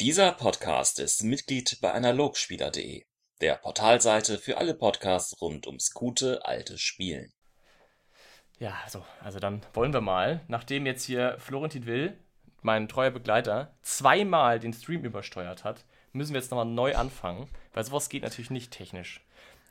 Dieser Podcast ist Mitglied bei Analogspieler.de, der Portalseite für alle Podcasts rund ums gute alte Spielen. Ja, also, also dann wollen wir mal, nachdem jetzt hier Florentin Will, mein treuer Begleiter, zweimal den Stream übersteuert hat, müssen wir jetzt nochmal neu anfangen, weil sowas geht natürlich nicht technisch.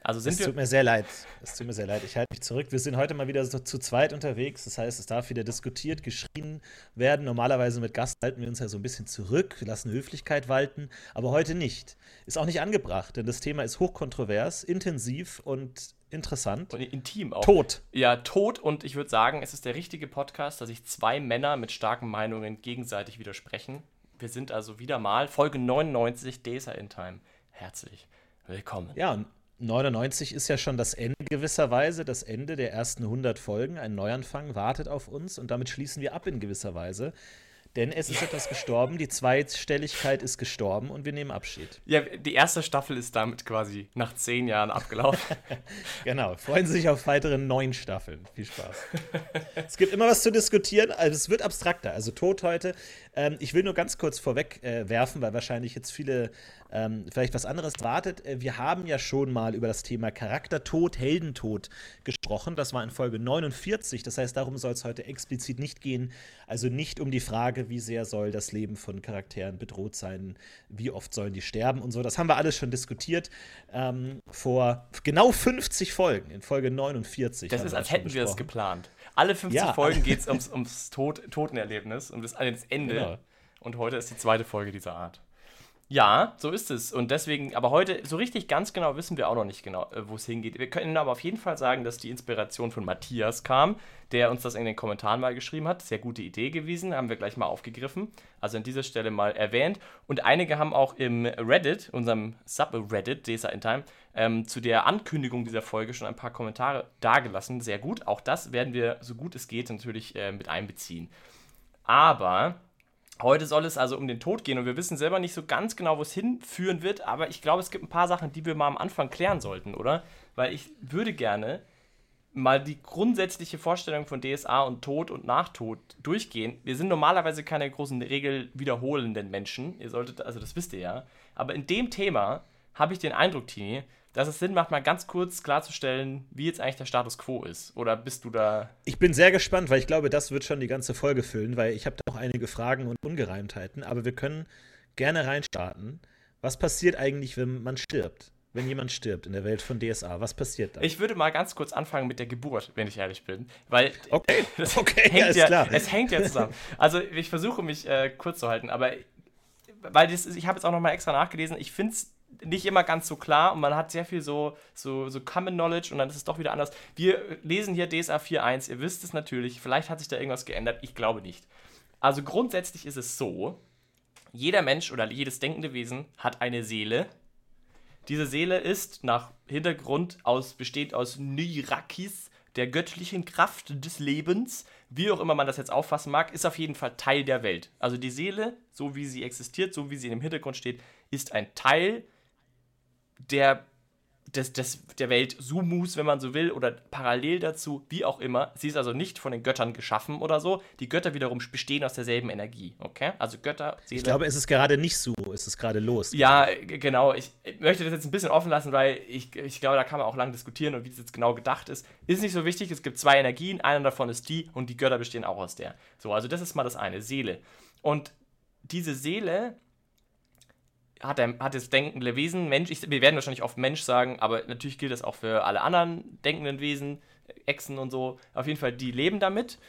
Also es tut mir sehr leid. Es tut mir sehr leid. Ich halte mich zurück. Wir sind heute mal wieder so zu zweit unterwegs. Das heißt, es darf wieder diskutiert, geschrien werden. Normalerweise mit Gast halten wir uns ja so ein bisschen zurück, lassen Höflichkeit walten. Aber heute nicht. Ist auch nicht angebracht, denn das Thema ist hochkontrovers, intensiv und interessant. Und intim auch. Tot. Ja, tot. Und ich würde sagen, es ist der richtige Podcast, dass sich zwei Männer mit starken Meinungen gegenseitig widersprechen. Wir sind also wieder mal Folge 99 Desa in Time. Herzlich willkommen. Ja, und 99 ist ja schon das Ende gewisser Weise, das Ende der ersten 100 Folgen. Ein Neuanfang wartet auf uns und damit schließen wir ab in gewisser Weise. Denn es ist etwas gestorben, die Zweistelligkeit ist gestorben und wir nehmen Abschied. Ja, die erste Staffel ist damit quasi nach zehn Jahren abgelaufen. genau, freuen Sie sich auf weitere neun Staffeln. Viel Spaß. es gibt immer was zu diskutieren, also es wird abstrakter. Also Tod heute. Ähm, ich will nur ganz kurz vorweg äh, werfen, weil wahrscheinlich jetzt viele ähm, vielleicht was anderes wartet. Äh, wir haben ja schon mal über das Thema Charaktertod, Heldentod gesprochen. Das war in Folge 49. Das heißt, darum soll es heute explizit nicht gehen. Also nicht um die Frage, wie sehr soll das Leben von Charakteren bedroht sein, wie oft sollen die sterben und so. Das haben wir alles schon diskutiert ähm, vor genau 50 Folgen, in Folge 49. Das ist, als hätten wir es geplant. Alle 50 ja. Folgen geht es ums, ums Tod, Totenerlebnis, um das, das Ende. Genau. Und heute ist die zweite Folge dieser Art. Ja, so ist es. Und deswegen, aber heute, so richtig ganz genau wissen wir auch noch nicht genau, äh, wo es hingeht. Wir können aber auf jeden Fall sagen, dass die Inspiration von Matthias kam, der uns das in den Kommentaren mal geschrieben hat. Sehr gute Idee gewesen, haben wir gleich mal aufgegriffen. Also an dieser Stelle mal erwähnt. Und einige haben auch im Reddit, unserem Subreddit, Desa in Time, ähm, zu der Ankündigung dieser Folge schon ein paar Kommentare dargelassen. Sehr gut. Auch das werden wir, so gut es geht, natürlich äh, mit einbeziehen. Aber Heute soll es also um den Tod gehen und wir wissen selber nicht so ganz genau, wo es hinführen wird, aber ich glaube, es gibt ein paar Sachen, die wir mal am Anfang klären sollten, oder? Weil ich würde gerne mal die grundsätzliche Vorstellung von DSA und Tod und Nachtod durchgehen. Wir sind normalerweise keine großen regelwiederholenden Menschen, ihr solltet, also das wisst ihr ja, aber in dem Thema habe ich den Eindruck, Tini, dass es Sinn macht, mal ganz kurz klarzustellen, wie jetzt eigentlich der Status quo ist. Oder bist du da. Ich bin sehr gespannt, weil ich glaube, das wird schon die ganze Folge füllen, weil ich habe da auch einige Fragen und Ungereimtheiten. Aber wir können gerne reinstarten. Was passiert eigentlich, wenn man stirbt? Wenn jemand stirbt in der Welt von DSA, was passiert da? Ich würde mal ganz kurz anfangen mit der Geburt, wenn ich ehrlich bin. Weil okay, okay, hängt ja, klar. es hängt ja zusammen. Also ich versuche mich äh, kurz zu halten, aber weil das, ich habe jetzt auch noch mal extra nachgelesen, ich finde es nicht immer ganz so klar und man hat sehr viel so, so, so Common Knowledge und dann ist es doch wieder anders. Wir lesen hier DSA 4.1, ihr wisst es natürlich, vielleicht hat sich da irgendwas geändert, ich glaube nicht. Also grundsätzlich ist es so, jeder Mensch oder jedes denkende Wesen hat eine Seele. Diese Seele ist nach Hintergrund aus, besteht aus Nyrakis, der göttlichen Kraft des Lebens, wie auch immer man das jetzt auffassen mag, ist auf jeden Fall Teil der Welt. Also die Seele, so wie sie existiert, so wie sie im Hintergrund steht, ist ein Teil der der, des, des, der Welt Sumus, wenn man so will, oder parallel dazu, wie auch immer. Sie ist also nicht von den Göttern geschaffen oder so. Die Götter wiederum bestehen aus derselben Energie, okay? Also Götter, Seele. Ich glaube, es ist gerade nicht so, es ist gerade los. Ja, genau. Ich möchte das jetzt ein bisschen offen lassen, weil ich, ich glaube, da kann man auch lange diskutieren und wie das jetzt genau gedacht ist. Ist nicht so wichtig, es gibt zwei Energien, einer davon ist die und die Götter bestehen auch aus der. So, also das ist mal das eine, Seele. Und diese Seele hat, er, hat das denkende Wesen, Mensch, ich, wir werden wahrscheinlich oft Mensch sagen, aber natürlich gilt das auch für alle anderen denkenden Wesen, Echsen und so. Auf jeden Fall, die leben damit.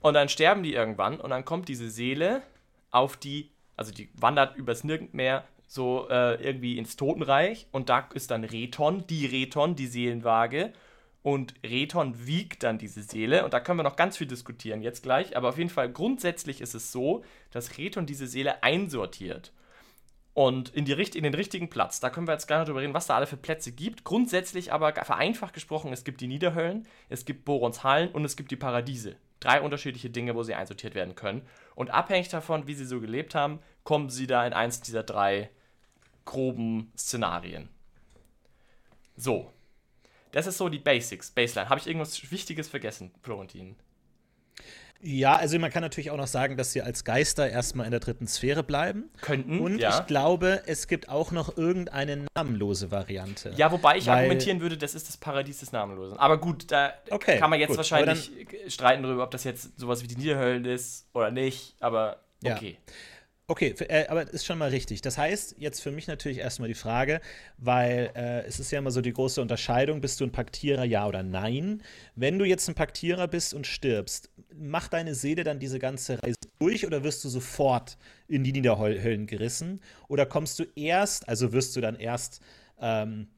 Und dann sterben die irgendwann und dann kommt diese Seele auf die, also die wandert übers Nirgendmeer so äh, irgendwie ins Totenreich und da ist dann Reton, die Reton, die Seelenwaage. Und Reton wiegt dann diese Seele und da können wir noch ganz viel diskutieren jetzt gleich, aber auf jeden Fall grundsätzlich ist es so, dass Reton diese Seele einsortiert und in, die, in den richtigen Platz. Da können wir jetzt gerne drüber reden, was da alle für Plätze gibt. Grundsätzlich aber vereinfacht gesprochen, es gibt die Niederhöllen, es gibt Borons Hallen und es gibt die Paradiese. Drei unterschiedliche Dinge, wo sie einsortiert werden können. Und abhängig davon, wie sie so gelebt haben, kommen sie da in eins dieser drei groben Szenarien. So. Das ist so die Basics, Baseline. Habe ich irgendwas Wichtiges vergessen, Florentin? Ja, also man kann natürlich auch noch sagen, dass sie als Geister erstmal in der dritten Sphäre bleiben. Könnten. Und ja. ich glaube, es gibt auch noch irgendeine namenlose Variante. Ja, wobei ich argumentieren würde, das ist das Paradies des Namenlosen. Aber gut, da Okay, kann man jetzt gut. wahrscheinlich streiten darüber, ob das jetzt sowas wie die Niederhöllen ist oder nicht. Aber Ja. Okay. Äh, aber ist schon mal richtig. Das heißt, jetzt für mich natürlich erstmal die Frage, weil äh, es ist ja immer so die große Unterscheidung, bist du ein Paktierer, ja oder nein? Wenn du jetzt ein Paktierer bist und stirbst, macht deine Seele dann diese ganze Reise durch oder wirst du sofort in die Niederhöllen gerissen? Oder kommst du erst, also wirst du dann erst ähm,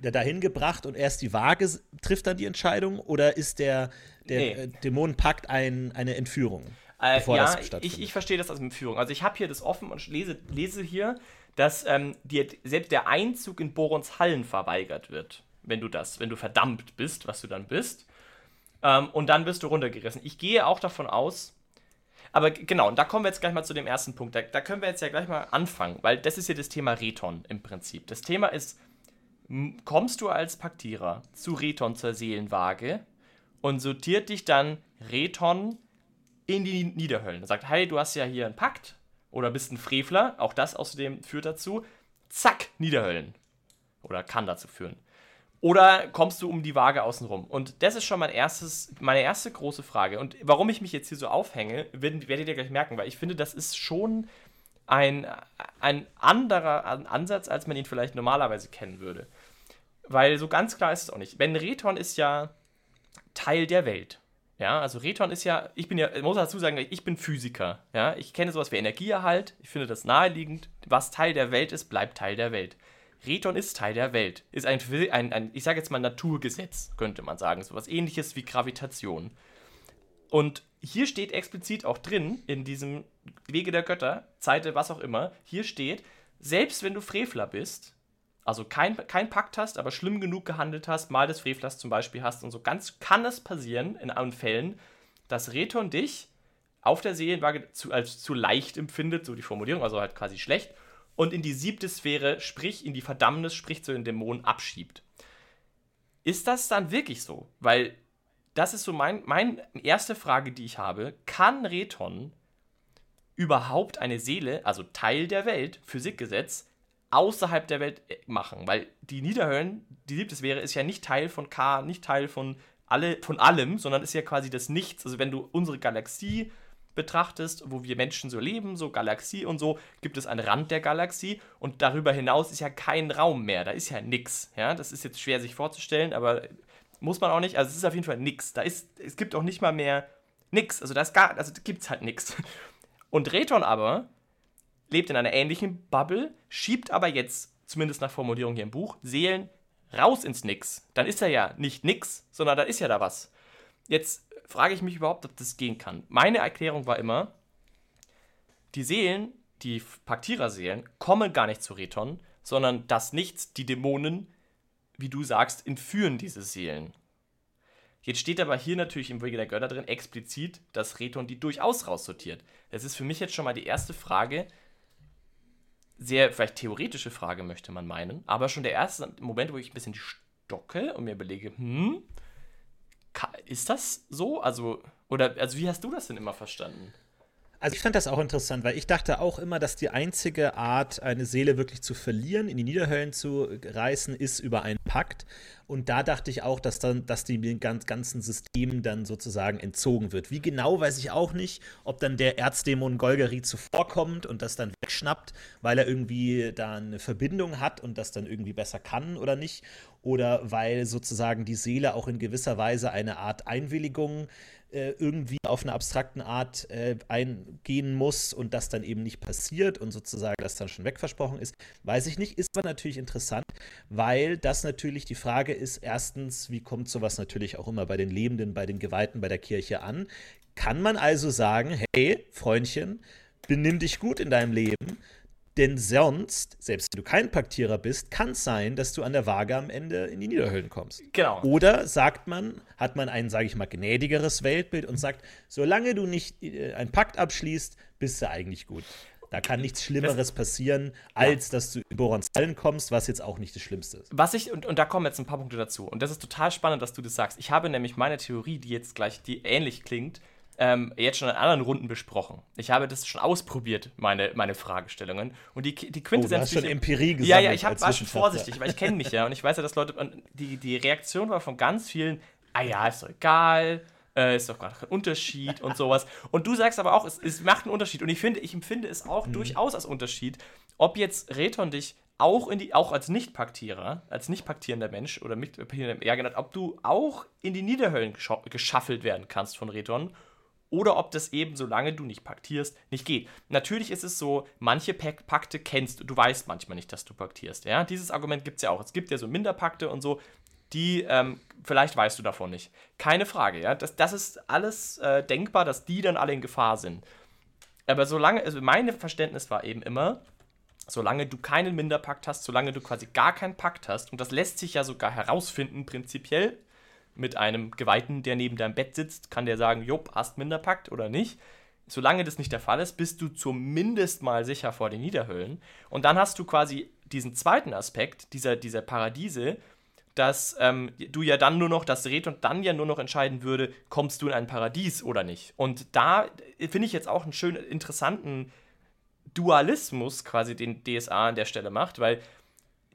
da- dahin gebracht und erst die Waage trifft dann die Entscheidung? Oder ist der, der Nee. äh, Dämonenpakt ein, eine Entführung? Äh, bevor ja, das ich, stattfindet. ich verstehe das als Entführung. Also ich habe hier das offen und lese, lese hier, dass ähm, dir selbst der Einzug in Borons Hallen verweigert wird, wenn du das, wenn du verdammt bist, was du dann bist. Ähm, und dann wirst du runtergerissen. Ich gehe auch davon aus, aber genau, und da kommen wir jetzt gleich mal zu dem ersten Punkt. Da, da können wir jetzt ja gleich mal anfangen, weil das ist ja das Thema Reton im Prinzip. Das Thema ist, kommst du als Paktierer zu Reton zur Seelenwaage und sortiert dich dann Reton in die Niederhöllen. Er sagt, hey, du hast ja hier einen Pakt oder bist ein Frevler, auch das außerdem führt dazu, zack, Niederhöllen. Oder kann dazu führen. Oder kommst du um die Waage außenrum? Und das ist schon mein erstes, meine erste große Frage. Und warum ich mich jetzt hier so aufhänge, werdet ihr gleich merken, weil ich finde, das ist schon ein, ein anderer An- Ansatz, als man ihn vielleicht normalerweise kennen würde. Weil so ganz klar ist es auch nicht. Ben Reton ist ja Teil der Welt. Ja, also Reton ist ja, ich bin ja, muss dazu sagen, ich bin Physiker. Ja, ich kenne sowas wie Energieerhalt. Ich finde das naheliegend. Was Teil der Welt ist, bleibt Teil der Welt. Reton ist Teil der Welt. Ist ein, ein, ein ich sage jetzt mal Naturgesetz, könnte man sagen. So was ähnliches wie Gravitation. Und hier steht explizit auch drin, in diesem Wege der Götter, Zeite, was auch immer, hier steht, selbst wenn du Frevler bist, also kein, kein Pakt hast, aber schlimm genug gehandelt hast, mal des Frevlers zum Beispiel hast und so ganz kann es passieren in allen Fällen, dass Reton dich auf der Seelenwaage zu, als zu leicht empfindet, so die Formulierung, also halt quasi schlecht, und in die siebte Sphäre, sprich in die Verdammnis, sprich zu den Dämonen abschiebt. Ist das dann wirklich so? Weil das ist so mein, meine erste Frage, die ich habe. Kann Reton überhaupt eine Seele, also Teil der Welt, Physikgesetz, außerhalb der Welt äh, machen? Weil die Niederhöllen, die siebte Sphäre, ist ja nicht Teil von K, nicht Teil von, alle, von allem, sondern ist ja quasi das Nichts. Also wenn du unsere Galaxie betrachtest, wo wir Menschen so leben, so Galaxie und so, gibt es einen Rand der Galaxie und darüber hinaus ist ja kein Raum mehr, da ist ja nix. Ja, das ist jetzt schwer sich vorzustellen, aber muss man auch nicht. Also es ist auf jeden Fall nix. Da ist, es gibt auch nicht mal mehr nix. Also da ist gar, also gibt's halt nix. Und Reton aber lebt in einer ähnlichen Bubble, schiebt aber jetzt, zumindest nach Formulierung hier im Buch, Seelen raus ins Nix. Dann ist er ja nicht nix, sondern dann ist ja da was. Jetzt frage ich mich überhaupt, ob das gehen kann. Meine Erklärung war immer, die Seelen, die Paktierer-Seelen, kommen gar nicht zu Reton, sondern das Nichts, die Dämonen, wie du sagst, entführen diese Seelen. Jetzt steht aber hier natürlich im Wege der Götter drin explizit, dass Reton die durchaus raussortiert. Das ist für mich jetzt schon mal die erste Frage, sehr vielleicht theoretische Frage möchte man meinen, aber schon der erste Moment, wo ich ein bisschen stocke und mir überlege, hm, ist das so? Also, oder, also wie hast du das denn immer verstanden? Also ich fand das auch interessant, weil ich dachte auch immer, dass die einzige Art, eine Seele wirklich zu verlieren, in die Niederhöllen zu reißen, ist über einen Pakt. Und da dachte ich auch, dass dann, dass die ganzen System dann sozusagen entzogen wird. Wie genau weiß ich auch nicht, ob dann der Erzdämon Golgari zuvorkommt und das dann wegschnappt, weil er irgendwie da eine Verbindung hat und das dann irgendwie besser kann oder nicht. Oder weil sozusagen die Seele auch in gewisser Weise eine Art Einwilligung äh, irgendwie auf eine abstrakten Art äh, eingehen muss und das dann eben nicht passiert und sozusagen das dann schon wegversprochen ist, weiß ich nicht. Ist aber natürlich interessant, weil das natürlich die Frage ist, erstens, wie kommt sowas natürlich auch immer bei den Lebenden, bei den Geweihten, bei der Kirche an? Kann man also sagen, hey, Freundchen, benimm dich gut in deinem Leben, denn sonst, selbst wenn du kein Paktierer bist, kann es sein, dass du an der Waage am Ende in die Niederhöllen kommst. Genau. Oder sagt man, hat man ein, sage ich mal, gnädigeres Weltbild und sagt, solange du nicht äh, einen Pakt abschließt, bist du eigentlich gut. Da kann nichts Schlimmeres passieren, als dass du in Borons Hallen kommst, was jetzt auch nicht das Schlimmste ist. Was ich, und, und da kommen jetzt ein paar Punkte dazu. Und das ist total spannend, dass du das sagst. Ich habe nämlich meine Theorie, die jetzt gleich, die ähnlich klingt, ähm, jetzt schon in anderen Runden besprochen. Ich habe das schon ausprobiert, meine, meine Fragestellungen. Und die, die Quintessenz. Oh, du hast schon Empirie gesagt. Ja, ja, ich hab, war schon vorsichtig, weil ich kenne mich ja. Und ich weiß ja, dass Leute. Die, die Reaktion war von ganz vielen: ah ja, ist doch egal, äh, ist doch gar kein Unterschied und sowas. Und du sagst aber auch, es, es macht einen Unterschied. Und ich finde, ich empfinde es auch mhm. durchaus als Unterschied, ob jetzt Reton dich auch in die, auch als Nicht-Paktierer, als nicht paktierender Mensch oder mit ja genau, ob du auch in die Niederhöllen geschaffelt werden kannst von Reton oder ob das eben, solange du nicht paktierst, nicht geht. Natürlich ist es so, manche Pakte kennst du, du weißt manchmal nicht, dass du paktierst. Ja? Dieses Argument gibt es ja auch. Es gibt ja so Minderpakte und so, die, ähm, vielleicht weißt du davon nicht. Keine Frage, ja. Das, das ist alles äh, denkbar, dass die dann alle in Gefahr sind. Aber solange, also mein Verständnis war eben immer, solange du keinen Minderpakt hast, solange du quasi gar keinen Pakt hast, und das lässt sich ja sogar herausfinden, prinzipiell, mit einem Geweihten, der neben deinem Bett sitzt, kann der sagen, Jupp, hast Minderpakt oder nicht. Solange das nicht der Fall ist, bist du zumindest mal sicher vor den Niederhöllen. Und dann hast du quasi diesen zweiten Aspekt, dieser, dieser Paradiese, dass ähm, du ja dann nur noch, das Red und dann ja nur noch entscheiden würde, kommst du in ein Paradies oder nicht. Und da finde ich jetzt auch einen schönen, interessanten Dualismus quasi, den DSA an der Stelle macht, weil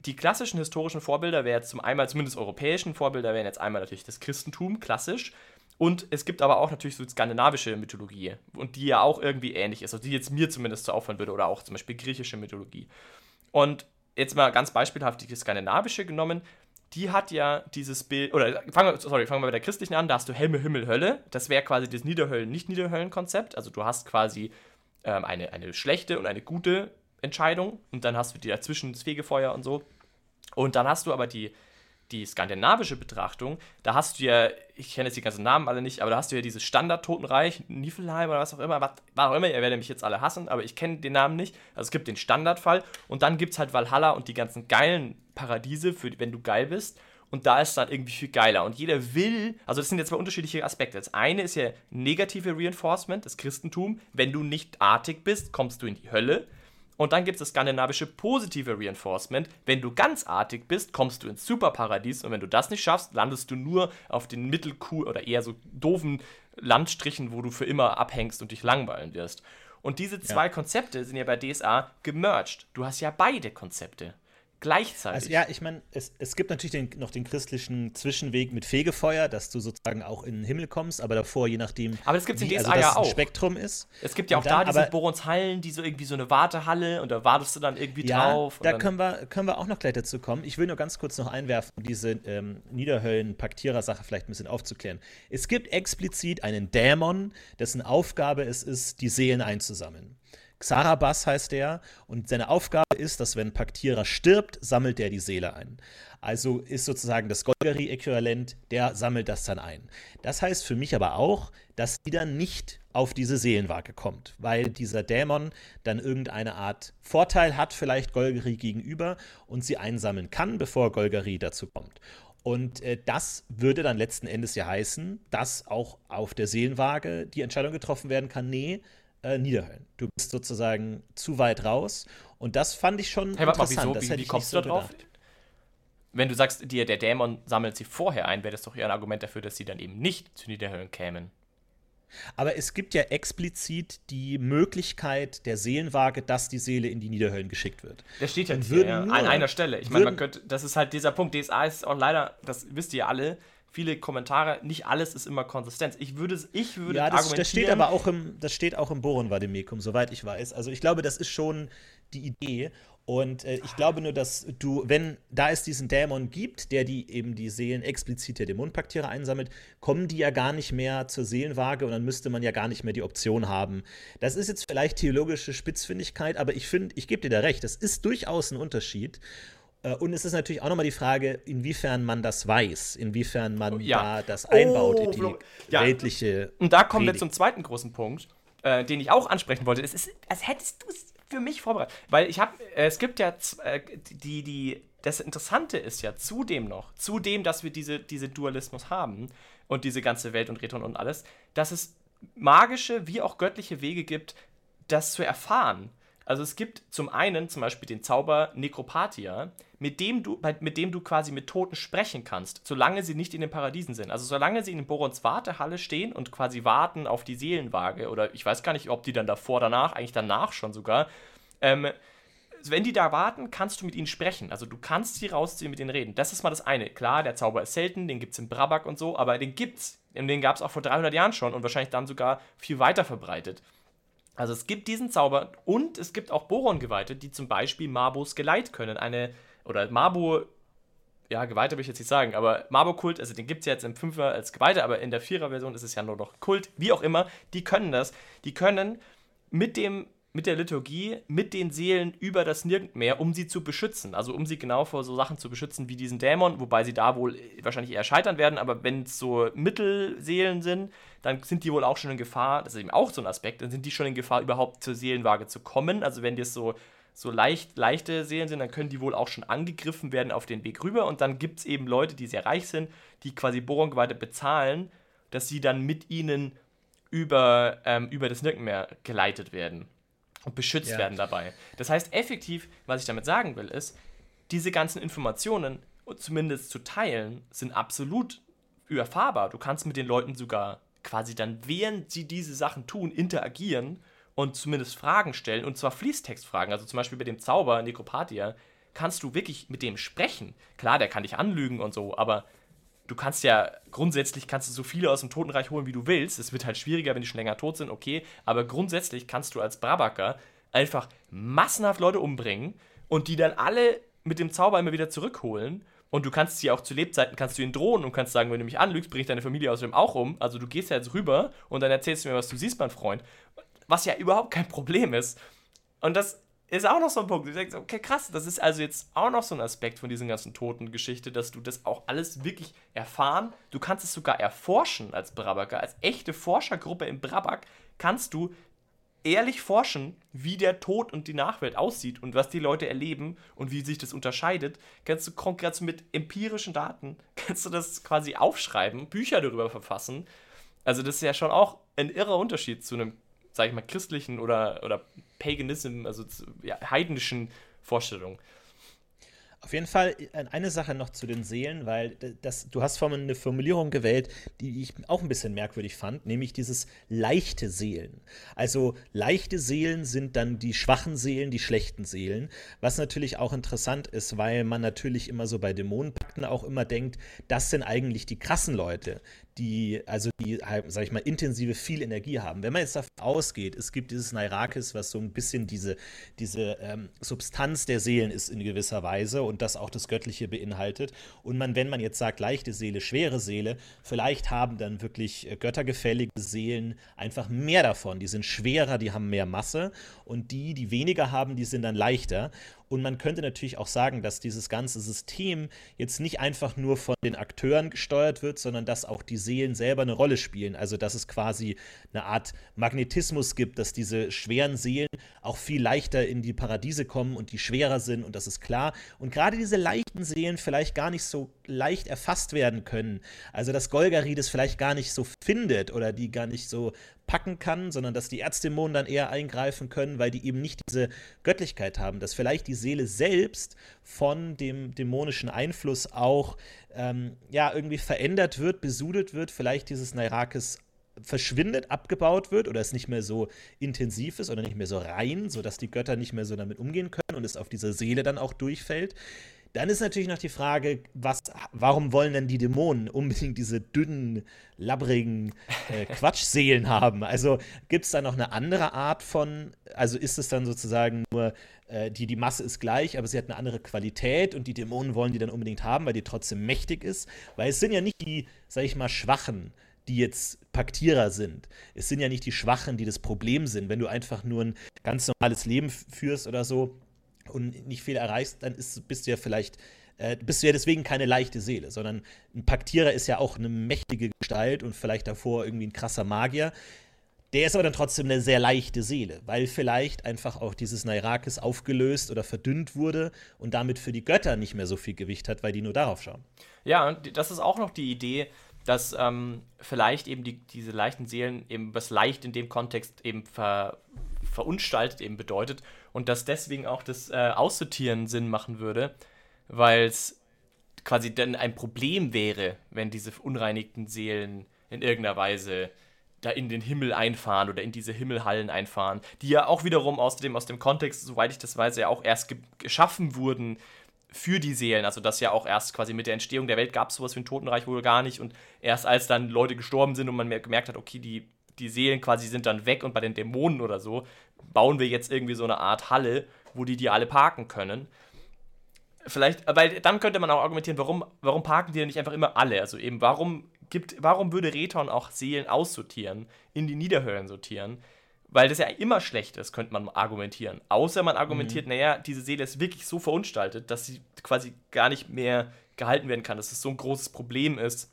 die klassischen historischen Vorbilder wären jetzt zum einmal, zumindest europäischen Vorbilder, wären jetzt einmal natürlich das Christentum, klassisch. Und es gibt aber auch natürlich so skandinavische Mythologie und die ja auch irgendwie ähnlich ist, also die jetzt mir zumindest so auffallen würde oder auch zum Beispiel griechische Mythologie. Und jetzt mal ganz beispielhaft die skandinavische genommen, die hat ja dieses Bild, oder fangen wir, sorry, fangen wir bei der christlichen an, da hast du Helme, Himmel, Hölle. Das wäre quasi das Niederhöllen, Nicht-Niederhöllen-Konzept. Also du hast quasi ähm, eine, eine schlechte und eine gute Entscheidung und dann hast du die dazwischen das Fegefeuer und so. Und dann hast du aber die, die skandinavische Betrachtung, da hast du ja, ich kenne jetzt die ganzen Namen alle nicht, aber da hast du ja dieses Standard-Totenreich, Niflheim oder was auch immer, was auch immer, ihr werdet mich jetzt alle hassen, aber ich kenne den Namen nicht. Also es gibt den Standardfall und dann gibt es halt Valhalla und die ganzen geilen Paradiese, für, wenn du geil bist. Und da ist dann irgendwie viel geiler. Und jeder will, also das sind jetzt zwei unterschiedliche Aspekte. Das eine ist ja negative Reinforcement, das Christentum. Wenn du nicht artig bist, kommst du in die Hölle. Und dann gibt es das skandinavische positive Reinforcement. Wenn du ganz artig bist, kommst du ins Superparadies. Und wenn du das nicht schaffst, landest du nur auf den mittelcool oder eher so doofen Landstrichen, wo du für immer abhängst und dich langweilen wirst. Und diese zwei ja. Konzepte sind ja bei DSA gemerged. Du hast ja beide Konzepte gleichzeitig. Also ja, ich meine, es, es gibt natürlich den, noch den christlichen Zwischenweg mit Fegefeuer, dass du sozusagen auch in den Himmel kommst, aber davor, je nachdem, aber das gibt's in DSA also ja auch. Spektrum ist. Es gibt ja auch dann, da diese Boronshallen, die so irgendwie so eine Wartehalle und da wartest du dann irgendwie ja, drauf. Da können wir, können wir auch noch gleich dazu kommen. Ich will nur ganz kurz noch einwerfen, um diese ähm, Niederhöllen-Paktierer-Sache vielleicht ein bisschen aufzuklären. Es gibt explizit einen Dämon, dessen Aufgabe es ist, die Seelen einzusammeln. Xarabas heißt er und seine Aufgabe ist, dass wenn Paktierer stirbt, sammelt er die Seele ein. Also ist sozusagen das Golgari-Äquivalent, der sammelt das dann ein. Das heißt für mich aber auch, dass die dann nicht auf diese Seelenwaage kommt, weil dieser Dämon dann irgendeine Art Vorteil hat, vielleicht Golgari gegenüber und sie einsammeln kann, bevor Golgari dazu kommt. Und äh, das würde dann letzten Endes ja heißen, dass auch auf der Seelenwaage die Entscheidung getroffen werden kann, nee, äh, Niederhöllen. Du bist sozusagen zu weit raus. Und das fand ich schon hey, interessant. Mal, wieso? Wie, wie kommst du da drauf? Gedacht. Wenn du sagst, dir, der Dämon sammelt sie vorher ein, wäre das doch eher ein Argument dafür, dass sie dann eben nicht zu Niederhöllen kämen. Aber es gibt ja explizit die Möglichkeit der Seelenwaage, dass die Seele in die Niederhöllen geschickt wird. Das steht ja, hier, ja an einer Stelle. Ich meine, man könnte, das ist halt dieser Punkt. DSA ist auch leider, das wisst ihr alle, viele Kommentare, nicht alles ist immer Konsistenz. Ich würde, ich würde ja, das, das steht aber auch im, das steht auch im Boron-Vademecum, soweit ich weiß. Also ich glaube, das ist schon die Idee. Und äh, ich glaube nur, dass du, wenn da es diesen Dämon gibt, der die eben die Seelen explizit der Dämonenpaktiere einsammelt, kommen die ja gar nicht mehr zur Seelenwaage und dann müsste man ja gar nicht mehr die Option haben. Das ist jetzt vielleicht theologische Spitzfindigkeit, aber ich finde, ich gebe dir da recht, das ist durchaus ein Unterschied. Äh, und es ist natürlich auch nochmal die Frage, inwiefern man das weiß, inwiefern man ja. da das einbaut oh, in die ja. weltliche. Und da kommen Predigt. wir zum zweiten großen Punkt, äh, den ich auch ansprechen wollte. Es ist, als hättest du es für mich vorbereitet. Weil ich habe, äh, es gibt ja äh, die, die, das Interessante ist ja zudem noch, zudem, dass wir diese, diese Dualismus haben und diese ganze Welt und Reton und alles, dass es magische wie auch göttliche Wege gibt, das zu erfahren Also es gibt zum einen zum Beispiel den Zauber Necropatia, mit dem du, mit dem du quasi mit Toten sprechen kannst, solange sie nicht in den Paradiesen sind. Also solange sie in Borons Wartehalle stehen und quasi warten auf die Seelenwaage, oder ich weiß gar nicht, ob die dann davor, danach, eigentlich danach schon sogar, ähm, wenn die da warten, kannst du mit ihnen sprechen. Also du kannst sie rausziehen, mit ihnen reden. Das ist mal das eine. Klar, der Zauber ist selten, den gibt es in Brabak und so, aber den gibt's. Und den gab es auch vor 300 Jahren schon und wahrscheinlich dann sogar viel weiter verbreitet. Also es gibt diesen Zauber und es gibt auch Boron-Geweihte, die zum Beispiel Mabos Geleit können. Eine, oder Mabo, ja, Geweihte will ich jetzt nicht sagen, aber Mabo-Kult, also den gibt es ja jetzt im 5er als Geweihte, aber in der 4er-Version ist es ja nur noch Kult, wie auch immer, die können das. Die können mit dem mit der Liturgie, mit den Seelen über das Nirgendmeer, um sie zu beschützen. Also um sie genau vor so Sachen zu beschützen wie diesen Dämon, wobei sie da wohl wahrscheinlich eher scheitern werden, aber wenn es so Mittelseelen sind, dann sind die wohl auch schon in Gefahr, das ist eben auch so ein Aspekt, dann sind die schon in Gefahr, überhaupt zur Seelenwaage zu kommen. Also wenn das so, so leicht, leichte Seelen sind, dann können die wohl auch schon angegriffen werden auf den Weg rüber und dann gibt es eben Leute, die sehr reich sind, die quasi Bohrunggeweihte bezahlen, dass sie dann mit ihnen über, ähm, über das Nirgendmeer geleitet werden und beschützt ja. werden dabei. Das heißt, effektiv, was ich damit sagen will, ist, diese ganzen Informationen, zumindest zu teilen, sind absolut überfahrbar. Du kannst mit den Leuten sogar quasi dann, während sie diese Sachen tun, interagieren und zumindest Fragen stellen, und zwar Fließtextfragen. Also zum Beispiel bei dem Zauber Necropatia kannst du wirklich mit dem sprechen. Klar, der kann dich anlügen und so, aber du kannst ja grundsätzlich kannst du so viele aus dem Totenreich holen, wie du willst. Es wird halt schwieriger, wenn die schon länger tot sind, okay. Aber grundsätzlich kannst du als Brabaker einfach massenhaft Leute umbringen und die dann alle mit dem Zauber immer wieder zurückholen. Und du kannst sie auch zu Lebzeiten, kannst du ihnen drohen und kannst sagen, wenn du mich anlügst, bringe ich deine Familie außerdem auch um. Also du gehst ja jetzt rüber und dann erzählst du mir, was du siehst, mein Freund. Was ja überhaupt kein Problem ist. Und das ist auch noch so ein Punkt. Du denkst, okay, krass, das ist also jetzt auch noch so ein Aspekt von diesen ganzen Toten-Geschichte, dass du das auch alles wirklich erfahren. Du kannst es sogar erforschen als Brabaker, als echte Forschergruppe im Brabak kannst du ehrlich forschen, wie der Tod und die Nachwelt aussieht und was die Leute erleben und wie sich das unterscheidet. Kannst du konkret mit empirischen Daten, kannst du das quasi aufschreiben, Bücher darüber verfassen. Also das ist ja schon auch ein irrer Unterschied zu einem sage ich mal, christlichen oder, oder Paganism, also ja, heidnischen Vorstellungen. Auf jeden Fall äh, eine Sache noch zu den Seelen, weil das, du hast vorhin eine Formulierung gewählt, die ich auch ein bisschen merkwürdig fand, nämlich dieses leichte Seelen. Also leichte Seelen sind dann die schwachen Seelen, die schlechten Seelen, was natürlich auch interessant ist, weil man natürlich immer so bei Dämonenpakten auch immer denkt, das sind eigentlich die krassen Leute, die, also die, halt, sag ich mal, intensive viel Energie haben. Wenn man jetzt davon ausgeht, es gibt dieses Nairakis, was so ein bisschen diese, diese ähm, Substanz der Seelen ist in gewisser Weise und das auch das Göttliche beinhaltet. Und man, wenn man jetzt sagt, leichte Seele, schwere Seele, vielleicht haben dann wirklich äh, göttergefällige Seelen einfach mehr davon. Die sind schwerer, die haben mehr Masse und die, die weniger haben, die sind dann leichter. Und man könnte natürlich auch sagen, dass dieses ganze System jetzt nicht einfach nur von den Akteuren gesteuert wird, sondern dass auch die Seelen selber eine Rolle spielen. Also dass es quasi eine Art Magnetismus gibt, dass diese schweren Seelen auch viel leichter in die Paradiese kommen und die schwerer sind und das ist klar. Und gerade diese leichten Seelen vielleicht gar nicht so leicht erfasst werden können. Also dass Golgari das vielleicht gar nicht so findet oder die gar nicht so packen kann, sondern dass die Erzdämonen dann eher eingreifen können, weil die eben nicht diese Göttlichkeit haben, dass vielleicht die Seele selbst von dem dämonischen Einfluss auch ähm, ja irgendwie verändert wird, besudelt wird, vielleicht dieses Nairakis verschwindet, abgebaut wird oder es nicht mehr so intensiv ist oder nicht mehr so rein, sodass die Götter nicht mehr so damit umgehen können und es auf dieser Seele dann auch durchfällt. Dann ist natürlich noch die Frage, was, warum wollen denn die Dämonen unbedingt diese dünnen, labbrigen äh, Quatschseelen haben? Also gibt es da noch eine andere Art von, also ist es dann sozusagen nur, äh, die, die Masse ist gleich, aber sie hat eine andere Qualität und die Dämonen wollen die dann unbedingt haben, weil die trotzdem mächtig ist? Weil es sind ja nicht die, sag ich mal, Schwachen, die jetzt Paktierer sind. Es sind ja nicht die Schwachen, die das Problem sind. Wenn du einfach nur ein ganz normales Leben führst oder so, und nicht viel erreichst, dann ist, bist du ja vielleicht, äh, bist du ja deswegen keine leichte Seele, sondern ein Paktierer ist ja auch eine mächtige Gestalt und vielleicht davor irgendwie ein krasser Magier. Der ist aber dann trotzdem eine sehr leichte Seele, weil vielleicht einfach auch dieses Nairakis aufgelöst oder verdünnt wurde und damit für die Götter nicht mehr so viel Gewicht hat, weil die nur darauf schauen. Ja, und das ist auch noch die Idee, dass ähm, vielleicht eben die, diese leichten Seelen eben was leicht in dem Kontext eben ver, verunstaltet eben bedeutet und dass deswegen auch das äh, Aussortieren Sinn machen würde, weil es quasi dann ein Problem wäre, wenn diese unreinigten Seelen in irgendeiner Weise da in den Himmel einfahren oder in diese Himmelhallen einfahren, die ja auch wiederum aus dem, aus dem Kontext, soweit ich das weiß, ja auch erst ge geschaffen wurden für die Seelen. Also das ja auch erst quasi mit der Entstehung der Welt gab es sowas wie ein Totenreich wohl gar nicht und erst als dann Leute gestorben sind und man gemerkt hat, okay, die, die Seelen quasi sind dann weg und bei den Dämonen oder so bauen wir jetzt irgendwie so eine Art Halle, wo die die alle parken können. Vielleicht, weil dann könnte man auch argumentieren, warum, warum parken die denn nicht einfach immer alle? Also eben, warum gibt, warum würde Reton auch Seelen aussortieren, in die Niederhöllen sortieren? Weil das ja immer schlecht ist, könnte man argumentieren. Außer man argumentiert, mhm. naja, diese Seele ist wirklich so verunstaltet, dass sie quasi gar nicht mehr gehalten werden kann, dass es so ein großes Problem ist,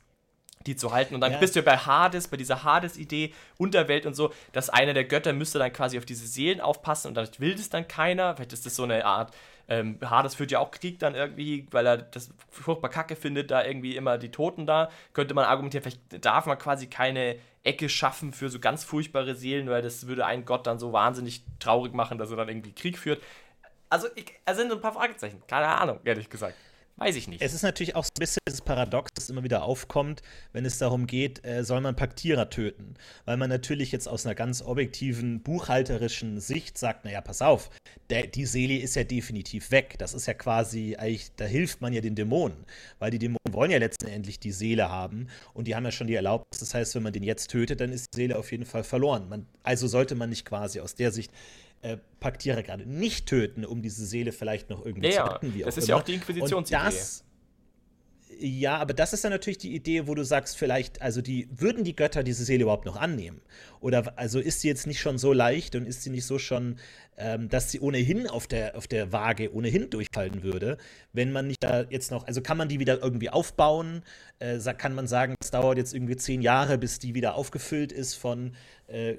die zu halten. Und dann ja. bist du bei Hades, bei dieser Hades-Idee, Unterwelt und so, dass einer der Götter müsste dann quasi auf diese Seelen aufpassen und dann will das dann keiner. Vielleicht ist das so eine Art ähm, Hades führt ja auch Krieg dann irgendwie, weil er das furchtbar kacke findet, da irgendwie immer die Toten da. Könnte man argumentieren, vielleicht darf man quasi keine Ecke schaffen für so ganz furchtbare Seelen, weil das würde einen Gott dann so wahnsinnig traurig machen, dass er dann irgendwie Krieg führt. Also, ich, also sind so ein paar Fragezeichen. Keine Ahnung, ehrlich gesagt. Weiß ich nicht. Es ist natürlich auch so ein bisschen dieses Paradox, das immer wieder aufkommt, wenn es darum geht, äh, soll man Paktierer töten? Weil man natürlich jetzt aus einer ganz objektiven, buchhalterischen Sicht sagt, naja, pass auf, der, die Seele ist ja definitiv weg. Das ist ja quasi, eigentlich, da hilft man ja den Dämonen, weil die Dämonen wollen ja letztendlich die Seele haben und die haben ja schon die Erlaubnis. Das heißt, wenn man den jetzt tötet, dann ist die Seele auf jeden Fall verloren. Man, also sollte man nicht quasi aus der Sicht äh, Paktiere gerade nicht töten, um diese Seele vielleicht noch irgendwie ja, zu retten. Wie das ist ja auch die Inquisitionsidee. Das, ja, aber das ist dann natürlich die Idee, wo du sagst, vielleicht, also die, würden die Götter diese Seele überhaupt noch annehmen? Oder also ist sie jetzt nicht schon so leicht und ist sie nicht so schon, ähm, dass sie ohnehin auf der, auf der Waage ohnehin durchfallen würde, wenn man nicht da jetzt noch, also kann man die wieder irgendwie aufbauen? Äh, kann man sagen, es dauert jetzt irgendwie zehn Jahre, bis die wieder aufgefüllt ist von äh,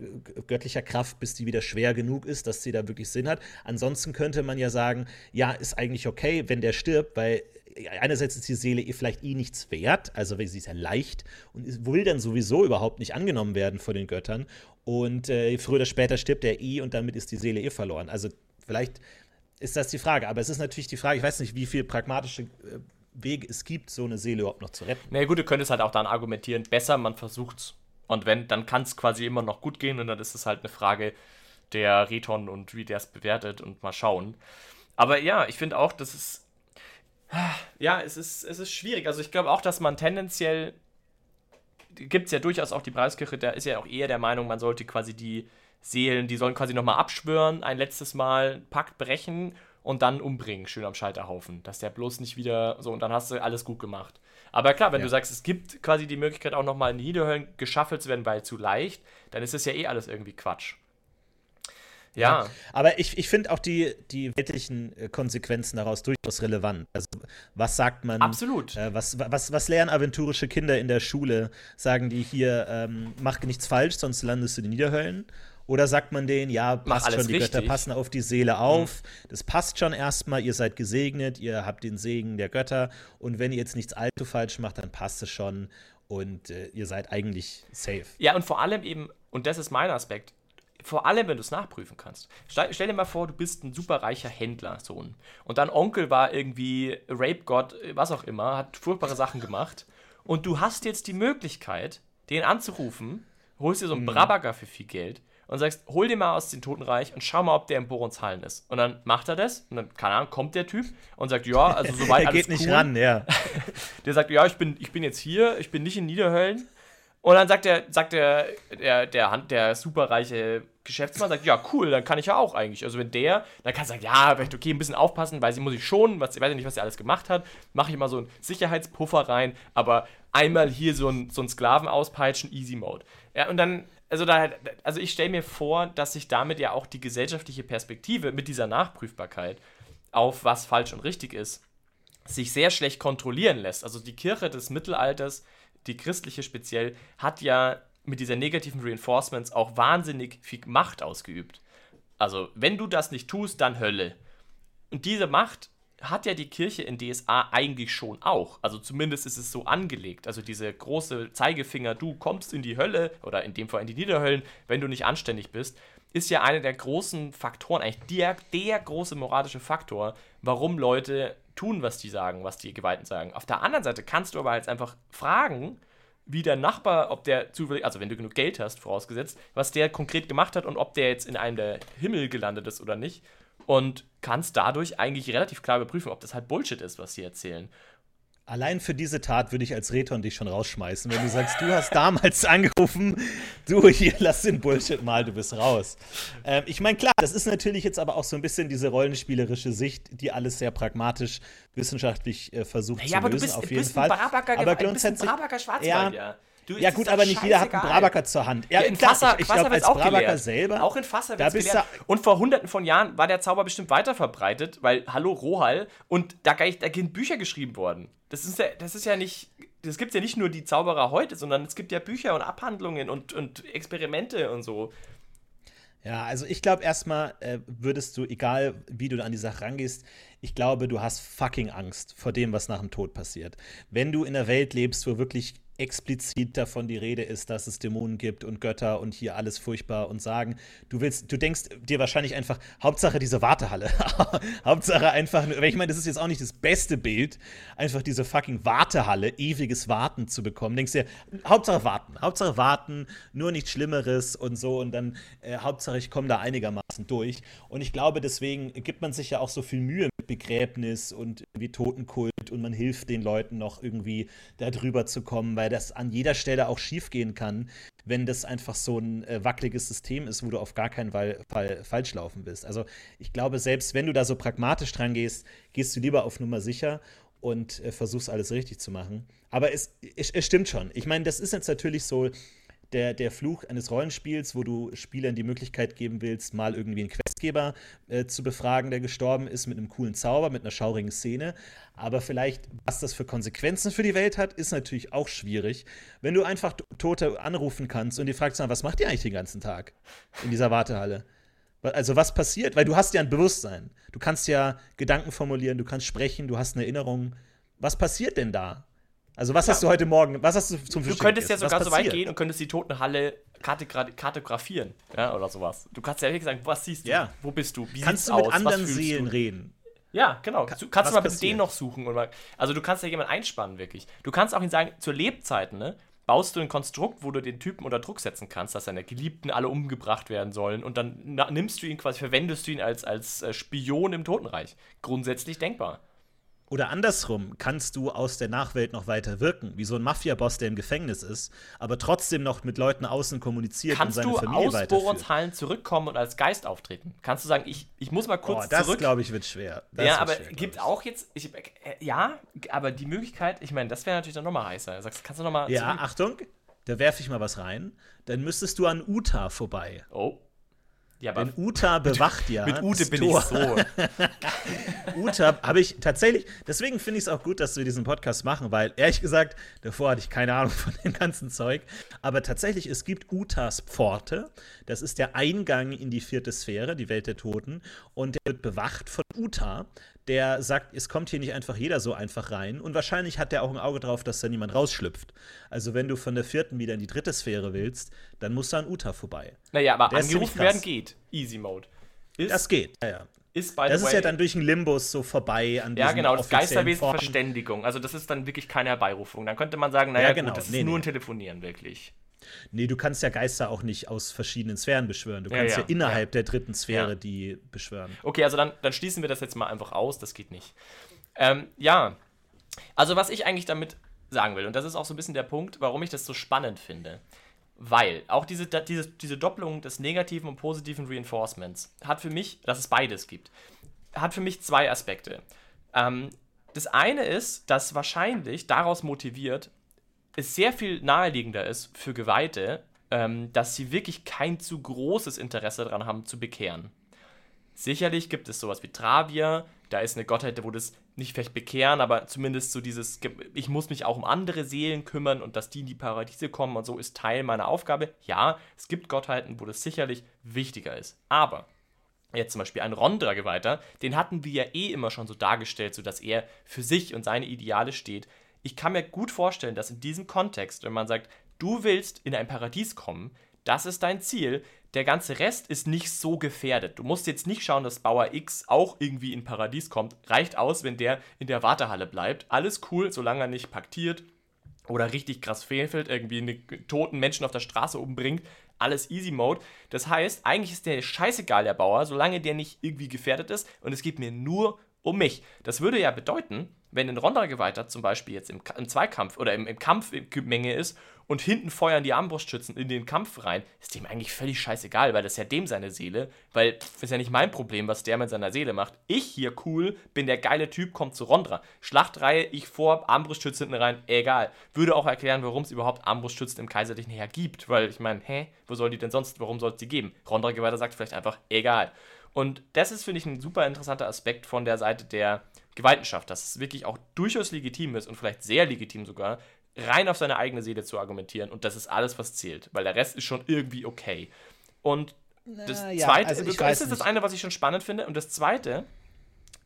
göttlicher Kraft, bis die wieder schwer genug ist, dass sie da wirklich Sinn hat. Ansonsten könnte man ja sagen, ja, ist eigentlich okay, wenn der stirbt, weil einerseits ist die Seele ihr vielleicht eh nichts wert, also sie ist ja leicht und will dann sowieso überhaupt nicht angenommen werden von den Göttern. Und äh, früher oder später stirbt er eh und damit ist die Seele eh verloren. Also vielleicht ist das die Frage. Aber es ist natürlich die Frage, ich weiß nicht, wie viel pragmatische äh, Wege es gibt, so eine Seele überhaupt noch zu retten. Na naja, gut, du könntest halt auch dann argumentieren, besser, man versucht's. Und wenn, dann kann es quasi immer noch gut gehen und dann ist es halt eine Frage der Reton und wie der es bewertet und mal schauen. Aber ja, ich finde auch, dass es ja, es ist, es ist schwierig. Also ich glaube auch, dass man tendenziell gibt es ja durchaus auch die Preiskirche, da ist ja auch eher der Meinung, man sollte quasi die Seelen, die sollen quasi nochmal abschwören, ein letztes Mal Pakt brechen und dann umbringen, schön am Scheiterhaufen. Dass der bloß nicht wieder so und dann hast du alles gut gemacht. Aber klar, wenn ja. du sagst, es gibt quasi die Möglichkeit auch nochmal in die Niederhöllen geschaffelt zu werden, weil zu leicht, dann ist es ja eh alles irgendwie Quatsch. Ja. ja. Aber ich, ich finde auch die, die weltlichen äh, Konsequenzen daraus durchaus relevant. Also, was sagt man? Absolut. Äh, was, was, was lernen aventurische Kinder in der Schule? Sagen die hier, ähm, mach nichts falsch, sonst landest du in den Niederhöllen? Oder sagt man denen, ja, passt schon, die richtig. Götter passen auf die Seele auf, mhm. das passt schon erstmal, ihr seid gesegnet, ihr habt den Segen der Götter und wenn ihr jetzt nichts allzu falsch macht, dann passt es schon und äh, ihr seid eigentlich safe. Ja, und vor allem eben, und das ist mein Aspekt, vor allem, wenn du es nachprüfen kannst. Stell, stell, dir mal vor, du bist ein superreicher Händlersohn. Und dein Onkel war irgendwie Rape-Gott, was auch immer, hat furchtbare Sachen gemacht. Und du hast jetzt die Möglichkeit, den anzurufen, holst dir so einen mhm. Brabager für viel Geld und sagst, hol den mal aus dem Totenreich und schau mal, ob der im Borons Hallen ist. Und dann macht er das und dann, keine Ahnung, kommt der Typ und sagt, ja, also soweit alles geht nicht cool. ran, ja. der sagt, ja, ich bin, ich bin jetzt hier, ich bin nicht in Niederhöllen und dann sagt der, sagt der, der, der, Hand, der superreiche Geschäftsmann, sagt, ja, cool, dann kann ich ja auch eigentlich. Also wenn der, dann kann er sagen, ja, vielleicht okay, ein bisschen aufpassen, weil sie muss ich schon, was, ich weiß ja nicht, was er alles gemacht hat, mache ich mal so einen Sicherheitspuffer rein, aber einmal hier so ein, so ein Sklaven auspeitschen, Easy Mode. Ja, und dann, also da, also ich stelle mir vor, dass sich damit ja auch die gesellschaftliche Perspektive mit dieser Nachprüfbarkeit auf was falsch und richtig ist, sich sehr schlecht kontrollieren lässt. Also die Kirche des Mittelalters die christliche speziell, hat ja mit dieser negativen Reinforcements auch wahnsinnig viel Macht ausgeübt. Also, wenn du das nicht tust, dann Hölle. Und diese Macht hat ja die Kirche in DSA eigentlich schon auch. Also zumindest ist es so angelegt. Also diese große Zeigefinger, du kommst in die Hölle oder in dem Fall in die Niederhöllen, wenn du nicht anständig bist. ist ja einer der großen Faktoren, eigentlich der, der große moralische Faktor, warum Leute tun, was die sagen, was die Geweihten sagen. Auf der anderen Seite kannst du aber jetzt einfach fragen, wie der Nachbar, ob der zufällig, also wenn du genug Geld hast, vorausgesetzt, was der konkret gemacht hat und ob der jetzt in einem der Himmel gelandet ist oder nicht. Und kannst dadurch eigentlich relativ klar überprüfen, ob das halt Bullshit ist, was sie erzählen. Allein für diese Tat würde ich als Reton dich schon rausschmeißen, wenn du sagst, du hast damals angerufen, du hier, lass den Bullshit mal, du bist raus. Ähm, ich meine, klar, das ist natürlich jetzt aber auch so ein bisschen diese rollenspielerische Sicht, die alles sehr pragmatisch, wissenschaftlich äh, versucht ja, zu lösen, bist, auf jeden Fall. Ein aber grundsätzlich, Brabacker Schwarzwald, ja. ja. Du, ja, gut, aber nicht jeder hat einen Brabacker zur Hand. Ja, in klar, Fassa, ich, ich glaube, als auch Brabacker gelehrt. selber. Auch in Fassa wird gelehrt. Und vor hunderten von Jahren war der Zauber bestimmt weiter verbreitet, weil, hallo, Rohall, und da, da sind Bücher geschrieben worden. Das ist ja, das ist ja nicht, das gibt ja nicht nur die Zauberer heute, sondern es gibt ja Bücher und Abhandlungen und, und Experimente und so. Ja, also ich glaube erstmal äh, würdest du, egal wie du an die Sache rangehst, ich glaube, du hast fucking Angst vor dem, was nach dem Tod passiert. Wenn du in einer Welt lebst, wo wirklich explizit davon die Rede ist, dass es Dämonen gibt und Götter und hier alles furchtbar und sagen, du willst, du denkst dir wahrscheinlich einfach, Hauptsache diese Wartehalle. Hauptsache einfach, ich meine, das ist jetzt auch nicht das beste Bild, einfach diese fucking Wartehalle, ewiges Warten zu bekommen. Denkst dir, Hauptsache warten, Hauptsache warten, nur nichts Schlimmeres und so und dann äh, Hauptsache ich komme da einigermaßen durch. Und ich glaube, deswegen gibt man sich ja auch so viel Mühe mit Begräbnis und wie Totenkult und man hilft den Leuten noch irgendwie da drüber zu kommen, weil das an jeder Stelle auch schiefgehen kann, wenn das einfach so ein äh, wackeliges System ist, wo du auf gar keinen Fall, Fall falsch laufen willst. Also ich glaube, selbst wenn du da so pragmatisch dran gehst, gehst du lieber auf Nummer sicher und äh, versuchst alles richtig zu machen. Aber es, es, es stimmt schon. Ich meine, das ist jetzt natürlich so, der, der Fluch eines Rollenspiels, wo du Spielern die Möglichkeit geben willst, mal irgendwie einen Questgeber äh, zu befragen, der gestorben ist, mit einem coolen Zauber, mit einer schaurigen Szene. Aber vielleicht, was das für Konsequenzen für die Welt hat, ist natürlich auch schwierig. Wenn du einfach Tote anrufen kannst und die fragst, was macht ihr eigentlich den ganzen Tag in dieser Wartehalle? Also was passiert? Weil du hast ja ein Bewusstsein. Du kannst ja Gedanken formulieren, du kannst sprechen, du hast eine Erinnerung. Was passiert denn da? Also, was ja. hast du heute Morgen, was hast du zum Frühstück Du könntest ja sogar so weit gehen und könntest die Totenhalle kartografieren, ja, oder sowas. Du kannst ja wirklich sagen, was siehst du? Ja. Wo bist du? Wie kannst du mit aus? anderen Seelen du? reden? Ja, genau. Ka kannst du mal mit denen noch suchen. Oder, also, du kannst ja jemanden einspannen, wirklich. Du kannst auch ihn sagen, zur Lebzeiten, ne? baust du ein Konstrukt, wo du den Typen unter Druck setzen kannst, dass seine Geliebten alle umgebracht werden sollen und dann nimmst du ihn quasi, verwendest du ihn als, als äh, Spion im Totenreich. Grundsätzlich denkbar. Oder andersrum, kannst du aus der Nachwelt noch weiter wirken, wie so ein Mafia-Boss, der im Gefängnis ist, aber trotzdem noch mit Leuten außen kommuniziert kannst und seine Familie weiterführt. Kannst du aus Boronshallen zurückkommen und als Geist auftreten? Kannst du sagen, ich, ich muss mal kurz oh, das zurück? Das, glaube ich, wird schwer. Das ja, aber gibt auch jetzt, ich, äh, ja, aber die Möglichkeit, ich meine, das wäre natürlich dann nochmal heißer. Sagst, kannst du nochmal Ja, zurück? Achtung, da werfe ich mal was rein. Dann müsstest du an Uta vorbei. Oh. Ja, Denn Uta bewacht ja. Mit Ute bin Tor. ich so. Uta habe ich tatsächlich, deswegen finde ich es auch gut, dass wir diesen Podcast machen, weil ehrlich gesagt, davor hatte ich keine Ahnung von dem ganzen Zeug. Aber tatsächlich, es gibt Utas Pforte. Das ist der Eingang in die vierte Sphäre, die Welt der Toten. Und der wird bewacht von Uta, der sagt, es kommt hier nicht einfach jeder so einfach rein. Und wahrscheinlich hat der auch ein Auge drauf, dass da niemand rausschlüpft. Also, wenn du von der vierten wieder in die dritte Sphäre willst, dann musst du an Uta vorbei. Naja, aber der angerufen werden geht. Easy Mode. Ist, das geht, ja, ja. Ist das ist way, ja dann durch einen Limbus so vorbei an Ja, genau, das Geisterwesen Verständigung. Also, das ist dann wirklich keine Herbeirufung. Dann könnte man sagen, naja, ja, genau. gut, das nee, ist nur nee. ein Telefonieren, wirklich. Nee, du kannst ja Geister auch nicht aus verschiedenen Sphären beschwören. Du kannst ja, ja, ja innerhalb der dritten Sphäre die beschwören. Okay, also dann, dann schließen wir das jetzt mal einfach aus. Das geht nicht. Ähm, ja, also was ich eigentlich damit sagen will, und das ist auch so ein bisschen der Punkt, warum ich das so spannend finde. Weil auch diese, diese, diese Doppelung des negativen und positiven Reinforcements hat für mich, dass es beides gibt, hat für mich zwei Aspekte. Ähm, das eine ist, dass wahrscheinlich daraus motiviert es sehr viel naheliegender ist für Geweihte, ähm, dass sie wirklich kein zu großes Interesse daran haben, zu bekehren. Sicherlich gibt es sowas wie Travia, da ist eine Gottheit, wo das nicht vielleicht bekehren, aber zumindest so dieses, ich muss mich auch um andere Seelen kümmern und dass die in die Paradiese kommen und so ist Teil meiner Aufgabe. Ja, es gibt Gottheiten, wo das sicherlich wichtiger ist. Aber jetzt zum Beispiel ein Rondra-Geweihter, den hatten wir ja eh immer schon so dargestellt, sodass er für sich und seine Ideale steht ich kann mir gut vorstellen, dass in diesem Kontext, wenn man sagt, du willst in ein Paradies kommen, das ist dein Ziel, der ganze Rest ist nicht so gefährdet. Du musst jetzt nicht schauen, dass Bauer X auch irgendwie in Paradies kommt. Reicht aus, wenn der in der Wartehalle bleibt. Alles cool, solange er nicht paktiert oder richtig krass fehlfällt, irgendwie einen toten Menschen auf der Straße umbringt. Alles Easy Mode. Das heißt, eigentlich ist der scheißegal, der Bauer, solange der nicht irgendwie gefährdet ist. Und es geht mir nur um mich. Das würde ja bedeuten, wenn ein Rondergeweihter zum Beispiel jetzt im, im Zweikampf oder im, im Kampfmenge ist und hinten feuern die Armbrustschützen in den Kampf rein, ist dem eigentlich völlig scheißegal, weil das ist ja dem seine Seele, weil pff, ist ja nicht mein Problem, was der mit seiner Seele macht. Ich hier cool, bin der geile Typ, kommt zu Rondra. Schlachtreihe, ich vor, Armbrustschützen hinten rein, egal. Würde auch erklären, warum es überhaupt Armbrustschützen im kaiserlichen Heer gibt, weil ich meine, hä, wo soll die denn sonst, warum soll es die geben? Rondra-Geweihter sagt vielleicht einfach, egal. Und das ist, finde ich, ein super interessanter Aspekt von der Seite der Gewaltenschaft, dass es wirklich auch durchaus legitim ist und vielleicht sehr legitim sogar, rein auf seine eigene Seele zu argumentieren und das ist alles, was zählt, weil der Rest ist schon irgendwie okay. Und das Na, ja, zweite, also das ist das eine, was ich schon spannend finde und das zweite,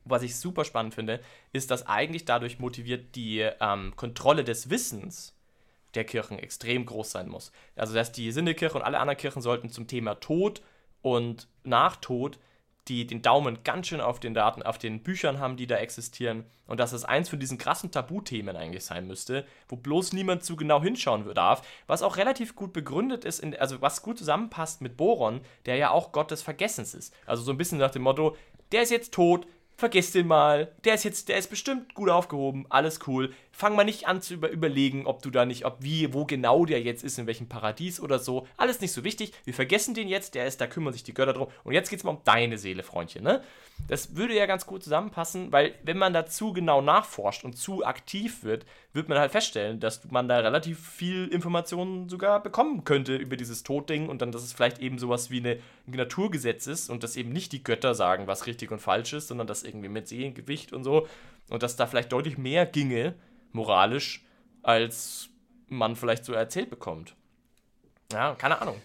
was ich super spannend finde, ist, dass eigentlich dadurch motiviert die ähm, Kontrolle des Wissens der Kirchen extrem groß sein muss. Also, dass die Sinnekirche und alle anderen Kirchen sollten zum Thema Tod und Nachtod die den Daumen ganz schön auf den Daten, auf den Büchern haben, die da existieren. Und dass es eins von diesen krassen Tabuthemen eigentlich sein müsste, wo bloß niemand zu genau hinschauen darf, was auch relativ gut begründet ist, in, also was gut zusammenpasst mit Boron, der ja auch Gott des Vergessens ist. Also so ein bisschen nach dem Motto, der ist jetzt tot, vergiss den mal, der ist jetzt, der ist bestimmt gut aufgehoben, alles cool. Fang mal nicht an zu über überlegen, ob du da nicht, ob wie, wo genau der jetzt ist, in welchem Paradies oder so. Alles nicht so wichtig. Wir vergessen den jetzt, der ist, da kümmern sich die Götter drum. Und jetzt geht's mal um deine Seele, Freundchen, ne? Das würde ja ganz gut zusammenpassen, weil wenn man da zu genau nachforscht und zu aktiv wird, wird man halt feststellen, dass man da relativ viel Informationen sogar bekommen könnte über dieses Todding und dann, dass es vielleicht eben sowas wie eine, ein Naturgesetz ist und dass eben nicht die Götter sagen, was richtig und falsch ist, sondern das irgendwie mit Seelengewicht und so und dass da vielleicht deutlich mehr ginge, moralisch, als man vielleicht so erzählt bekommt. Ja, keine Ahnung.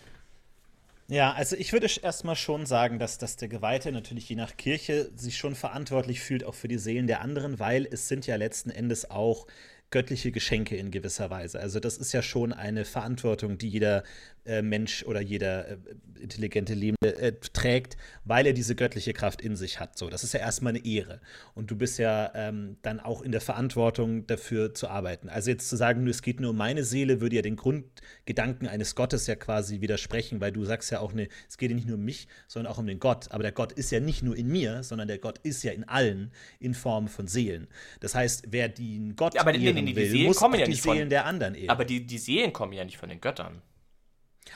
Ja, also ich würde erstmal schon sagen, dass, dass der Geweihte natürlich je nach Kirche sich schon verantwortlich fühlt, auch für die Seelen der anderen, weil es sind ja letzten Endes auch göttliche Geschenke in gewisser Weise. Also das ist ja schon eine Verantwortung, die jeder äh, Mensch oder jeder äh, intelligente Lebende äh, trägt, weil er diese göttliche Kraft in sich hat. So, das ist ja erstmal eine Ehre. Und du bist ja ähm, dann auch in der Verantwortung dafür zu arbeiten. Also jetzt zu sagen, es geht nur um meine Seele, würde ja den Grundgedanken eines Gottes ja quasi widersprechen, weil du sagst ja auch, ne, es geht ja nicht nur um mich, sondern auch um den Gott. Aber der Gott ist ja nicht nur in mir, sondern der Gott ist ja in allen in Form von Seelen. Das heißt, wer den Gott Ja, aber nee, nee, ehren nee, die will, Seelen muss kommen ja die nicht von- Seelen der anderen ehren. Aber die, die Seelen kommen ja nicht von den Göttern.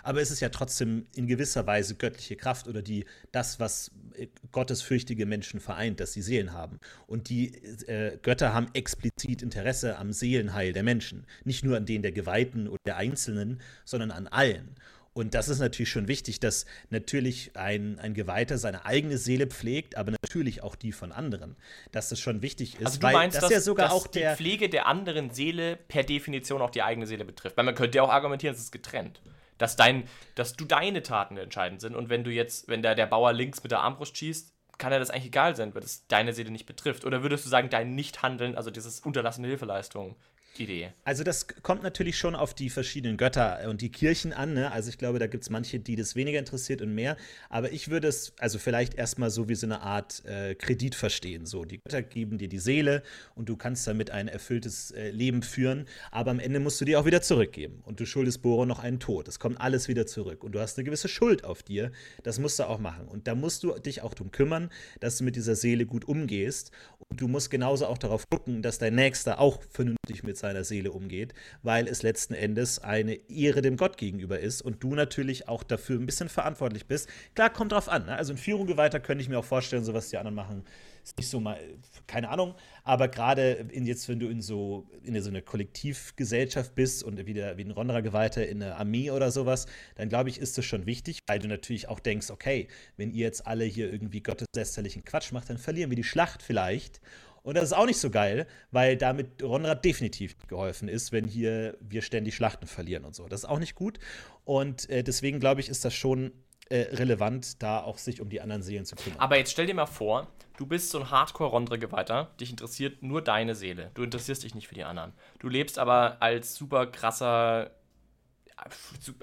Aber es ist ja trotzdem in gewisser Weise göttliche Kraft oder die, das, was äh, gottesfürchtige Menschen vereint, dass sie Seelen haben. Und die äh, Götter haben explizit Interesse am Seelenheil der Menschen. Nicht nur an denen der Geweihten oder der Einzelnen, sondern an allen. Und das ist natürlich schon wichtig, dass natürlich ein, ein Geweihter seine eigene Seele pflegt, aber natürlich auch die von anderen. Dass das schon wichtig ist, Also du weil meinst, das dass, ja sogar dass auch die. Pflege der anderen Seele per Definition auch die eigene Seele betrifft. Weil man könnte ja auch argumentieren, es ist getrennt. Dass, dein, dass du deine Taten entscheidend sind und wenn du jetzt, wenn da der Bauer links mit der Armbrust schießt, kann ja das eigentlich egal sein, weil das deine Seele nicht betrifft. Oder würdest du sagen, dein Nichthandeln, also dieses unterlassene Hilfeleistung, Idee? Also das kommt natürlich schon auf die verschiedenen Götter und die Kirchen an. Ne? Also ich glaube, da gibt es manche, die das weniger interessiert und mehr. Aber ich würde es also vielleicht erstmal so wie so eine Art äh, Kredit verstehen. So, die Götter geben dir die Seele und du kannst damit ein erfülltes äh, Leben führen. Aber am Ende musst du die auch wieder zurückgeben. Und du schuldest Boron noch einen Tod. Es kommt alles wieder zurück. Und du hast eine gewisse Schuld auf dir. Das musst du auch machen. Und da musst du dich auch darum kümmern, dass du mit dieser Seele gut umgehst. Und du musst genauso auch darauf gucken, dass dein Nächster auch vernünftig mit seiner Seele umgeht, weil es letzten Endes eine Ehre dem Gott gegenüber ist und du natürlich auch dafür ein bisschen verantwortlich bist. Klar, kommt drauf an. Ne? Also ein Führunggeweihter könnte ich mir auch vorstellen, so was die anderen machen, ist nicht so mal, keine Ahnung, aber gerade jetzt, wenn du in so, in so einer Kollektivgesellschaft bist und wieder wie ein Ronderer Geweihter in einer Armee oder sowas, dann glaube ich, ist das schon wichtig, weil du natürlich auch denkst, okay, wenn ihr jetzt alle hier irgendwie gotteslästerlichen Quatsch macht, dann verlieren wir die Schlacht vielleicht. Und das ist auch nicht so geil, weil damit Ronrad definitiv geholfen ist, wenn hier wir ständig Schlachten verlieren und so. Das ist auch nicht gut. Und äh, deswegen glaube ich, ist das schon äh, relevant, da auch sich um die anderen Seelen zu kümmern. Aber jetzt stell dir mal vor, du bist so ein Hardcore-Rondre-Geweihter, dich interessiert nur deine Seele. Du interessierst dich nicht für die anderen. Du lebst aber als super krasser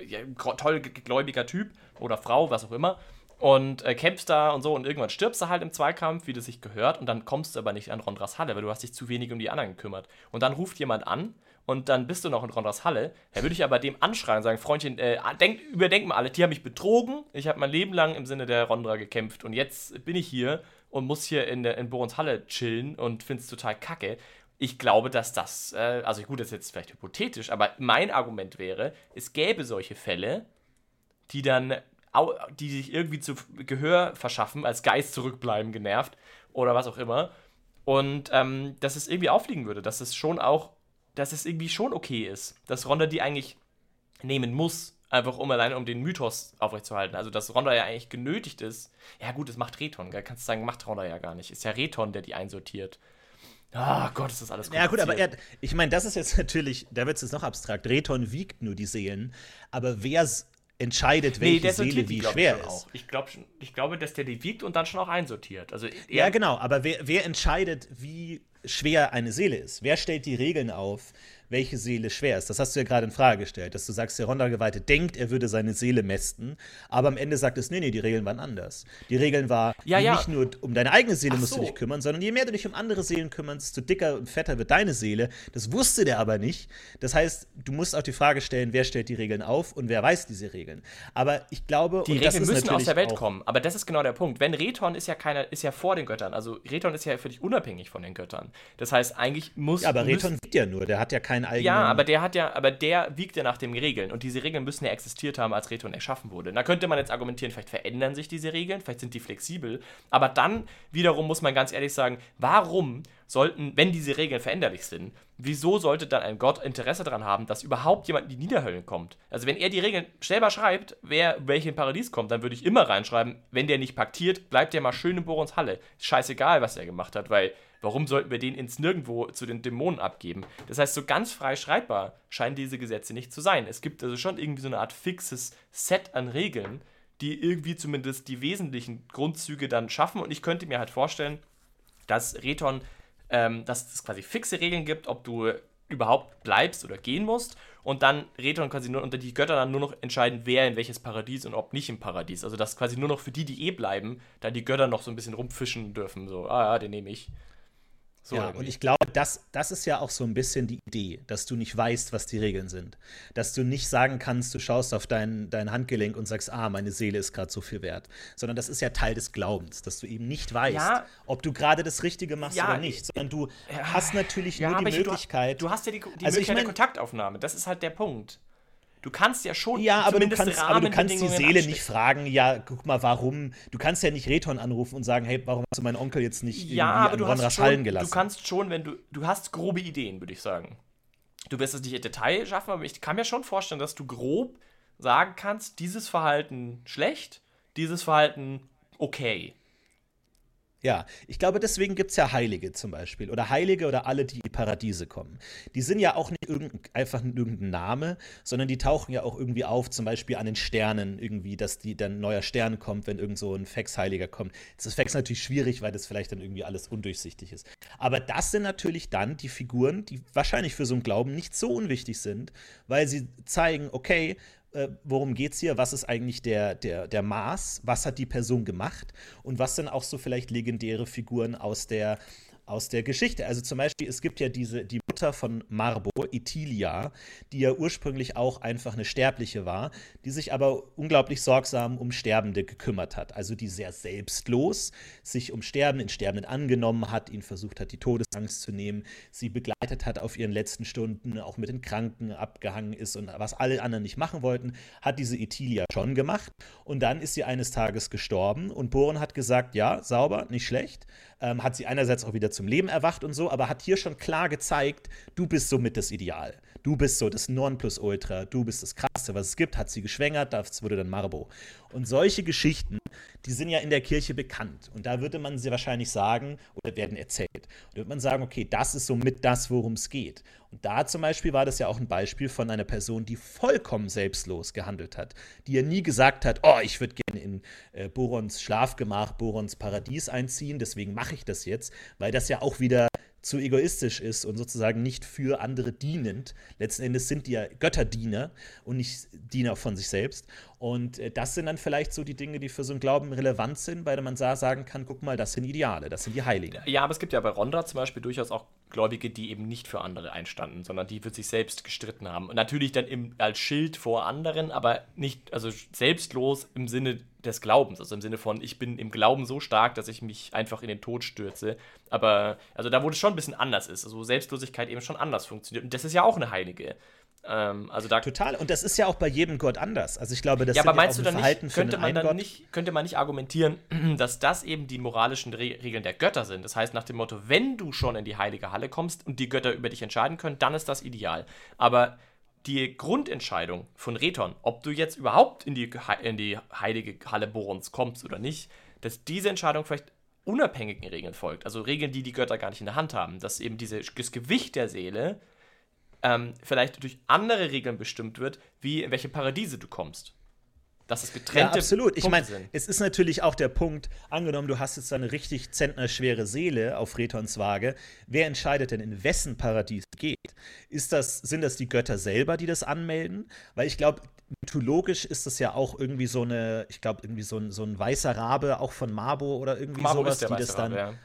ja, toll gläubiger Typ oder Frau, was auch immer. Und äh, kämpfst da und so und irgendwann stirbst du halt im Zweikampf, wie das sich gehört, und dann kommst du aber nicht an Rondras Halle, weil du hast dich zu wenig um die anderen gekümmert. Und dann ruft jemand an und dann bist du noch in Rondras Halle. Da würde ich aber dem anschreien und sagen, Freundchen, äh, denk, überdenk mal alle, die haben mich betrogen, ich habe mein Leben lang im Sinne der Rondra gekämpft und jetzt bin ich hier und muss hier in, in Borons Halle chillen und finde es total kacke. Ich glaube, dass das, äh, also gut, das ist jetzt vielleicht hypothetisch, aber mein Argument wäre, es gäbe solche Fälle, die dann die sich irgendwie zu Gehör verschaffen, als Geist zurückbleiben, genervt oder was auch immer. Und ähm, dass es irgendwie auffliegen würde, dass es schon auch, dass es irgendwie schon okay ist, dass Ronda die eigentlich nehmen muss, einfach um alleine um den Mythos aufrechtzuerhalten. Also dass Ronda ja eigentlich genötigt ist. Ja gut, das macht Reton, gell? kannst du sagen, macht Ronda ja gar nicht. Ist ja Reton, der die einsortiert. Ah oh Gott, ist das alles Ja gut, aber er, ich meine, das ist jetzt natürlich, da wird es jetzt noch abstrakt. Reton wiegt nur die Seelen, aber wer entscheidet, welche nee, Seele wie schwer ist. Ich, glaub, ich glaube, dass der die wiegt und dann schon auch einsortiert. Also ja, genau, aber wer, wer entscheidet, wie schwer eine Seele ist? Wer stellt die Regeln auf, welche Seele schwer ist. Das hast du ja gerade in Frage gestellt, dass du sagst, der Ronda-Geweihte denkt, er würde seine Seele mästen, aber am Ende sagt es, nee, nee, die Regeln waren anders. Die Regeln war, ja, ja. nicht nur um deine eigene Seele Ach musst so. du dich kümmern, sondern je mehr du dich um andere Seelen kümmerst, desto dicker und fetter wird deine Seele. Das wusste der aber nicht. Das heißt, du musst auch die Frage stellen, wer stellt die Regeln auf und wer weiß diese Regeln. Aber ich glaube, die Regeln müssen aus der Welt kommen. Aber das ist genau der Punkt. Wenn Reton ist ja keiner, ist ja vor den Göttern. Also Reton ist ja völlig unabhängig von den Göttern. Das heißt, eigentlich muss. Ja, aber Reton wiegt ja nur, der hat ja keinen eigenen. Ja, aber der hat ja, aber der wiegt ja nach den Regeln und diese Regeln müssen ja existiert haben, als Reton erschaffen wurde. Da könnte man jetzt argumentieren, vielleicht verändern sich diese Regeln, vielleicht sind die flexibel, aber dann wiederum muss man ganz ehrlich sagen, warum sollten, wenn diese Regeln veränderlich sind, wieso sollte dann ein Gott Interesse daran haben, dass überhaupt jemand in die Niederhöllen kommt? Also wenn er die Regeln selber schreibt, wer welche in Paradies kommt, dann würde ich immer reinschreiben, wenn der nicht paktiert, bleibt der mal schön in Borons Halle. Scheißegal, was er gemacht hat, weil Warum sollten wir den ins Nirgendwo zu den Dämonen abgeben? Das heißt, so ganz frei schreibbar scheinen diese Gesetze nicht zu sein. Es gibt also schon irgendwie so eine Art fixes Set an Regeln, die irgendwie zumindest die wesentlichen Grundzüge dann schaffen. Und ich könnte mir halt vorstellen, dass Reton, ähm, dass es quasi fixe Regeln gibt, ob du überhaupt bleibst oder gehen musst. Und dann Reton quasi nur unter die Götter dann nur noch entscheiden, wer in welches Paradies und ob nicht im Paradies. Also dass quasi nur noch für die, die eh bleiben, da die Götter noch so ein bisschen rumfischen dürfen. So, ah ja, den nehme ich. So ja, irgendwie. und ich glaube, das, das ist ja auch so ein bisschen die Idee, dass du nicht weißt, was die Regeln sind. Dass du nicht sagen kannst, du schaust auf dein, dein Handgelenk und sagst, ah, meine Seele ist gerade so viel wert. Sondern das ist ja Teil des Glaubens, dass du eben nicht weißt, ja, ob du gerade das Richtige machst ja, oder nicht. Sondern du hast natürlich nur die Möglichkeit. Du, du, hast ja die, die also Möglichkeit ich mein, der Kontaktaufnahme. Das ist halt der Punkt. Du kannst ja schon. Ja, aber du kannst, aber du kannst die Seele nicht fragen, ja, guck mal, warum. Du kannst ja nicht Reton anrufen und sagen, hey, warum hast du meinen Onkel jetzt nicht ja, aber du hast schon, gelassen? Du kannst schon, wenn du. Du hast grobe Ideen, würde ich sagen. Du wirst es nicht im Detail schaffen, aber ich kann mir schon vorstellen, dass du grob sagen kannst, dieses Verhalten schlecht, dieses Verhalten okay. Ja, ich glaube, deswegen gibt es ja Heilige zum Beispiel. Oder Heilige oder alle, die in die Paradiese kommen. Die sind ja auch nicht irgendein, einfach irgendein Name, sondern die tauchen ja auch irgendwie auf, zum Beispiel an den Sternen, irgendwie, dass die, dann neuer Stern kommt, wenn irgend so ein Fex-Heiliger kommt. Das ist Fex natürlich schwierig, weil das vielleicht dann irgendwie alles undurchsichtig ist. Aber das sind natürlich dann die Figuren, die wahrscheinlich für so einen Glauben nicht so unwichtig sind, weil sie zeigen, okay, äh, worum geht es hier, was ist eigentlich der, der, der Maß, was hat die Person gemacht? Und was sind auch so vielleicht legendäre Figuren aus der, aus der Geschichte. Also zum Beispiel, es gibt ja diese, die Mutter von Marbo, Itilia, die ja ursprünglich auch einfach eine Sterbliche war, die sich aber unglaublich sorgsam um Sterbende gekümmert hat. Also die sehr selbstlos sich um Sterbende, in Sterbenden angenommen hat, ihnen versucht hat, die Todesangst zu nehmen, sie begleitet hat auf ihren letzten Stunden, auch mit den Kranken abgehangen ist und was alle anderen nicht machen wollten, hat diese Itilia schon gemacht. Und dann ist sie eines Tages gestorben und Boron hat gesagt, ja, sauber, nicht schlecht ähm, hat sie einerseits auch wieder zum Leben erwacht und so, aber hat hier schon klar gezeigt, du bist somit das Ideal. Du bist so das Nonplusultra, du bist das Krasse, was es gibt, hat sie geschwängert, das wurde dann Marbo. Und solche Geschichten, die sind ja in der Kirche bekannt. Und da würde man sie wahrscheinlich sagen, oder werden erzählt. Und da würde man sagen, okay, das ist somit das, worum es geht. Und da zum Beispiel war das ja auch ein Beispiel von einer Person, die vollkommen selbstlos gehandelt hat, die ja nie gesagt hat, oh, ich würde gerne in äh, Borons Schlafgemach, Borons Paradies einziehen, deswegen mache ich das jetzt, weil das ja auch wieder zu egoistisch ist und sozusagen nicht für andere dienend. Letzten Endes sind die ja Götterdiener und nicht Diener von sich selbst. Und äh, das sind dann vielleicht so die Dinge, die für so einen Glauben relevant sind, weil man sagen kann, guck mal, das sind Ideale, das sind die Heiligen. Ja, aber es gibt ja bei Rondra zum Beispiel durchaus auch Gläubige, die eben nicht für andere einstanden, sondern die für sich selbst gestritten haben. Und natürlich dann im, als Schild vor anderen, aber nicht, also selbstlos im Sinne des Glaubens, also im Sinne von, ich bin im Glauben so stark, dass ich mich einfach in den Tod stürze. Aber, also da, wo es schon ein bisschen anders ist, also Selbstlosigkeit eben schon anders funktioniert. Und das ist ja auch eine Heilige. Ähm, also da Total. Und das ist ja auch bei jedem Gott anders. Also ich glaube, das ja, aber meinst du dann nicht, könnte man dann nicht, könnte man nicht argumentieren, dass das eben die moralischen Re Regeln der Götter sind? Das heißt nach dem Motto, wenn du schon in die heilige Halle kommst und die Götter über dich entscheiden können, dann ist das ideal. Aber die Grundentscheidung von Reton, ob du jetzt überhaupt in die, in die heilige Halle Borons kommst oder nicht, dass diese Entscheidung vielleicht unabhängigen Regeln folgt. Also Regeln, die die Götter gar nicht in der Hand haben. Dass eben diese, das Gewicht der Seele ähm, vielleicht durch andere Regeln bestimmt wird, wie in welche Paradiese du kommst. Dass es getrennte ja, absolut. Punkte ich meine, es ist natürlich auch der Punkt, angenommen, du hast jetzt eine richtig zentnerschwere Seele auf Retons Waage, wer entscheidet denn, in wessen Paradies geht? Ist das, sind das die Götter selber, die das anmelden? Weil ich glaube, mythologisch ist das ja auch irgendwie so eine, ich glaube, irgendwie so ein, so ein weißer Rabe, auch von Mabo oder irgendwie Mabo sowas, die das dann. Rabe, ja.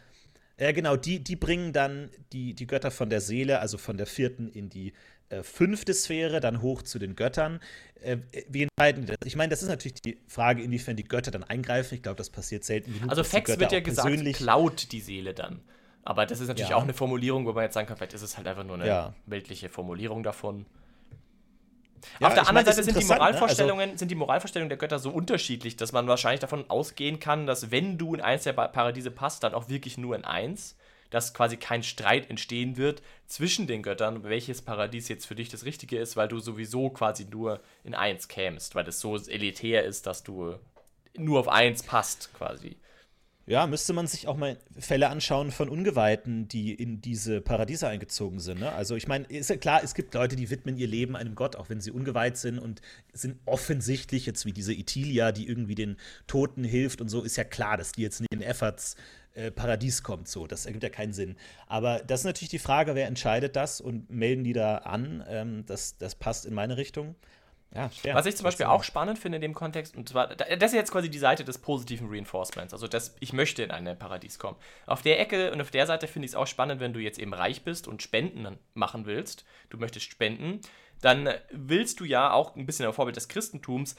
Ja, genau, die, die bringen dann die, die Götter von der Seele, also von der vierten in die äh, fünfte Sphäre, dann hoch zu den Göttern. Äh, wie entscheiden das? Ich meine, das ist natürlich die Frage, inwiefern die Götter dann eingreifen. Ich glaube, das passiert selten genug. Also Fex wird ja gesagt, klaut die Seele dann. Aber das ist natürlich ja. auch eine Formulierung, wo man jetzt sagen kann, vielleicht ist es halt einfach nur eine ja. weltliche Formulierung davon. Ja, Auf der anderen meine, Seite sind die, Moralvorstellungen, ne? also, sind die Moralvorstellungen der Götter so unterschiedlich, dass man wahrscheinlich davon ausgehen kann, dass wenn du in eins der Paradiese passt, dann auch wirklich nur in eins, dass quasi kein Streit entstehen wird zwischen den Göttern, welches Paradies jetzt für dich das Richtige ist, weil du sowieso quasi nur in eins kämst, weil das so elitär ist, dass du nur auf eins passt quasi. Ja, müsste man sich auch mal Fälle anschauen von Ungeweihten, die in diese Paradiese eingezogen sind. Ne? Also ich meine, ist ja klar, es gibt Leute, die widmen ihr Leben einem Gott, auch wenn sie ungeweiht sind und sind offensichtlich jetzt wie diese Itilia, die irgendwie den Toten hilft und so, ist ja klar, dass die jetzt in Efforts äh, Paradies kommt. So, das ergibt ja keinen Sinn. Aber das ist natürlich die Frage, wer entscheidet das und melden die da an? Ähm, das, das passt in meine Richtung. Ja, schwer. Was ich zum Beispiel auch spannend finde in dem Kontext, und zwar, das ist jetzt quasi die Seite des positiven Reinforcements, also das, ich möchte in ein Paradies kommen. Auf der Ecke und auf der Seite finde ich es auch spannend, wenn du jetzt eben reich bist und Spenden machen willst, du möchtest spenden, dann willst du ja auch ein bisschen am Vorbild des Christentums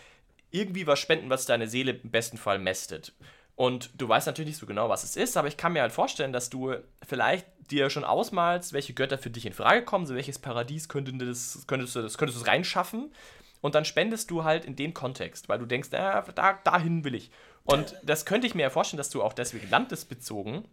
irgendwie was spenden, was deine Seele im besten Fall mästet. Und du weißt natürlich nicht so genau, was es ist, aber ich kann mir halt vorstellen, dass du vielleicht dir schon ausmalst, welche Götter für dich in Frage kommen, so welches Paradies könnte das, könntest du das könntest du reinschaffen und dann spendest du halt in dem Kontext, weil du denkst, äh, da, dahin will ich. Und das könnte ich mir ja vorstellen, dass du auch deswegen landesbezogen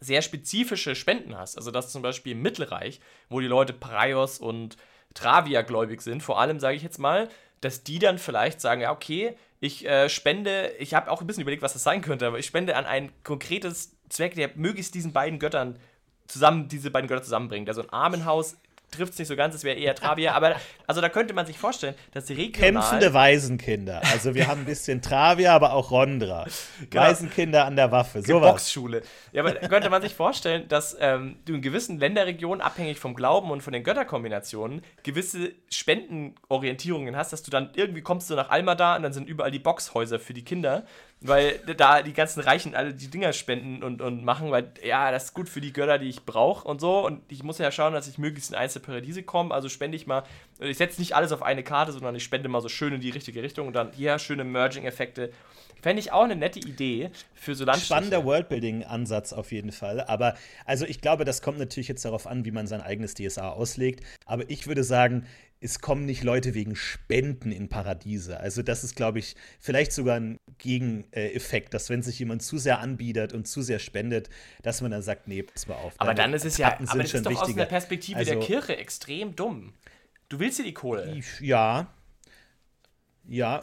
sehr spezifische Spenden hast. Also dass zum Beispiel im Mittelreich, wo die Leute Praios und Travia gläubig sind, vor allem sage ich jetzt mal, dass die dann vielleicht sagen, ja okay, ich äh, spende, ich habe auch ein bisschen überlegt, was das sein könnte, aber ich spende an ein konkretes Zweck, der möglichst diesen beiden Göttern zusammen, diese beiden Götter zusammenbringt. Also ein Armenhaus trifft es nicht so ganz, es wäre eher Travia, aber also da könnte man sich vorstellen, dass die regional... Kämpfende Waisenkinder. Also wir haben ein bisschen Travia, aber auch Rondra. Genau. Waisenkinder an der Waffe, sowas. Boxschule. Ja, aber da könnte man sich vorstellen, dass ähm, du in gewissen Länderregionen, abhängig vom Glauben und von den Götterkombinationen, gewisse Spendenorientierungen hast, dass du dann irgendwie kommst du nach Alma und dann sind überall die Boxhäuser für die Kinder weil da die ganzen Reichen alle die Dinger spenden und, und machen, weil ja, das ist gut für die Götter, die ich brauche und so. Und ich muss ja schauen, dass ich möglichst in einzelne Paradiese komme. Also spende ich mal, ich setze nicht alles auf eine Karte, sondern ich spende mal so schön in die richtige Richtung und dann hier schöne Merging-Effekte. Fände ich auch eine nette Idee für so Landstriche. Spannender Worldbuilding-Ansatz auf jeden Fall. Aber also ich glaube, das kommt natürlich jetzt darauf an, wie man sein eigenes DSA auslegt. Aber ich würde sagen, es kommen nicht Leute wegen Spenden in Paradiese. Also das ist, glaube ich, vielleicht sogar ein Gegeneffekt, dass wenn sich jemand zu sehr anbietet und zu sehr spendet, dass man dann sagt, nee, pass mal auf. Aber dann ist es ja, aber das ist doch wichtiger. aus der Perspektive also, der Kirche extrem dumm. Du willst dir die Kohle. Ja, ja,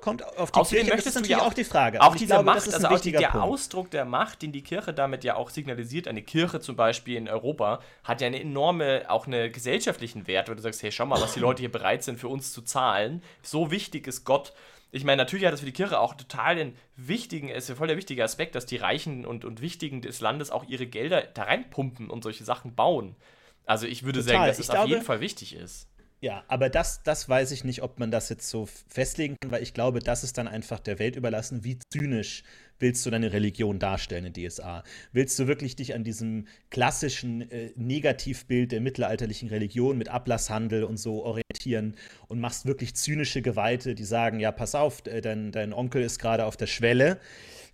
kommt auf die Außerdem Kirche, möchtest das ist natürlich auch, auch die Frage. Auch diese glaube, Macht, also auch die, der Punkt. Ausdruck der Macht, den die Kirche damit ja auch signalisiert, eine Kirche zum Beispiel in Europa, hat ja eine enorme, auch eine gesellschaftlichen Wert, wo du sagst, hey, schau mal, was die Leute hier bereit sind für uns zu zahlen. So wichtig ist Gott. ich meine, natürlich hat das für die Kirche auch total den wichtigen, ist ja voll der wichtige Aspekt, dass die Reichen und, und Wichtigen des Landes auch ihre Gelder da reinpumpen und solche Sachen bauen. Also ich würde Total. sagen, dass es auf glaube- jeden Fall wichtig ist. Ja, aber das, das weiß ich nicht, ob man das jetzt so festlegen kann, weil ich glaube, das ist dann einfach der Welt überlassen, wie zynisch willst du deine Religion darstellen in DSA? Willst du wirklich dich an diesem klassischen äh, Negativbild der mittelalterlichen Religion mit Ablasshandel und so orientieren und machst wirklich zynische Geweihte, die sagen, ja, pass auf, äh, dein, dein Onkel ist gerade auf der Schwelle.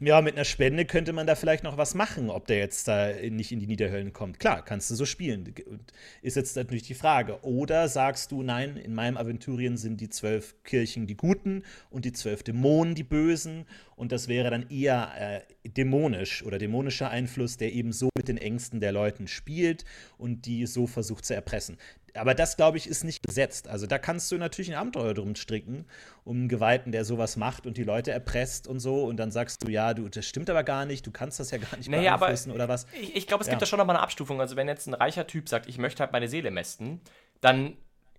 Ja, mit einer Spende könnte man da vielleicht noch was machen, ob der jetzt da nicht in die Niederhöllen kommt. Klar, kannst du so spielen. Ist jetzt natürlich die Frage. Oder sagst du, nein, in meinem Aventurien sind die zwölf Kirchen die Guten und die zwölf Dämonen die Bösen. Und das wäre dann eher äh, dämonisch oder dämonischer Einfluss, der eben so mit den Ängsten der Leuten spielt und die so versucht zu erpressen. Aber das, glaube ich, ist nicht gesetzt. Also da kannst du natürlich ein Abenteuer drum stricken, um einen Geweihten, der sowas macht und die Leute erpresst und so. Und dann sagst du, ja, du, das stimmt aber gar nicht, du kannst das ja gar nicht Naja, aber beeinflussen oder was. Ich, ich glaube, es gibt Ja. da schon nochmal eine Abstufung. Also, wenn jetzt ein reicher Typ sagt, ich möchte halt meine Seele mästen, dann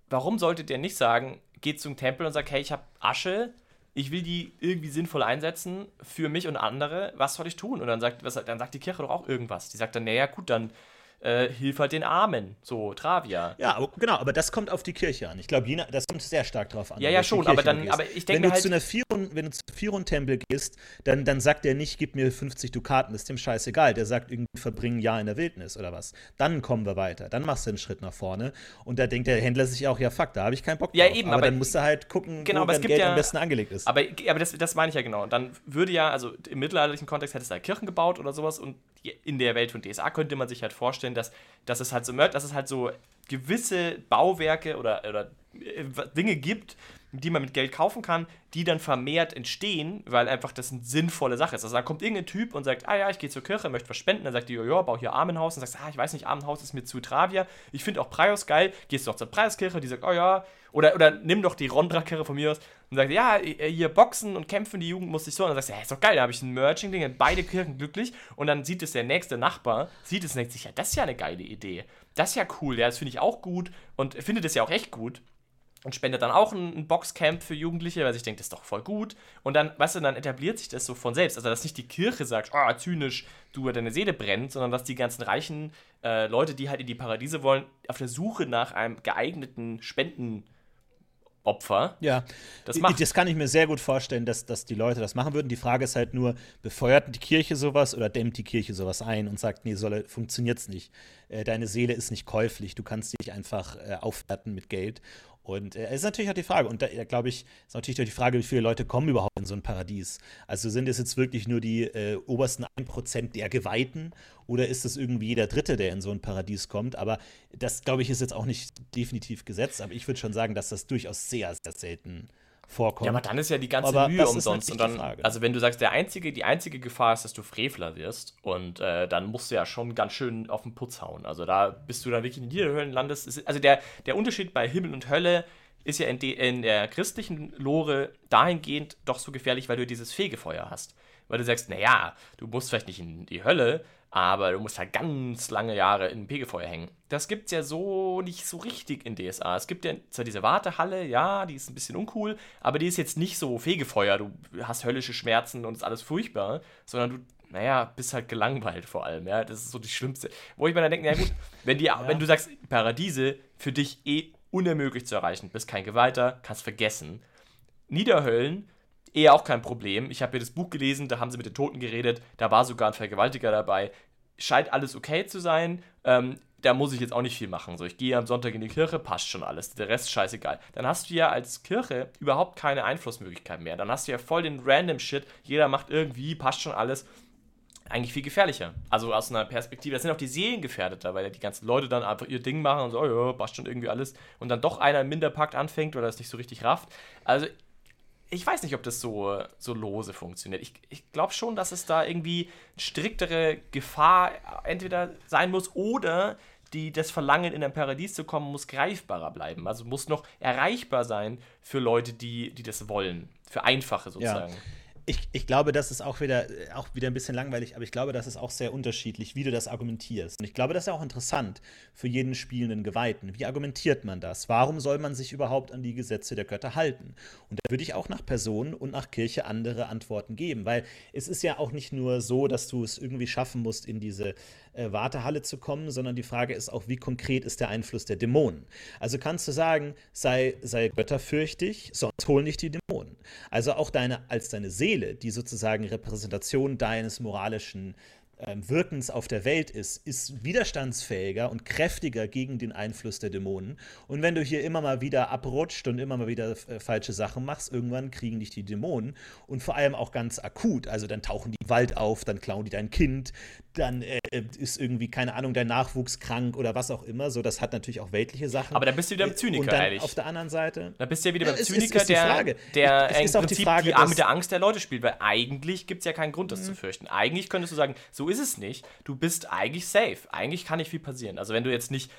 warum sollte der nicht sagen, geht zum Tempel und sagt, hey, ich habe Asche, ich will die irgendwie sinnvoll einsetzen für mich und andere, was soll ich tun? Und dann sagt, was, dann sagt die Kirche doch auch irgendwas. Die sagt dann, naja, gut, dann äh, hilf halt den Armen, so Travia. Ja, aber, genau, aber das kommt auf die Kirche an. Ich glaube, das kommt sehr stark drauf an. Ja, ja, schon, aber dann- aber ich denke wenn du halt- wenn du zu Firon-Tempel gehst, dann, dann sagt der nicht, gib mir 50 Dukaten, ist dem scheißegal. Der sagt irgendwie, verbring ein Jahr in der Wildnis oder was. Dann kommen wir weiter. Dann machst du einen Schritt nach vorne. Und da denkt der Händler sich auch, ja, fuck, da habe ich keinen Bock Ja, drauf. eben, aber, aber- dann musst du halt gucken, Genau, wo gibt Geld ja- am besten angelegt ist. Aber, aber das, das meine ich ja genau. Dann würde ja, also im mittelalterlichen Kontext hättest du da Kirchen gebaut oder sowas und in der Welt von DSA könnte man sich halt vorstellen, dass, dass es halt so dass es halt so gewisse Bauwerke oder, oder äh, Dinge gibt, die man mit Geld kaufen kann, die dann vermehrt entstehen, weil einfach das eine sinnvolle Sache ist. Also dann kommt irgendein Typ und sagt, ah ja, ich gehe zur Kirche, möchte was spenden, dann sagt die, ja, bau hier Armenhaus. Und sagst, ah, ich weiß nicht, Armenhaus ist mir zu Travia, ich finde auch Prius geil, gehst doch zur Priuskirche, die sagt, oh ja, oder, oder nimm doch die Rondra-Kirche von mir aus und sagt, ja, äh, hier boxen und kämpfen, die Jugend muss sich so, und dann sagst du, ja, ist doch geil, da habe ich ein Merching-Ding, dann beide Kirchen glücklich und dann sieht es der nächste Nachbar, sieht es und denkt sich, ja, das ist ja eine geile Idee, das ist ja cool, ja, das finde ich auch gut und findet es ja auch echt gut und spendet dann auch ein, Boxcamp für Jugendliche, weil sich denkt, das ist doch voll gut. Und dann, weißt du, dann etabliert sich das so von selbst. Also, dass nicht die Kirche sagt, ah, zynisch, du, deine Seele brennt, sondern dass die ganzen reichen äh, Leute, die halt in die Paradiese wollen, auf der Suche nach einem geeigneten Spendenopfer Ja, das das, macht. das kann ich mir sehr gut vorstellen, dass, dass die Leute das machen würden. Die Frage ist halt nur, befeuert die Kirche sowas oder dämmt die Kirche sowas ein und sagt, nee, soll, funktioniert's nicht. Äh, deine Seele ist nicht käuflich, du kannst dich einfach äh, aufwerten mit Geld. Und äh, es ist natürlich auch die Frage, und da äh, glaube ich, ist natürlich auch die Frage, wie viele Leute kommen überhaupt in so ein Paradies. Also sind es jetzt wirklich nur die äh, obersten 1% der Geweihten oder ist es irgendwie jeder Dritte, der in so ein Paradies kommt? Aber das, glaube ich, ist jetzt auch nicht definitiv gesetzt, aber ich würde schon sagen, dass das durchaus sehr, sehr selten vorkommt. Ja, aber dann ist ja die ganze Aber Mühe ist umsonst. Und dann, also wenn du sagst, der einzige, die einzige Gefahr ist, dass du Frevler wirst und äh, dann musst du ja schon ganz schön auf den Putz hauen. Also da bist du dann wirklich in Niederhöllen landest. Also der, der Unterschied bei Himmel und Hölle ist ja in, de, in der christlichen Lore dahingehend doch so gefährlich, weil du dieses Fegefeuer hast. Weil du sagst, naja, du musst vielleicht nicht in die Hölle, aber du musst halt ganz lange Jahre in dem Fegefeuer hängen. Das gibt's ja so nicht so richtig in DSA. Es gibt ja zwar diese Wartehalle, ja, die ist ein bisschen uncool, aber die ist jetzt nicht so Fegefeuer. Du hast höllische Schmerzen und ist alles furchtbar, sondern du naja, bist halt gelangweilt vor allem, ja. Das ist so das Schlimmste. Wo ich mir dann denke, na gut, wenn, die, wenn du sagst, Paradiese für dich eh unermöglich zu erreichen, bist kein Geweihter, kannst vergessen. Niederhöllen, eher auch kein Problem. Ich habe mir das Buch gelesen, da haben sie mit den Toten geredet, da war sogar ein Vergewaltiger dabei. Scheint alles okay zu sein. Ähm, da muss ich jetzt auch nicht viel machen. So, ich gehe am Sonntag in die Kirche, passt schon alles. Der Rest scheißegal. Dann hast du ja als Kirche überhaupt keine Einflussmöglichkeit mehr. Dann hast du ja voll den random Shit. Jeder macht irgendwie, passt schon alles. Eigentlich viel gefährlicher. Also aus einer Perspektive, das sind auch die Seelen gefährdeter, weil die ganzen Leute dann einfach ihr Ding machen und so, oh ja, passt schon irgendwie alles. Und dann doch einer im Minderpakt anfängt oder es nicht so richtig rafft. Also ich weiß nicht, ob das so, so lose funktioniert. Ich, ich glaube schon, dass es da irgendwie striktere Gefahr entweder sein muss oder die, das Verlangen, in ein Paradies zu kommen, muss greifbarer bleiben. Also muss noch erreichbar sein für Leute, die, die das wollen. Für Einfache sozusagen. Ich, ich glaube, das ist auch wieder, auch wieder ein bisschen langweilig, aber ich glaube, das ist auch sehr unterschiedlich, wie du das argumentierst. Und ich glaube, das ist auch interessant für jeden spielenden Geweihten. Wie argumentiert man das? Warum soll man sich überhaupt an die Gesetze der Götter halten? Und da würde ich auch nach Person und nach Kirche andere Antworten geben, weil es ist ja auch nicht nur so, dass du es irgendwie schaffen musst, in diese äh, Wartehalle zu kommen, sondern die Frage ist auch, wie konkret ist der Einfluss der Dämonen? Also kannst du sagen, sei, sei götterfürchtig, sonst hol nicht die Dämonen. Also auch deine, als deine Seele, die sozusagen Repräsentation deines moralischen ähm, Wirkens auf der Welt ist, ist widerstandsfähiger und kräftiger gegen den Einfluss der Dämonen. Und wenn du hier immer mal wieder abrutscht und immer mal wieder äh, falsche Sachen machst, irgendwann kriegen dich die Dämonen und vor allem auch ganz akut. Also dann tauchen die im Wald auf, dann klauen die dein Kind, dann äh, ist irgendwie, keine Ahnung, dein Nachwuchs krank oder was auch immer. So, das hat natürlich auch weltliche Sachen. Aber da bist du wieder im Zyniker, und dann ehrlich. Auf der anderen Seite. Da bist du ja wieder beim Ja, ist- Zyniker, ist die der, der Es- es ist im auch die Prinzip Frage, die, Mhm. mit der Angst der Leute spielt, weil eigentlich gibt es ja keinen Grund, das zu fürchten. Eigentlich könntest du sagen, so ist es nicht. Du bist eigentlich safe. Eigentlich kann nicht viel passieren. Also wenn du jetzt nicht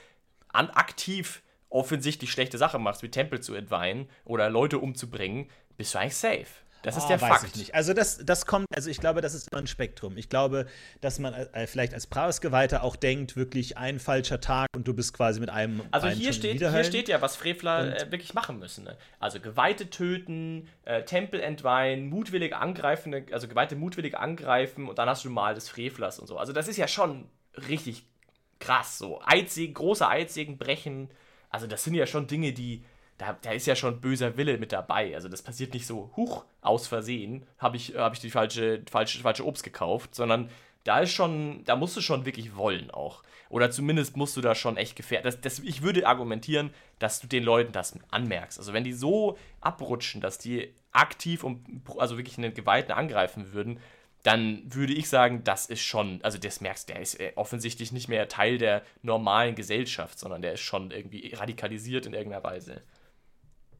an, aktiv offensichtlich schlechte Sachen machst, wie Tempel zu entweihen oder Leute umzubringen, bist du eigentlich safe. Das ist Ah, der weiß Fakt. Ich nicht. Also das, das kommt, also ich glaube, das ist immer ein Spektrum. Ich glaube, dass man äh, vielleicht als Prausgeweihter auch denkt, wirklich ein falscher Tag und du bist quasi mit einem Also hier steht, hier steht ja, was Frevler äh, wirklich machen müssen. Ne? Also Geweihte töten, äh, Tempel entweihen, mutwillig angreifen, also Geweihte mutwillig angreifen und dann hast du mal des Frevlers und so. Also das ist ja schon richtig krass. So Eidsägen, große Eidsägen brechen. Also das sind ja schon Dinge, die da, da ist ja schon böser Wille mit dabei. Also das passiert nicht so, huch, aus Versehen habe ich, hab ich die falsche, falsche, falsche Obst gekauft, sondern da ist schon, da musst du schon wirklich wollen auch. Oder zumindest musst du da schon echt gefährden. Ich würde argumentieren, dass du den Leuten das anmerkst. Also wenn die so abrutschen, dass die aktiv und also wirklich einen Geweihten angreifen würden, dann würde ich sagen, das ist schon, also das merkst der ist äh, offensichtlich nicht mehr Teil der normalen Gesellschaft, sondern der ist schon irgendwie radikalisiert in irgendeiner Weise.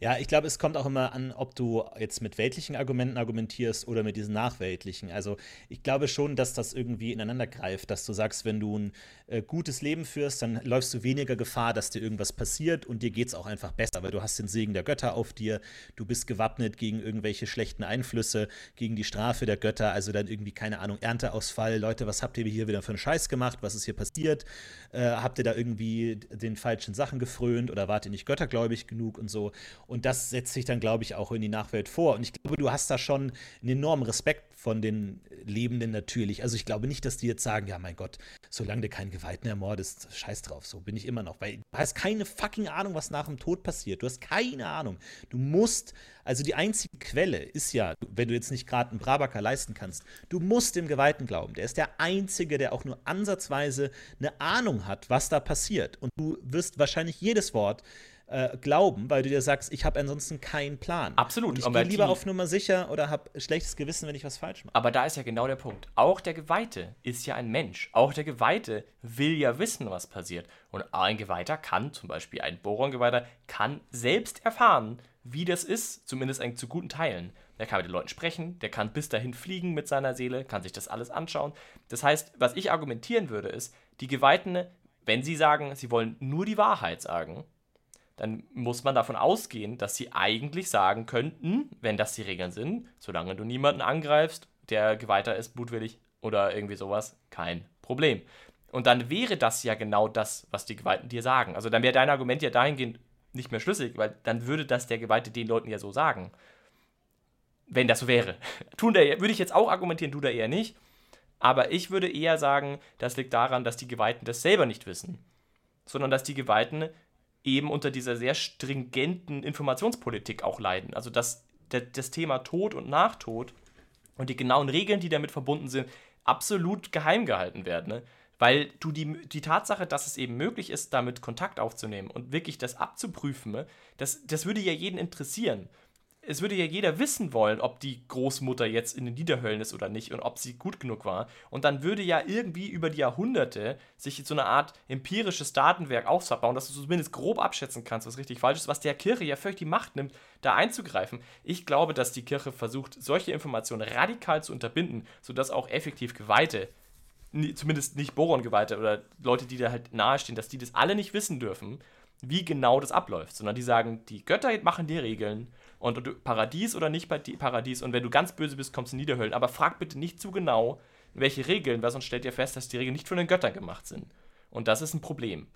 Ja, ich glaube, es kommt auch immer an, ob du jetzt mit weltlichen Argumenten argumentierst oder mit diesen nachweltlichen. Also ich glaube schon, dass das irgendwie ineinander greift, dass du sagst, wenn du ein äh, gutes Leben führst, dann läufst du weniger Gefahr, dass dir irgendwas passiert und dir geht es auch einfach besser, weil du hast den Segen der Götter auf dir, du bist gewappnet gegen irgendwelche schlechten Einflüsse, gegen die Strafe der Götter, also dann irgendwie, keine Ahnung, Ernteausfall, Leute, was habt ihr hier wieder für einen Scheiß gemacht, was ist hier passiert, äh, habt ihr da irgendwie den falschen Sachen gefrönt oder wart ihr nicht göttergläubig genug und so. Und das setzt sich dann, glaube ich, auch in die Nachwelt vor. Und ich glaube, du hast da schon einen enormen Respekt von den Lebenden natürlich. Also ich glaube nicht, dass die jetzt sagen, ja, mein Gott, solange du keinen Geweihten ermordest, scheiß drauf, so bin ich immer noch. Weil du hast keine fucking Ahnung, was nach dem Tod passiert. Du hast keine Ahnung. Du musst, also die einzige Quelle ist ja, wenn du jetzt nicht gerade einen Brabaker leisten kannst, du musst dem Geweihten glauben. Der ist der Einzige, der auch nur ansatzweise eine Ahnung hat, was da passiert. Und du wirst wahrscheinlich jedes Wort äh, glauben, weil du dir sagst, ich habe ansonsten keinen Plan. Absolut. Und ich gehe lieber auf Nummer sicher oder habe schlechtes Gewissen, wenn ich was falsch mache. Aber da ist ja genau der Punkt. Auch der Geweihte ist ja ein Mensch. Auch der Geweihte will ja wissen, was passiert. Und ein Geweihter kann, zum Beispiel ein Boron-Geweihter, kann selbst erfahren, wie das ist, zumindest zu guten Teilen. Der kann mit den Leuten sprechen, der kann bis dahin fliegen mit seiner Seele, kann sich das alles anschauen. Das heißt, was ich argumentieren würde, ist, die Geweihten, wenn sie sagen, sie wollen nur die Wahrheit sagen, dann muss man davon ausgehen, dass sie eigentlich sagen könnten, wenn das die Regeln sind, solange du niemanden angreifst, der Geweihter ist, mutwillig oder irgendwie sowas, kein Problem. Und dann wäre das ja genau das, was die Geweihten dir sagen. Also dann wäre dein Argument ja dahingehend nicht mehr schlüssig, weil dann würde das der Geweihte den Leuten ja so sagen. Wenn das so wäre. Tun der, würde ich jetzt auch argumentieren, tut er eher nicht. Aber ich würde eher sagen, das liegt daran, dass die Geweihten das selber nicht wissen. Sondern dass die Geweihten eben unter dieser sehr stringenten Informationspolitik auch leiden. Also dass der, das Thema Tod und Nachtod und die genauen Regeln, die damit verbunden sind, absolut geheim gehalten werden. Ne? Weil du die, die Tatsache, dass es eben möglich ist, damit Kontakt aufzunehmen und wirklich das abzuprüfen, ne, das, das würde ja jeden interessieren. Es würde ja jeder wissen wollen, ob die Großmutter jetzt in den Niederhöllen ist oder nicht und ob sie gut genug war. Und dann würde ja irgendwie über die Jahrhunderte sich so eine Art empirisches Datenwerk aufbauen, dass du zumindest grob abschätzen kannst, was richtig falsch ist, was der Kirche ja völlig die Macht nimmt, da einzugreifen. Ich glaube, dass die Kirche versucht, solche Informationen radikal zu unterbinden, sodass auch effektiv Geweihte, zumindest nicht Boron-Geweihte oder Leute, die da halt nahestehen, dass die das alle nicht wissen dürfen wie genau das abläuft, sondern die sagen, die Götter machen die Regeln und du, Paradies oder nicht Paradies und wenn du ganz böse bist, kommst du in Niederhöllen. Aber frag bitte nicht zu genau, welche Regeln, weil sonst stellt ihr fest, dass die Regeln nicht von den Göttern gemacht sind. Und das ist ein Problem.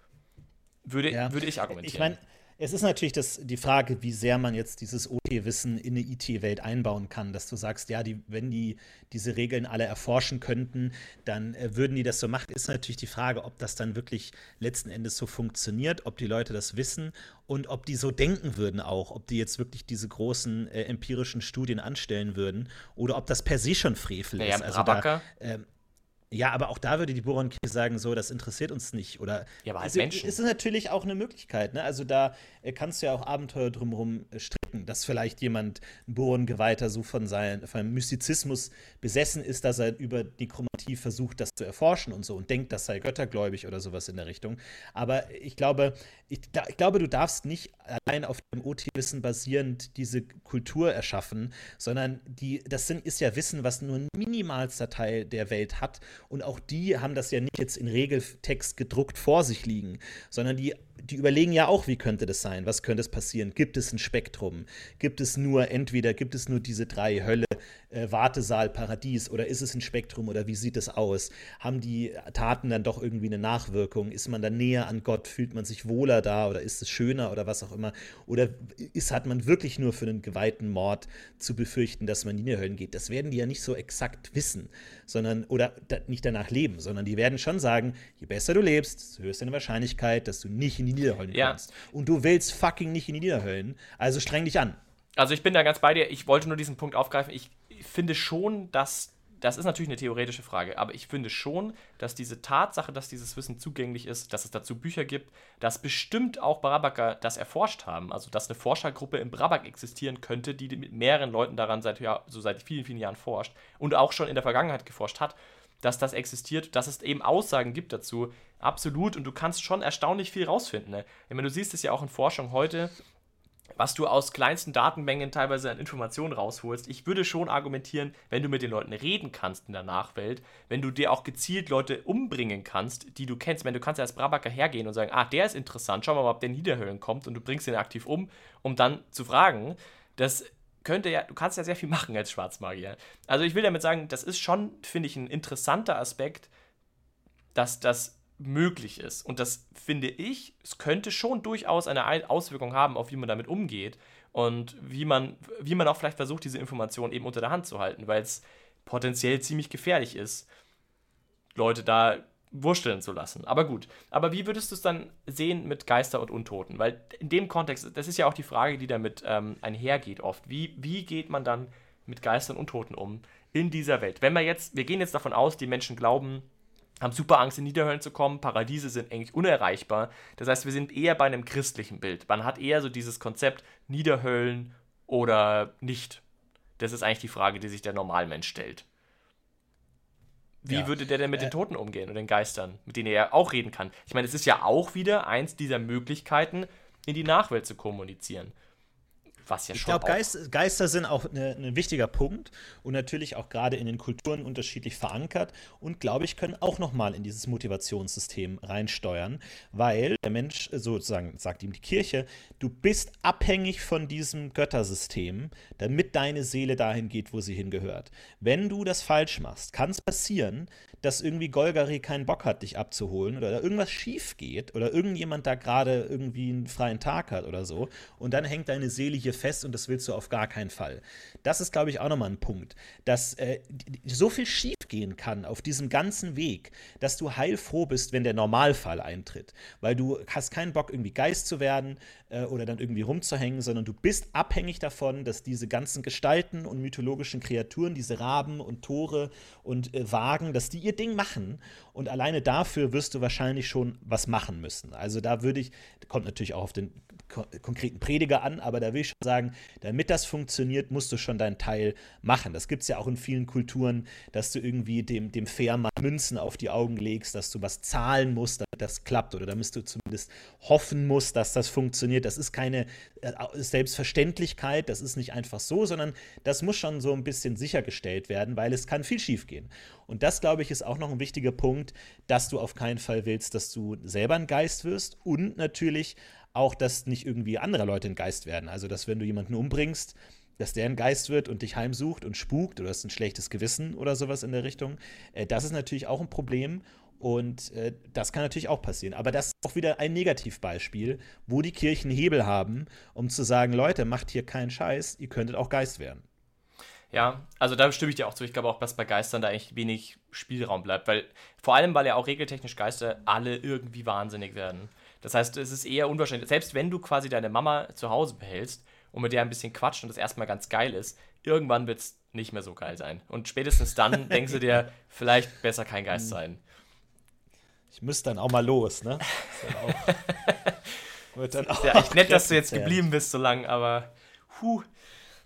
Würde, ja. würde ich argumentieren. Ich meine, es ist natürlich das, die Frage, wie sehr man jetzt dieses OT-Wissen in eine IT-Welt einbauen kann, dass du sagst, ja, die, wenn die diese Regeln alle erforschen könnten, dann äh, würden die das so machen. Ist natürlich die Frage, ob das dann wirklich letzten Endes so funktioniert, ob die Leute das wissen und ob die so denken würden auch, ob die jetzt wirklich diese großen äh, empirischen Studien anstellen würden oder ob das per se schon Frevel naja, ist. Also da, ähm, ja, aber auch da würde die Bohrenkirche sagen, so, das interessiert uns nicht. Oder ja, aber als also, Menschen. ist es natürlich auch eine Möglichkeit. Ne? Also da äh, kannst du ja auch Abenteuer drumherum äh, stricken, dass vielleicht jemand, ein Bohrengeweihter, so von, sein, von einem Mystizismus besessen ist, dass er über die Chromatie versucht, das zu erforschen und so und denkt, das sei göttergläubig oder sowas in der Richtung. Aber ich glaube, ich, ich glaube, du darfst nicht allein auf dem OT-Wissen basierend diese Kultur erschaffen, sondern die, das sind, ist ja Wissen, was nur ein minimalster Teil der Welt hat und auch die haben das ja nicht jetzt in Regeltext gedruckt vor sich liegen, sondern die, die überlegen ja auch, wie könnte das sein? Was könnte es passieren? Gibt es ein Spektrum? Gibt es nur, entweder gibt es nur diese drei Hölle, äh, Wartesaal, Paradies oder ist es ein Spektrum oder wie sieht es aus? Haben die Taten dann doch irgendwie eine Nachwirkung? Ist man dann näher an Gott? Fühlt man sich wohler da oder ist es schöner oder was auch immer? Oder ist, hat man wirklich nur für einen geweihten Mord zu befürchten, dass man in die Höllen geht? Das werden die ja nicht so exakt wissen, sondern oder da, nicht danach leben, sondern die werden schon sagen, je besser du lebst, desto höher ist deine Wahrscheinlichkeit, dass du nicht in die Niederhöllen ja. kommst. Und du willst fucking nicht in die Niederhöllen, also streng dich an. Also ich bin da ganz bei dir. Ich wollte nur diesen Punkt aufgreifen. Ich finde schon, dass das ist natürlich eine theoretische Frage, aber ich finde schon, dass diese Tatsache, dass dieses Wissen zugänglich ist, dass es dazu Bücher gibt, dass bestimmt auch Brabaker das erforscht haben. Also, dass eine Forschergruppe in Brabak existieren könnte, die mit mehreren Leuten daran seit, ja, so seit vielen, vielen Jahren forscht und auch schon in der Vergangenheit geforscht hat, dass das existiert, dass es eben Aussagen gibt dazu. Absolut. Und du kannst schon erstaunlich viel rausfinden. Ne? Ich meine, du siehst es ja auch in Forschung heute, was du aus kleinsten Datenmengen teilweise an Informationen rausholst. Ich würde schon argumentieren, wenn du mit den Leuten reden kannst in der Nachwelt, wenn du dir auch gezielt Leute umbringen kannst, die du kennst, wenn du kannst ja als Brabacker hergehen und sagen, ah, der ist interessant, schau mal, ob der in Niederhöhlen kommt und du bringst ihn aktiv um, um dann zu fragen, das könnte ja, du kannst ja sehr viel machen als Schwarzmagier. Also ich will damit sagen, das ist schon, finde ich, ein interessanter Aspekt, dass das möglich ist. Und das finde ich, es könnte schon durchaus eine Auswirkung haben, auf wie man damit umgeht und wie man, wie man auch vielleicht versucht, diese Informationen eben unter der Hand zu halten, weil es potenziell ziemlich gefährlich ist, Leute da wursteln zu lassen. Aber gut. Aber wie würdest du es dann sehen mit Geister und Untoten? Weil in dem Kontext, das ist ja auch die Frage, die damit ähm, einhergeht oft. Wie, wie geht man dann mit Geistern und Untoten um in dieser Welt? Wenn wir jetzt, wir gehen jetzt davon aus, die Menschen glauben, haben super Angst, in Niederhöllen zu kommen. Paradiese sind eigentlich unerreichbar. Das heißt, wir sind eher bei einem christlichen Bild. Man hat eher so dieses Konzept Niederhöllen oder nicht. Das ist eigentlich die Frage, die sich der Normalmensch stellt. Wie ja. würde der denn mit äh, den Toten umgehen und den Geistern, mit denen er ja auch reden kann? Ich meine, es ist ja auch wieder eins dieser Möglichkeiten, in die Nachwelt zu kommunizieren. Was ja ich glaube, Geist, Geister sind auch ein ne, ne wichtiger Punkt und natürlich auch gerade in den Kulturen unterschiedlich verankert und glaube ich, können auch nochmal in dieses Motivationssystem reinsteuern, weil der Mensch sozusagen, sagt ihm die Kirche, du bist abhängig von diesem Göttersystem, damit deine Seele dahin geht, wo sie hingehört. Wenn du das falsch machst, kann es passieren, dass irgendwie Golgari keinen Bock hat, dich abzuholen oder da irgendwas schief geht oder irgendjemand da gerade irgendwie einen freien Tag hat oder so und dann hängt deine Seele hier fest und das willst du auf gar keinen Fall. Das ist, glaube ich, auch nochmal ein Punkt, dass äh, so viel schief gehen kann auf diesem ganzen Weg, dass du heilfroh bist, wenn der Normalfall eintritt, weil du hast keinen Bock, irgendwie Geist zu werden äh, oder dann irgendwie rumzuhängen, sondern du bist abhängig davon, dass diese ganzen Gestalten und mythologischen Kreaturen, diese Raben und Tore und äh, Wagen, dass die ihr Ding machen und alleine dafür wirst du wahrscheinlich schon was machen müssen. Also da würde ich, kommt natürlich auch auf den konkreten Prediger an, aber da will ich schon sagen, damit das funktioniert, musst du schon deinen Teil machen. Das gibt es ja auch in vielen Kulturen, dass du irgendwie dem, dem Fährmann Münzen auf die Augen legst, dass du was zahlen musst, damit das klappt oder damit du zumindest hoffen musst, dass das funktioniert. Das ist keine äh, Selbstverständlichkeit, das ist nicht einfach so, sondern das muss schon so ein bisschen sichergestellt werden, weil es kann viel schiefgehen. Und das, glaube ich, ist auch noch ein wichtiger Punkt, dass du auf keinen Fall willst, dass du selber ein Geist wirst und natürlich auch, dass nicht irgendwie andere Leute ein Geist werden. Also, dass wenn du jemanden umbringst, dass der ein Geist wird und dich heimsucht und spukt oder hast ein schlechtes Gewissen oder sowas in der Richtung. Äh, das ist natürlich auch ein Problem. Und äh, das kann natürlich auch passieren. Aber das ist auch wieder ein Negativbeispiel, wo die Kirchen Hebel haben, um zu sagen, Leute, macht hier keinen Scheiß, ihr könntet auch Geist werden. Ja, also da stimme ich dir auch zu. Ich glaube auch, dass bei Geistern da eigentlich wenig Spielraum bleibt, weil vor allem, weil ja auch regeltechnisch Geister alle irgendwie wahnsinnig werden. Das heißt, es ist eher unwahrscheinlich, selbst wenn du quasi deine Mama zu Hause behältst und mit der ein bisschen quatscht und das erstmal ganz geil ist, irgendwann wird es nicht mehr so geil sein. Und spätestens dann denkst du dir, vielleicht besser kein Geist sein. Ich müsste dann auch mal los, ne? Wird dann auch ja, echt nett, dass du jetzt geblieben bist so lang, aber huh.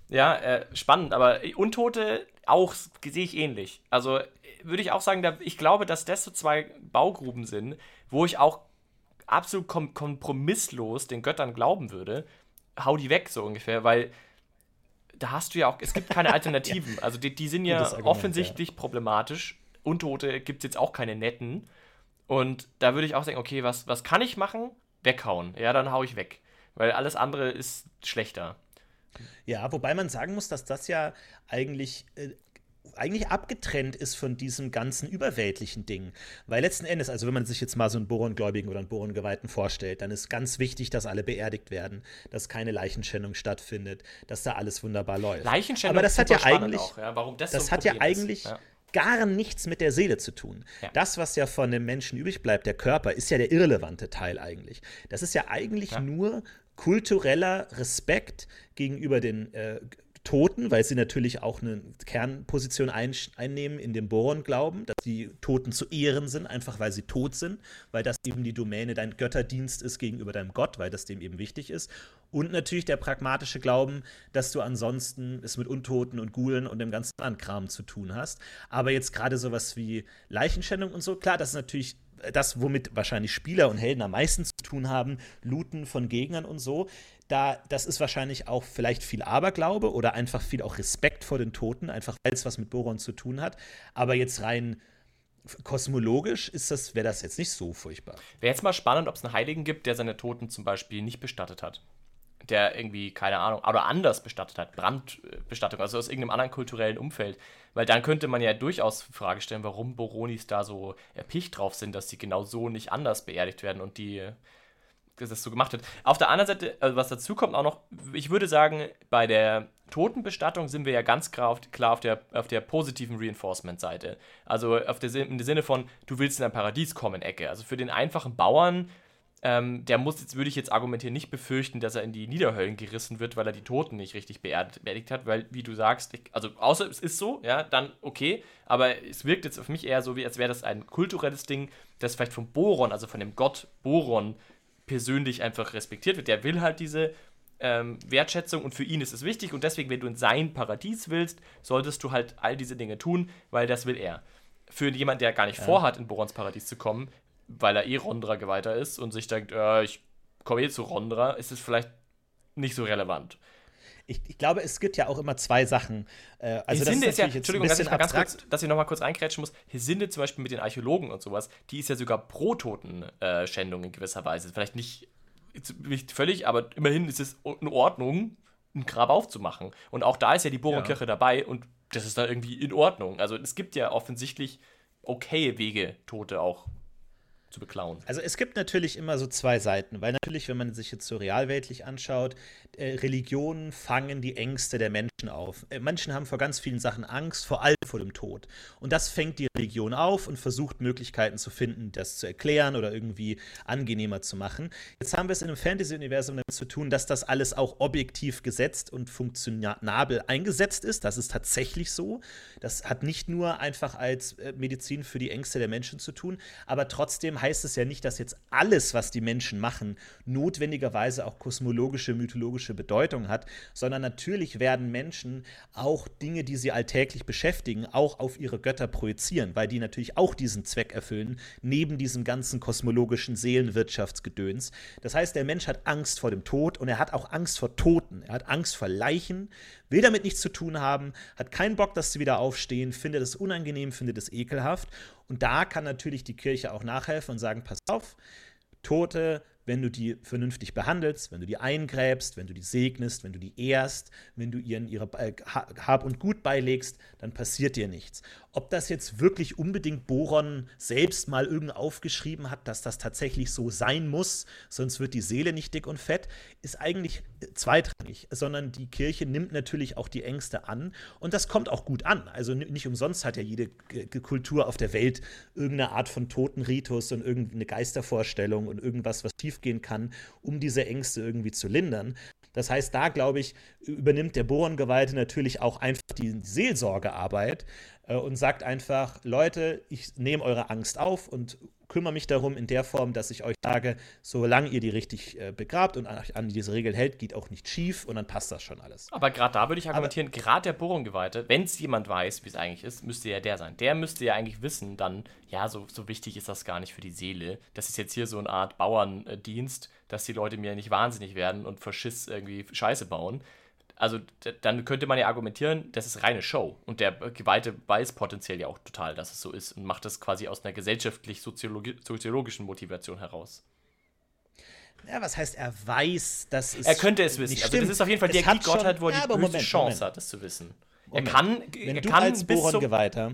Ja, äh, spannend, aber Untote auch sehe ich ähnlich. Also würde ich auch sagen, da, ich glaube, dass das so zwei Baugruben sind, wo ich auch absolut kom kompromisslos den Göttern glauben würde. Hau die weg, so ungefähr, weil da hast du ja auch, es gibt keine Alternativen. ja. Also die, die sind ja Argument, offensichtlich ja. problematisch. Untote gibt es jetzt auch keine netten. Und da würde ich auch sagen, okay, was, was kann ich machen? Weghauen. Ja, dann hau ich weg. Weil alles andere ist schlechter. Ja, wobei man sagen muss, dass das ja eigentlich äh, eigentlich abgetrennt ist von diesem ganzen überweltlichen Ding. Weil letzten Endes, also wenn man sich jetzt mal so einen Borongläubigen oder einen Borongeweihten vorstellt, dann ist ganz wichtig, dass alle beerdigt werden, dass keine Leichenschändung stattfindet, dass da alles wunderbar läuft. Leichenschändung Aber das hat ja eigentlich, auch, ja, warum das, das so hat ja eigentlich ja. Gar nichts mit der Seele zu tun. Ja. Das, was ja von dem Menschen übrig bleibt, der Körper, ist ja der irrelevante Teil eigentlich. Das ist ja eigentlich ja. nur kultureller Respekt gegenüber den äh, Toten, weil sie natürlich auch eine Kernposition ein, einnehmen in dem Boron-Glauben, dass die Toten zu ehren sind, einfach weil sie tot sind, weil das eben die Domäne dein Götterdienst ist gegenüber deinem Gott, weil das dem eben wichtig ist. Und natürlich der pragmatische Glauben, dass du ansonsten es mit Untoten und Gulen und dem ganzen anderen Kram zu tun hast. Aber jetzt gerade sowas wie Leichenschändung und so, klar, das ist natürlich das, womit wahrscheinlich Spieler und Helden am meisten zu tun haben, Looten von Gegnern und so. Da, das ist wahrscheinlich auch vielleicht viel Aberglaube oder einfach viel auch Respekt vor den Toten, einfach weil es was mit Boron zu tun hat. Aber jetzt rein kosmologisch ist das, wäre das jetzt nicht so furchtbar. Wäre jetzt mal spannend, ob es einen Heiligen gibt, der seine Toten zum Beispiel nicht bestattet hat der irgendwie, keine Ahnung, oder anders bestattet hat, Brandbestattung, also aus irgendeinem anderen kulturellen Umfeld. Weil dann könnte man ja durchaus die Frage stellen, warum Boronis da so erpicht drauf sind, dass sie genau so nicht anders beerdigt werden und die dass das so gemacht wird. Auf der anderen Seite, also was dazu kommt auch noch, ich würde sagen, bei der Totenbestattung sind wir ja ganz klar auf, klar auf der, auf der positiven Reinforcement-Seite. Also auf der, im Sinne von, du willst in ein Paradies kommen, Ecke. Also für den einfachen Bauern ähm, der muss jetzt, würde ich jetzt argumentieren, nicht befürchten, dass er in die Niederhöllen gerissen wird, weil er die Toten nicht richtig beerdigt hat, weil, wie du sagst, ich, also außer es ist so, ja, dann okay, aber es wirkt jetzt auf mich eher so, wie als wäre das ein kulturelles Ding, das vielleicht vom Boron, also von dem Gott Boron, persönlich einfach respektiert wird. Der will halt diese ähm, Wertschätzung und für ihn ist es wichtig und deswegen, wenn du in sein Paradies willst, solltest du halt all diese Dinge tun, weil das will er. Für jemanden, der gar nicht ja. vorhat, in Borons Paradies zu kommen, weil er eh Rondra geweihter ist und sich denkt, äh, ich komme eh zu Rondra, ist es vielleicht nicht so relevant. Ich, ich, glaube, es gibt ja auch immer zwei Sachen. Äh, also Hesinde das ist, ist ja, Entschuldigung, dass ich, mal ganz kurz, dass ich noch mal kurz reinkrätschen muss. Hesinde zum Beispiel mit den Archäologen und sowas, die ist ja sogar pro Totenschändung äh, in gewisser Weise. Vielleicht nicht, nicht völlig, aber immerhin ist es in Ordnung, ein Grab aufzumachen. Und auch da ist ja die Bohrenkirche ja. dabei und das ist da irgendwie in Ordnung. Also es gibt ja offensichtlich okaye Wege, Tote auch zu beklauen. Also es gibt natürlich immer so zwei Seiten, weil natürlich, wenn man sich jetzt so realweltlich anschaut, äh, Religionen fangen die Ängste der Menschen auf. Äh, Menschen haben vor ganz vielen Sachen Angst, vor allem vor dem Tod. Und das fängt die Religion auf und versucht Möglichkeiten zu finden, das zu erklären oder irgendwie angenehmer zu machen. Jetzt haben wir es in einem Fantasy-Universum damit zu tun, dass das alles auch objektiv gesetzt und funktionabel eingesetzt ist. Das ist tatsächlich so. Das hat nicht nur einfach als äh, Medizin für die Ängste der Menschen zu tun, aber trotzdem heißt es ja nicht, dass jetzt alles, was die Menschen machen, notwendigerweise auch kosmologische, mythologische Bedeutung hat, sondern natürlich werden Menschen auch Dinge, die sie alltäglich beschäftigen, auch auf ihre Götter projizieren, weil die natürlich auch diesen Zweck erfüllen, neben diesem ganzen kosmologischen Seelenwirtschaftsgedöns. Das heißt, der Mensch hat Angst vor dem Tod und er hat auch Angst vor Toten, er hat Angst vor Leichen, will damit nichts zu tun haben, hat keinen Bock, dass sie wieder aufstehen, findet es unangenehm, findet es ekelhaft. Und da kann natürlich die Kirche auch nachhelfen und sagen, pass auf, Tote wenn du die vernünftig behandelst, wenn du die eingräbst, wenn du die segnest, wenn du die ehrst, wenn du ihren ihre äh, Hab und Gut beilegst, dann passiert dir nichts. Ob das jetzt wirklich unbedingt Boron selbst mal irgend aufgeschrieben hat, dass das tatsächlich so sein muss, sonst wird die Seele nicht dick und fett, ist eigentlich zweitrangig, sondern die Kirche nimmt natürlich auch die Ängste an und das kommt auch gut an. Also nicht umsonst hat ja jede Kultur auf der Welt irgendeine Art von Totenritus und irgendeine Geistervorstellung und irgendwas, was schiefgehen kann, um diese Ängste irgendwie zu lindern. Das heißt, da glaube ich, übernimmt der Bohrengeweihte natürlich auch einfach die Seelsorgearbeit äh, und sagt einfach, Leute, ich nehme eure Angst auf und kümmere mich darum in der Form, dass ich euch sage, solange ihr die richtig äh, begrabt und an, an, diese Regel hält, geht auch nicht schief und dann passt das schon alles. Aber gerade da würde ich argumentieren, gerade der Bohrengeweihte, wenn es jemand weiß, wie es eigentlich ist, müsste ja der sein. Der müsste ja eigentlich wissen, dann, ja, so, so wichtig ist das gar nicht für die Seele. Das ist jetzt hier so eine Art Bauerndienst, dass die Leute mir nicht wahnsinnig werden und verschiss irgendwie Scheiße bauen also dann könnte man ja argumentieren, das ist reine Show. Und der Geweihte weiß potenziell ja auch total, dass es so ist und macht das quasi aus einer gesellschaftlich-soziologischen Motivation heraus. Ja, was heißt, er weiß, dass es. Er könnte es wissen. Also, das ist auf jeden Fall es der Gottheit, wo er ja, die Moment, Chance Moment. hat, das zu wissen. Moment. Er kann. Wenn er du kann als Boron-Geweihter.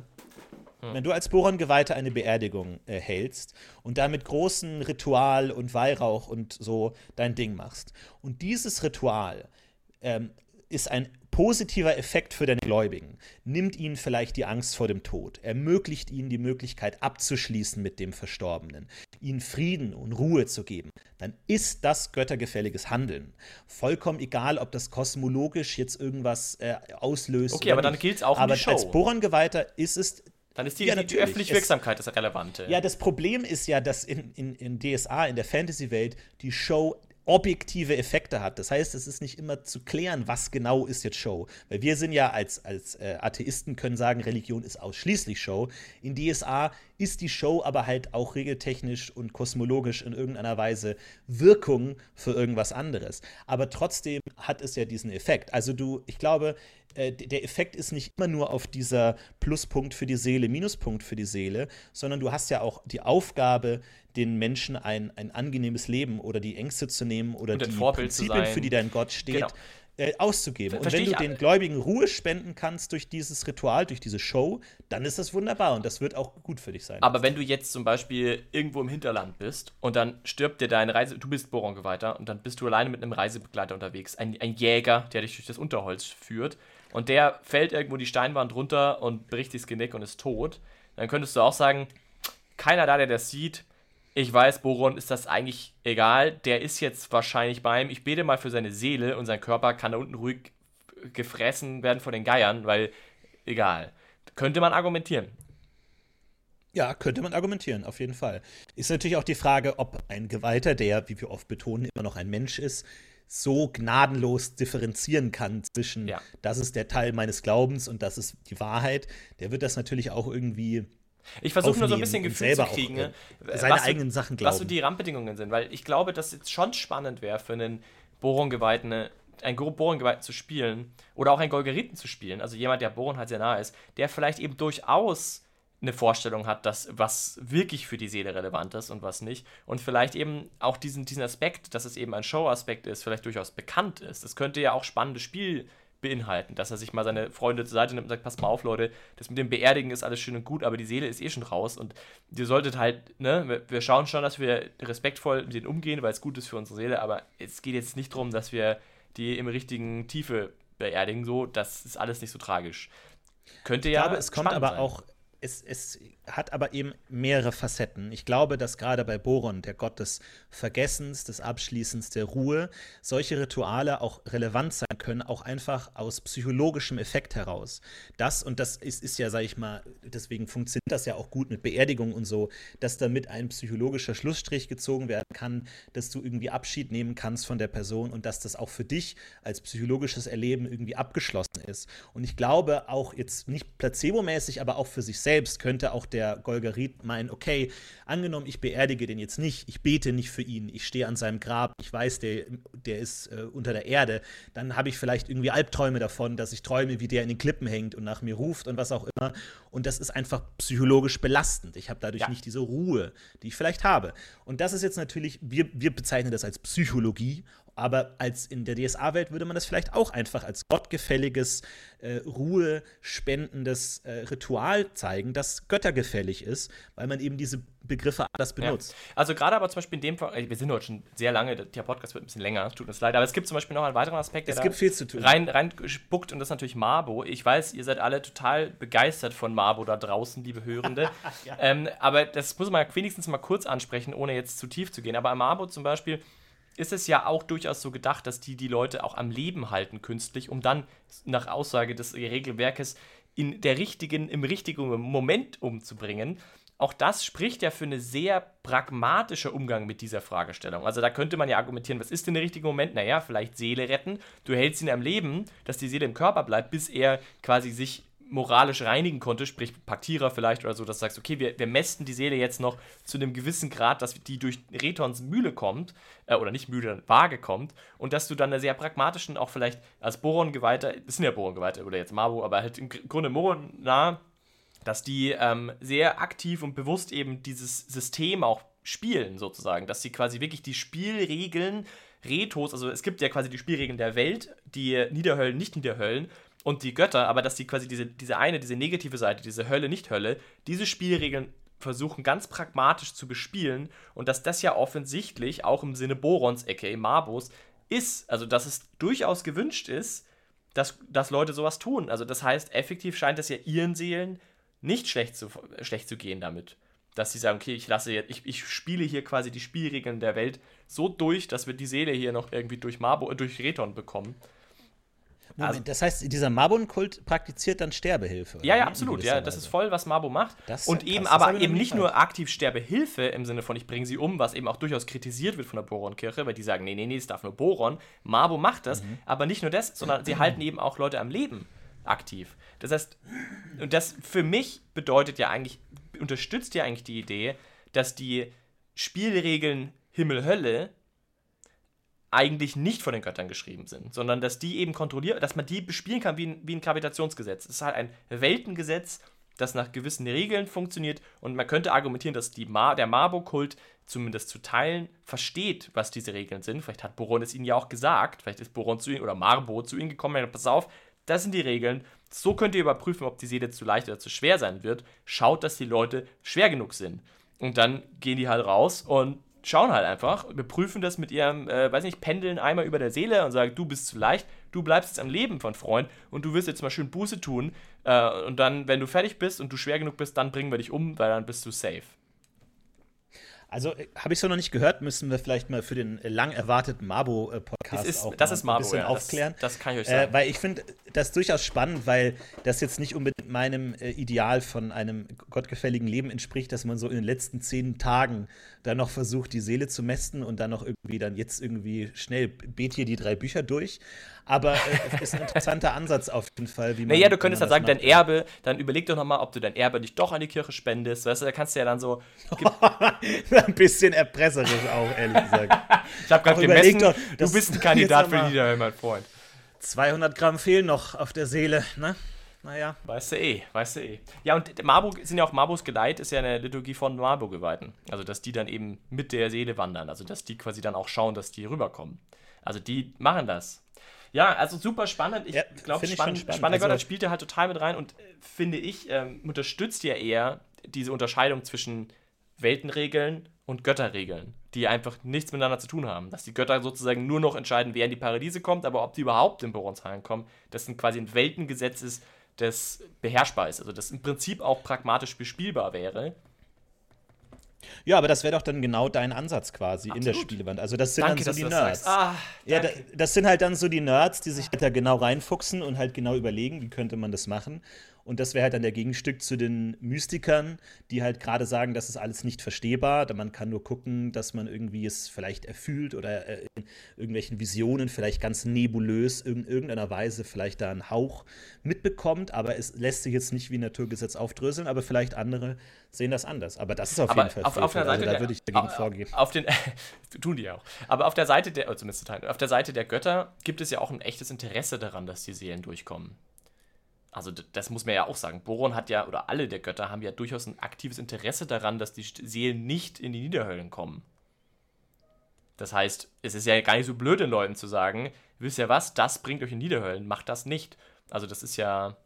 Hm. Wenn du als Boron-Geweihter eine Beerdigung äh, hältst und da mit großem Ritual und Weihrauch und so dein Ding machst und dieses Ritual ähm, ist ein positiver Effekt für den Gläubigen, nimmt ihnen vielleicht die Angst vor dem Tod, ermöglicht ihnen die Möglichkeit abzuschließen mit dem Verstorbenen, ihnen Frieden und Ruhe zu geben, dann ist das göttergefälliges Handeln. Vollkommen egal, ob das kosmologisch jetzt irgendwas äh, auslöst. Okay, aber dann gilt es auch aber um als Bohrengeweihter ist es dann ist die, ja, die, die öffentliche Wirksamkeit das Relevante. Ja, das Problem ist ja, dass in, in, in DSA, in der Fantasy-Welt, die Show objektive Effekte hat. Das heißt, es ist nicht immer zu klären, was genau ist jetzt Show. Weil wir sind ja als, als äh, Atheisten können sagen, Religion ist ausschließlich Show. In DSA ist die Show aber halt auch regeltechnisch und kosmologisch in irgendeiner Weise Wirkung für irgendwas anderes. Aber trotzdem hat es ja diesen Effekt. Also du, ich glaube, äh, der Effekt ist nicht immer nur auf dieser Pluspunkt für die Seele, Minuspunkt für die Seele, sondern du hast ja auch die Aufgabe, den Menschen ein, ein angenehmes Leben oder die Ängste zu nehmen oder die Prinzipien, für die dein Gott steht, genau. äh, auszugeben. Ver und wenn du den Gläubigen Ruhe spenden kannst durch dieses Ritual, durch diese Show, dann ist das wunderbar und das wird auch gut für dich sein. Aber wenn du jetzt zum Beispiel irgendwo im Hinterland bist und dann stirbt dir deine Reise, du bist Borongeweihter und dann bist du alleine mit einem Reisebegleiter unterwegs, ein, ein Jäger, der dich durch das Unterholz führt und der fällt irgendwo die Steinwand runter und bricht das Genick und ist tot, dann könntest du auch sagen, keiner da, der das sieht, ich weiß, Boron ist das eigentlich egal. Der ist jetzt wahrscheinlich beim. Ich bete mal für seine Seele und sein Körper kann da unten ruhig gefressen werden von den Geiern, weil egal. Könnte man argumentieren. Ja, könnte man argumentieren, auf jeden Fall. Ist natürlich auch die Frage, ob ein Geweihter, der, wie wir oft betonen, immer noch ein Mensch ist, so gnadenlos differenzieren kann zwischen, ja. das ist der Teil meines Glaubens und das ist die Wahrheit. Der wird das natürlich auch irgendwie ich versuche nur so ein bisschen Gefühl zu kriegen, auch, äh, seine eigenen du, Sachen glauben. Was so die Randbedingungen sind, weil ich glaube, dass es schon spannend wäre für einen Boron-Geweihten, ein Boron-Geweihten zu spielen oder auch einen Golgeriten zu spielen, also jemand, der Boron halt sehr nah ist, der vielleicht eben durchaus eine Vorstellung hat, dass was wirklich für die Seele relevant ist und was nicht. Und vielleicht eben auch diesen, diesen Aspekt, dass es eben ein Show-Aspekt ist, vielleicht durchaus bekannt ist. Es könnte ja auch spannendes Spiel beinhalten, dass er sich mal seine Freunde zur Seite nimmt und sagt, pass mal auf, Leute, das mit dem Beerdigen ist alles schön und gut, aber die Seele ist eh schon raus und ihr solltet halt, ne, wir schauen schon, dass wir respektvoll mit denen umgehen, weil es gut ist für unsere Seele, aber es geht jetzt nicht darum, dass wir die im richtigen Tiefe beerdigen, so, das ist alles nicht so tragisch. Könnte ich ja. Ich glaube, es kommt aber sein. auch es, es, hat aber eben mehrere Facetten. Ich glaube, dass gerade bei Boron, der Gott des Vergessens, des Abschließens, der Ruhe, solche Rituale auch relevant sein können, auch einfach aus psychologischem Effekt heraus. Das, und das ist, ist ja, sag ich mal, deswegen funktioniert das ja auch gut mit Beerdigung und so, dass damit ein psychologischer Schlussstrich gezogen werden kann, dass du irgendwie Abschied nehmen kannst von der Person und dass das auch für dich als psychologisches Erleben irgendwie abgeschlossen ist. Und ich glaube auch jetzt nicht placebomäßig, aber auch für sich selbst könnte auch der Golgarit meinen, okay, angenommen, ich beerdige den jetzt nicht, ich bete nicht für ihn, ich stehe an seinem Grab, ich weiß, der, der ist äh, unter der Erde, dann habe ich vielleicht irgendwie Albträume davon, dass ich träume, wie der in den Klippen hängt und nach mir ruft und was auch immer. Und das ist einfach psychologisch belastend. Ich habe dadurch ja. nicht diese Ruhe, die ich vielleicht habe. Und das ist jetzt natürlich, wir, wir bezeichnen das als Psychologie aber als in der DSA-Welt würde man das vielleicht auch einfach als gottgefälliges, äh, ruhespendendes äh, Ritual zeigen, das göttergefällig ist, weil man eben diese Begriffe anders benutzt. Ja. Also gerade aber zum Beispiel in dem Fall, wir sind heute schon sehr lange, der Podcast wird ein bisschen länger, tut uns leid, aber es gibt zum Beispiel noch einen weiteren Aspekt, der es gibt viel zu tun. rein, rein spuckt und das ist natürlich Mabo. Ich weiß, ihr seid alle total begeistert von Mabo da draußen, liebe Hörende. ja. ähm, aber das muss man wenigstens mal kurz ansprechen, ohne jetzt zu tief zu gehen. Aber Mabo zum Beispiel ist es ja auch durchaus so gedacht, dass die die Leute auch am Leben halten künstlich, um dann nach Aussage des Regelwerkes in der richtigen, im richtigen Moment umzubringen. Auch das spricht ja für einen sehr pragmatischen Umgang mit dieser Fragestellung. Also da könnte man ja argumentieren, was ist denn der richtige Moment? Naja, vielleicht Seele retten. Du hältst ihn am Leben, dass die Seele im Körper bleibt, bis er quasi sich moralisch reinigen konnte, sprich Paktierer vielleicht oder so, dass du sagst, okay, wir, wir mästen die Seele jetzt noch zu einem gewissen Grad, dass die durch Retons Mühle kommt, äh, oder nicht Mühle, Waage kommt, und dass du dann eine sehr pragmatischen, auch vielleicht als Boron-Geweihter, das sind ja Boron-Geweihte oder jetzt Mabu, aber halt im Grunde Moron nah, dass die ähm, sehr aktiv und bewusst eben dieses System auch spielen, sozusagen, dass sie quasi wirklich die Spielregeln Retos, also es gibt ja quasi die Spielregeln der Welt, die Niederhöllen, nicht Niederhöllen, und die Götter, aber dass die quasi diese, diese eine, diese negative Seite, diese Hölle, nicht Hölle, diese Spielregeln versuchen ganz pragmatisch zu bespielen und dass das ja offensichtlich auch im Sinne Borons, aka Marbos, ist, also dass es durchaus gewünscht ist, dass, dass Leute sowas tun. Also das heißt, effektiv scheint es ja ihren Seelen nicht schlecht zu, schlecht zu gehen damit. Dass sie sagen, okay, ich lasse jetzt, ich, ich spiele hier quasi die Spielregeln der Welt so durch, dass wir die Seele hier noch irgendwie durch Marbo, durch Reton bekommen. Moment, also, das heißt, dieser Mabon-Kult praktiziert dann Sterbehilfe. Ja, ja, absolut. Ja, das ist voll, was Mabo macht. Das und eben krass, aber eben nicht nur aktiv Sterbehilfe im Sinne von, ich bringe sie um, was eben auch durchaus kritisiert wird von der Boron-Kirche, weil die sagen, nee, nee, nee, es darf nur Boron. Mabo macht das, mhm. aber nicht nur das, sondern sie halten eben auch Leute am Leben aktiv. Das heißt, und das für mich bedeutet ja eigentlich, unterstützt ja eigentlich die Idee, dass die Spielregeln Himmel-Hölle eigentlich nicht von den Göttern geschrieben sind, sondern dass die eben kontrollieren, dass man die bespielen kann wie ein, wie ein Gravitationsgesetz. Es ist halt ein Weltengesetz, das nach gewissen Regeln funktioniert und man könnte argumentieren, dass Ma der Mabo-Kult zumindest zu Teilen versteht, was diese Regeln sind. Vielleicht hat Boron es ihnen ja auch gesagt, vielleicht ist Boron zu ihnen oder Marbo zu ihnen gekommen gesagt, pass auf, das sind die Regeln. So könnt ihr überprüfen, ob die Seele zu leicht oder zu schwer sein wird. Schaut, dass die Leute schwer genug sind. Und dann gehen die halt raus und schauen halt einfach, überprüfen das mit ihrem, äh, weiß nicht, Pendeln einmal über der Seele und sagen, du bist zu leicht, du bleibst jetzt am Leben von Freund und du wirst jetzt mal schön Buße tun. Äh, und dann, wenn du fertig bist und du schwer genug bist, dann bringen wir dich um, weil dann bist du safe. Also äh, habe ich so noch nicht gehört, müssen wir vielleicht mal für den lang erwarteten Mabo-Podcast ist, auch das ist Mabo, ein bisschen ja, aufklären. Das, das, kann ich euch sagen. Äh, weil ich finde das durchaus spannend, weil das jetzt nicht unbedingt meinem äh, Ideal von einem gottgefälligen Leben entspricht, dass man so in den letzten zehn Tagen dann noch versucht, die Seele zu mästen und dann noch irgendwie dann jetzt irgendwie schnell bet hier die drei Bücher durch. Aber äh, ist ein interessanter Ansatz auf jeden Fall, wie man. Naja, du könntest ja sagen, dein Erbe, dann überleg doch nochmal, ob du dein Erbe nicht doch an die Kirche spendest. Weißt du, da kannst du ja dann so. ein bisschen erpresserisch auch, ehrlich gesagt. ich habe gerade gemessen, doch, du bist ein Kandidat für Niederhöhe, mein Freund. 200 Gramm fehlen noch auf der Seele, ne? Naja. Weißt du eh, weißt du eh. Ja, und Marburg sind ja auch Marbos Geleit, ist ja eine Liturgie von Marburg-Geweihten. Also, dass die dann eben mit der Seele wandern. Also, dass die quasi dann auch schauen, dass die rüberkommen. Also, die machen das. Ja, also super spannend. Ich ja, glaube, spann spannend. Spannender also, spielt ja halt total mit rein und äh, finde ich, ähm, unterstützt ja eher diese Unterscheidung zwischen Weltenregeln und Götterregeln, die einfach nichts miteinander zu tun haben. Dass die Götter sozusagen nur noch entscheiden, wer in die Paradiese kommt, aber ob die überhaupt in Boronshallen kommen, das ein quasi ein Weltengesetz ist, das beherrschbar ist. Also das im Prinzip auch pragmatisch bespielbar wäre. Ja, aber das wäre doch dann genau dein Ansatz quasi Absolut. in der Spielewand. Also das sind danke, dann so die Nerds. Ah, ja, da, das sind halt dann so die Nerds, die sich halt da genau reinfuchsen und halt genau überlegen, wie könnte man das machen. Und das wäre halt dann der Gegenstück zu den Mystikern, die halt gerade sagen, das ist alles nicht verstehbar. Man kann nur gucken, dass man irgendwie es vielleicht erfühlt oder äh, irgendwelchen Visionen vielleicht ganz nebulös in irgendeiner Weise vielleicht da einen Hauch mitbekommt, aber es lässt sich jetzt nicht wie ein Naturgesetz aufdröseln, aber vielleicht andere sehen das anders. Aber das ist auf Aber jeden Fall auf, auf der. Seite also da würde ich dagegen au- vorgehen. Auf den, tun die auch. Aber auf der Seite der, oder zumindest auf der Seite der Götter gibt es ja auch ein echtes Interesse daran, dass die Seelen durchkommen. Also das muss man ja auch sagen. Boron hat ja, oder alle der Götter haben ja durchaus ein aktives Interesse daran, dass die Seelen nicht in die Niederhöllen kommen. Das heißt, es ist ja gar nicht so blöd, den Leuten zu sagen, wisst ihr was, das bringt euch in Niederhöllen, macht das nicht. Also das ist ja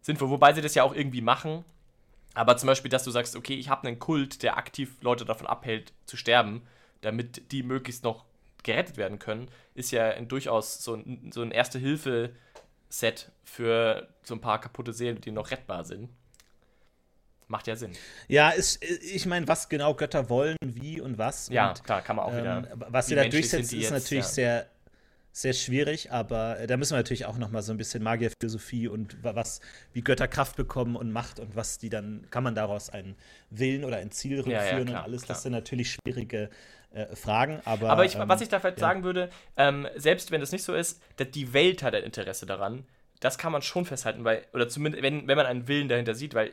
sinnvoll, wobei sie das ja auch irgendwie machen. Aber zum Beispiel, dass du sagst, okay, ich habe einen Kult, der aktiv Leute davon abhält zu sterben, damit die möglichst noch gerettet werden können, ist ja durchaus so ein, so ein Erste-Hilfe-Set für so ein paar kaputte Seelen, die noch rettbar sind. Macht ja Sinn. Ja, ist, ich meine, was genau Götter wollen, wie und was. Ja, und, klar, kann man auch wieder. ähm, was sie da durchsetzen, ist jetzt, natürlich ja. sehr, sehr schwierig, aber äh, da müssen wir natürlich auch noch mal so ein bisschen Magierphilosophie und wa- was, wie Götter Kraft bekommen und Macht und was die dann, kann man daraus einen Willen oder ein Ziel Ja, ja, klar, und alles. klar. Das sind natürlich schwierige äh, Fragen, aber. Aber ich, ähm, was ich da vielleicht ja. sagen würde, ähm, selbst wenn das nicht so ist, dass die Welt hat ein Interesse daran, das kann man schon festhalten, weil, oder zumindest, wenn, wenn man einen Willen dahinter sieht, weil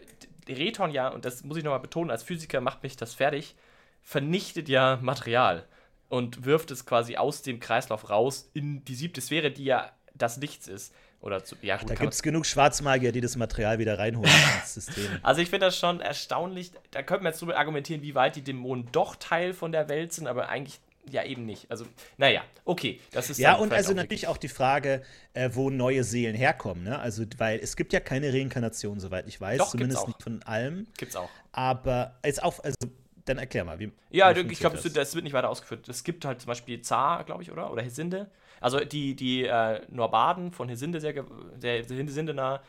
Reton ja, und das muss ich nochmal betonen, als Physiker macht mich das fertig, vernichtet ja Material und wirft es quasi aus dem Kreislauf raus in die siebte Sphäre, die ja das Nichts ist. Oder zu, ja, gut, Da gibt es genug Schwarzmagier, die das Material wieder reinholen ins System. also ich finde das schon erstaunlich. Da könnte man jetzt drüber argumentieren, wie weit die Dämonen doch Teil von der Welt sind, aber eigentlich ja eben nicht. Also, naja, okay. Das ist Ja, und also auch natürlich auch die Frage, äh, wo neue Seelen herkommen. Ne? Also, weil es gibt ja keine Reinkarnation, soweit ich weiß, Doch, gibt's zumindest auch. nicht von allem. Gibt's auch. Aber jetzt auch, also dann erklär mal, wie. Ja, wie ich glaube, das, das wird nicht weiter ausgeführt. Es gibt halt zum Beispiel Zar, glaube ich, oder? Oder Hesinde. Also die, die äh, Norbaden von Hesinde, sehr, der Hesindener,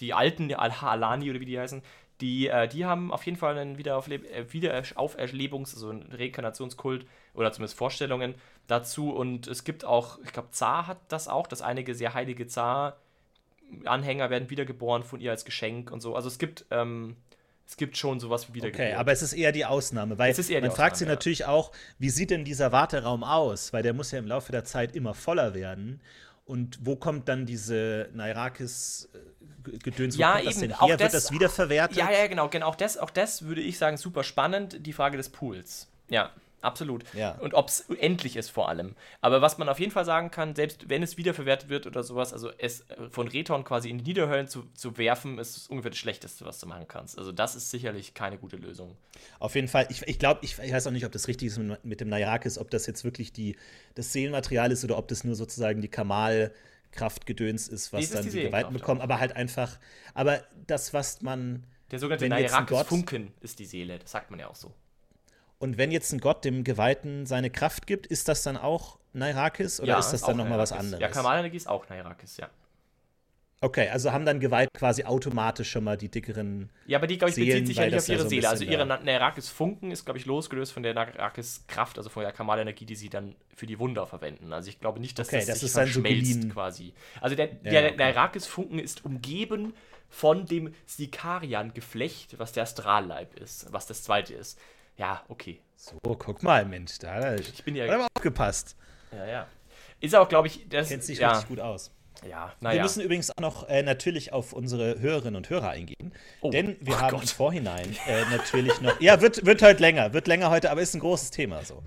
die alten, die Al-Halani oder wie die heißen, die, äh, die haben auf jeden Fall einen Wiederaufleb äh, Wiederauferlebungs-, also einen Reinkarnationskult oder zumindest Vorstellungen dazu. Und es gibt auch, ich glaube, Zar hat das auch, dass einige sehr heilige Zar-Anhänger werden wiedergeboren von ihr als Geschenk und so. Also es gibt, ähm, es gibt schon sowas wie Wiedergeburt. Okay, aber es ist eher die Ausnahme, weil Es ist eher die man fragt sich Ausnahme, ja. natürlich auch, wie sieht denn dieser Warteraum aus? Weil der muss ja im Laufe der Zeit immer voller werden. Und wo kommt dann diese Nairakis-Gedöns? Wo Ja, kommt das eben, denn her? das- Wird das wiederverwertet? Ja, ja, genau, genau. Auch das, auch das würde ich sagen, super spannend, die Frage des Pools. Ja, absolut. Ja. Und ob es endlich ist vor allem. Aber was man auf jeden Fall sagen kann, selbst wenn es wiederverwertet wird oder sowas, also es äh, von Reton quasi in die Niederhöllen zu, zu werfen, ist ungefähr das Schlechteste, was du machen kannst. Also das ist sicherlich keine gute Lösung. Auf jeden Fall, ich, ich glaube, ich, ich weiß auch nicht, ob das richtig ist mit, mit dem Nairakis, ob das jetzt wirklich die, das Seelenmaterial ist oder ob das nur sozusagen die Kamal-Kraftgedöns ist, was Nee, ist dann die die, Seelenkraft bekommen. Aber halt einfach, aber das, was man, Der sogenannte Wenn jetzt ein Nairakis Gott- Funken ist die Seele, das sagt man ja auch so. Und wenn jetzt ein Gott dem Geweihten seine Kraft gibt, ist das dann auch Nairakis oder ja, ist das dann nochmal was anderes? Ja, Kamalenergie ist auch Nairakis, ja. Okay, also haben dann Geweiht quasi automatisch schon mal die dickeren. Ja, aber die, glaube ich, Seelen, bezieht sich ja nicht auf ja ihre so Seele. Also ihre Nairakis-Funken ist, glaube ich, losgelöst von der Nairakis-Kraft, also von der Kamalenergie, die sie dann für die Wunder verwenden. Also ich glaube nicht, dass Okay, das, das sich so verschmelzt geliehen. quasi. Also der, Ja, der okay. Nairakis-Funken ist umgeben von dem Sikarian-Geflecht, was der Astralleib ist, was das zweite ist. Ja, okay. So, guck mal, Mensch, da Ich bin ja. aber aufgepasst. Ja, ja. Ist auch, glaube ich, das. Kennt sich ja, richtig gut aus. Ja, Wir naja. müssen übrigens auch noch äh, natürlich auf unsere Hörerinnen und Hörer eingehen. Oh, denn wir oh haben Gott. im Vorhinein äh, natürlich noch. Ja, wird, wird heute länger, wird länger heute, aber ist ein großes Thema so.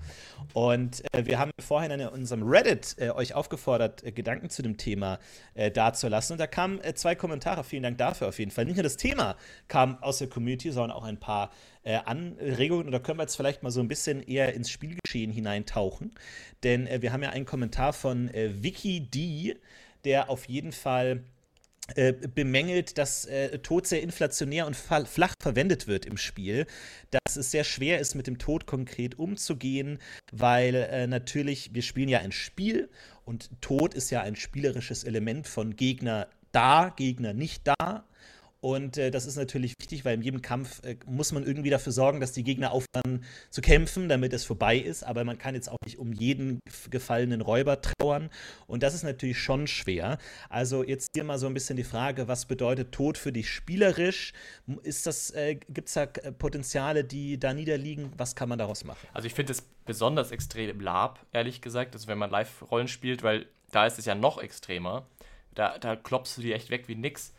Und äh, wir haben im Vorhinein in unserem Reddit äh, euch aufgefordert, äh, Gedanken zu dem Thema äh, dazulassen. Und da kamen zwei Kommentare. Vielen Dank dafür auf jeden Fall. Nicht nur das Thema kam aus der Community, sondern auch ein paar äh, Anregungen. Und da können wir jetzt vielleicht mal so ein bisschen eher ins Spielgeschehen hineintauchen. Denn äh, wir haben ja einen Kommentar von äh, Vicky D, der auf jeden Fall äh, bemängelt, dass äh, Tod sehr inflationär und flach verwendet wird im Spiel, dass es sehr schwer ist, mit dem Tod konkret umzugehen, weil äh, natürlich, wir spielen ja ein Spiel und Tod ist ja ein spielerisches Element von Gegner da, Gegner nicht da. Und äh, das ist natürlich wichtig, weil in jedem Kampf äh, muss man irgendwie dafür sorgen, dass die Gegner aufhören zu kämpfen, damit es vorbei ist. Aber man kann jetzt auch nicht um jeden gefallenen Räuber trauern. Und das ist natürlich schon schwer. Also jetzt hier mal so ein bisschen die Frage, was bedeutet Tod für dich spielerisch? Äh, gibt es da äh, Potenziale, die da niederliegen? Was kann man daraus machen? Also ich finde es besonders extrem im Lab, ehrlich gesagt. Also wenn man Live-Rollen spielt, weil da ist es ja noch extremer. Da, da klopfst du die echt weg wie nix.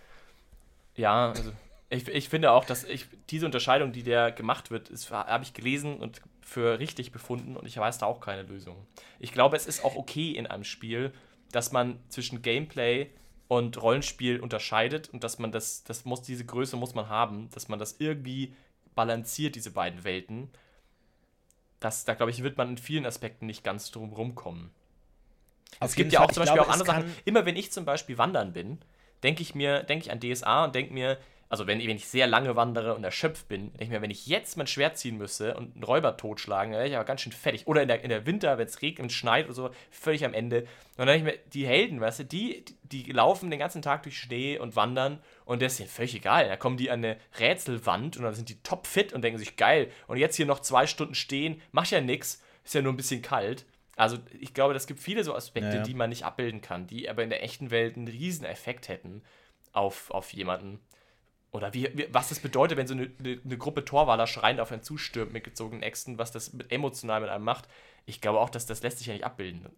Ja, also ich, ich finde auch, dass ich diese Unterscheidung, die der gemacht wird, habe ich gelesen und für richtig befunden und ich weiß da auch keine Lösung. Ich glaube, es ist auch okay in einem Spiel, dass man zwischen Gameplay und Rollenspiel unterscheidet und dass man das, das muss, diese Größe muss man haben, dass man das irgendwie balanciert, diese beiden Welten. Das, da glaube ich, wird man in vielen Aspekten nicht ganz drum rumkommen. es gibt ja auch zum Beispiel glaube, auch andere Sachen. Immer wenn ich zum Beispiel wandern bin, denke ich mir, denke ich an DSA und denke mir, also wenn, wenn ich sehr lange wandere und erschöpft bin, denke ich mir, wenn ich jetzt mein Schwert ziehen müsste und einen Räuber totschlagen, dann wäre ich aber ganz schön fertig. Oder in der, in der Winter, wenn es regnet und schneit oder so, völlig am Ende. Und dann denke ich mir, die Helden, weißt du, die, die laufen den ganzen Tag durch Schnee und wandern und das ist ihnen völlig egal. Da kommen die an eine Rätselwand und dann sind die topfit und denken sich, geil, und jetzt hier noch zwei Stunden stehen, macht ja nichts, ist ja nur ein bisschen kalt. Also ich glaube, es gibt viele so Aspekte, ja, ja. die man nicht abbilden kann, die aber in der echten Welt einen riesen Effekt hätten auf, auf jemanden. Oder wie, wie, was das bedeutet, wenn so eine, eine, eine Gruppe Torwaler schreiend auf einen zustürmt mit gezogenen Äxten, was das mit, emotional mit einem macht. Ich glaube auch, dass das lässt sich ja nicht abbilden.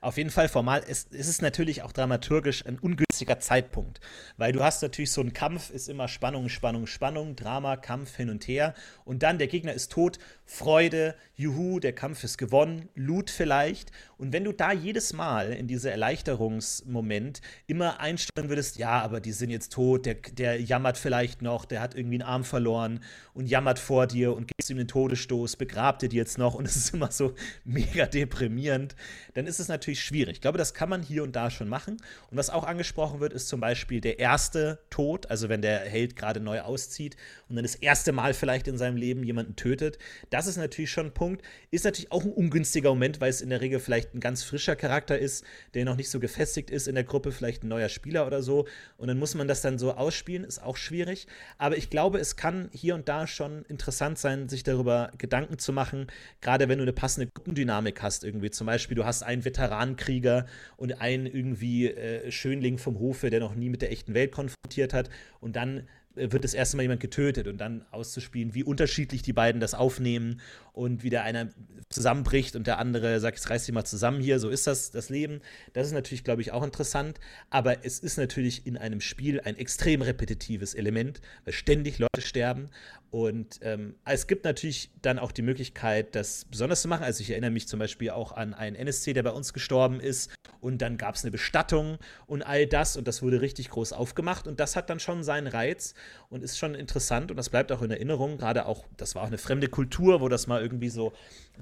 Auf jeden Fall formal ist, ist es natürlich auch dramaturgisch ein ungünstiger Zeitpunkt, weil du hast natürlich so einen Kampf, ist immer Spannung, Spannung, Spannung, Drama, Kampf hin und her. Und dann der Gegner ist tot, Freude, Juhu, der Kampf ist gewonnen, Loot vielleicht. Und wenn du da jedes Mal in diese Erleichterungsmoment immer einstellen würdest, ja, aber die sind jetzt tot, der, der jammert vielleicht noch, der hat irgendwie einen Arm verloren und jammert vor dir und gibst ihm den Todesstoß, begrabt er dir jetzt noch und es ist immer so mega deprimierend, dann ist es natürlich natürlich schwierig. Ich glaube, das kann man hier und da schon machen. Und was auch angesprochen wird, ist zum Beispiel der erste Tod, also wenn der Held gerade neu auszieht und dann das erste Mal vielleicht in seinem Leben jemanden tötet. Das ist natürlich schon ein Punkt. Ist natürlich auch ein ungünstiger Moment, weil es in der Regel vielleicht ein ganz frischer Charakter ist, der noch nicht so gefestigt ist in der Gruppe, vielleicht ein neuer Spieler oder so. Und dann muss man das dann so ausspielen, ist auch schwierig. Aber ich glaube, es kann hier und da schon interessant sein, sich darüber Gedanken zu machen, gerade wenn du eine passende Gruppendynamik hast, irgendwie. Zum Beispiel, du hast einen Veteran Veteranenkrieger und einen irgendwie äh, Schönling vom Hofe, der noch nie mit der echten Welt konfrontiert hat. Und dann äh, wird das erste Mal jemand getötet und dann auszuspielen, wie unterschiedlich die beiden das aufnehmen und wie der einer zusammenbricht und der andere sagt, jetzt reiß dich mal zusammen hier, so ist das, das Leben. Das ist natürlich, glaube ich, auch interessant, aber es ist natürlich in einem Spiel ein extrem repetitives Element, weil ständig Leute sterben und ähm, es gibt natürlich dann auch die Möglichkeit, das besonders zu machen. Also ich erinnere mich zum Beispiel auch an einen NSC, der bei uns gestorben ist. Und dann gab es eine Bestattung und all das. Und das wurde richtig groß aufgemacht. Und das hat dann schon seinen Reiz und ist schon interessant. Und das bleibt auch in Erinnerung. Gerade auch, das war auch eine fremde Kultur, wo das mal irgendwie so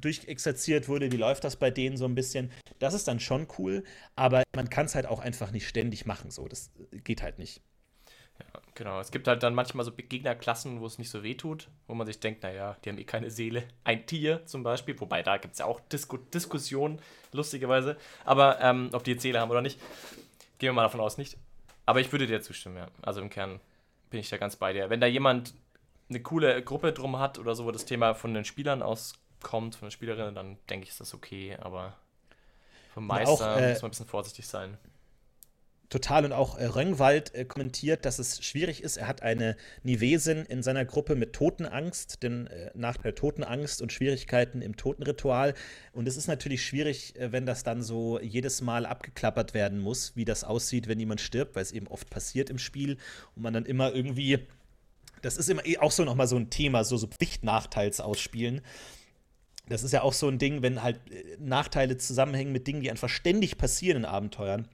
durchexerziert wurde. Wie läuft das bei denen so ein bisschen? Das ist dann schon cool. Aber man kann es halt auch einfach nicht ständig machen. So, das geht halt nicht. Ja, genau. Es gibt halt dann manchmal so Gegnerklassen, wo es nicht so weh tut, wo man sich denkt, naja, die haben eh keine Seele. Ein Tier zum Beispiel, wobei da gibt es ja auch Disku Diskussionen, lustigerweise. Aber ähm, ob die jetzt Seele haben oder nicht, gehen wir mal davon aus, nicht. Aber ich würde dir zustimmen, ja. Also im Kern bin ich da ganz bei dir. Wenn da jemand eine coole Gruppe drum hat oder so, wo das Thema von den Spielern auskommt, von den Spielerinnen, dann denke ich, ist das okay. Aber vom Meister auch, äh, muss man ein bisschen vorsichtig sein total und auch äh, Röngwald äh, kommentiert, dass es schwierig ist. Er hat eine Nivesin in seiner Gruppe mit Totenangst, denn äh, nach der Totenangst und Schwierigkeiten im Totenritual. Und es ist natürlich schwierig, äh, wenn das dann so jedes Mal abgeklappert werden muss, wie das aussieht, wenn jemand stirbt, weil es eben oft passiert im Spiel und man dann immer irgendwie. Das ist immer eh auch so nochmal so ein Thema, so, so Pflichtnachteils ausspielen. Das ist ja auch so ein Ding, wenn halt äh, Nachteile zusammenhängen mit Dingen, die einfach ständig passieren in Abenteuern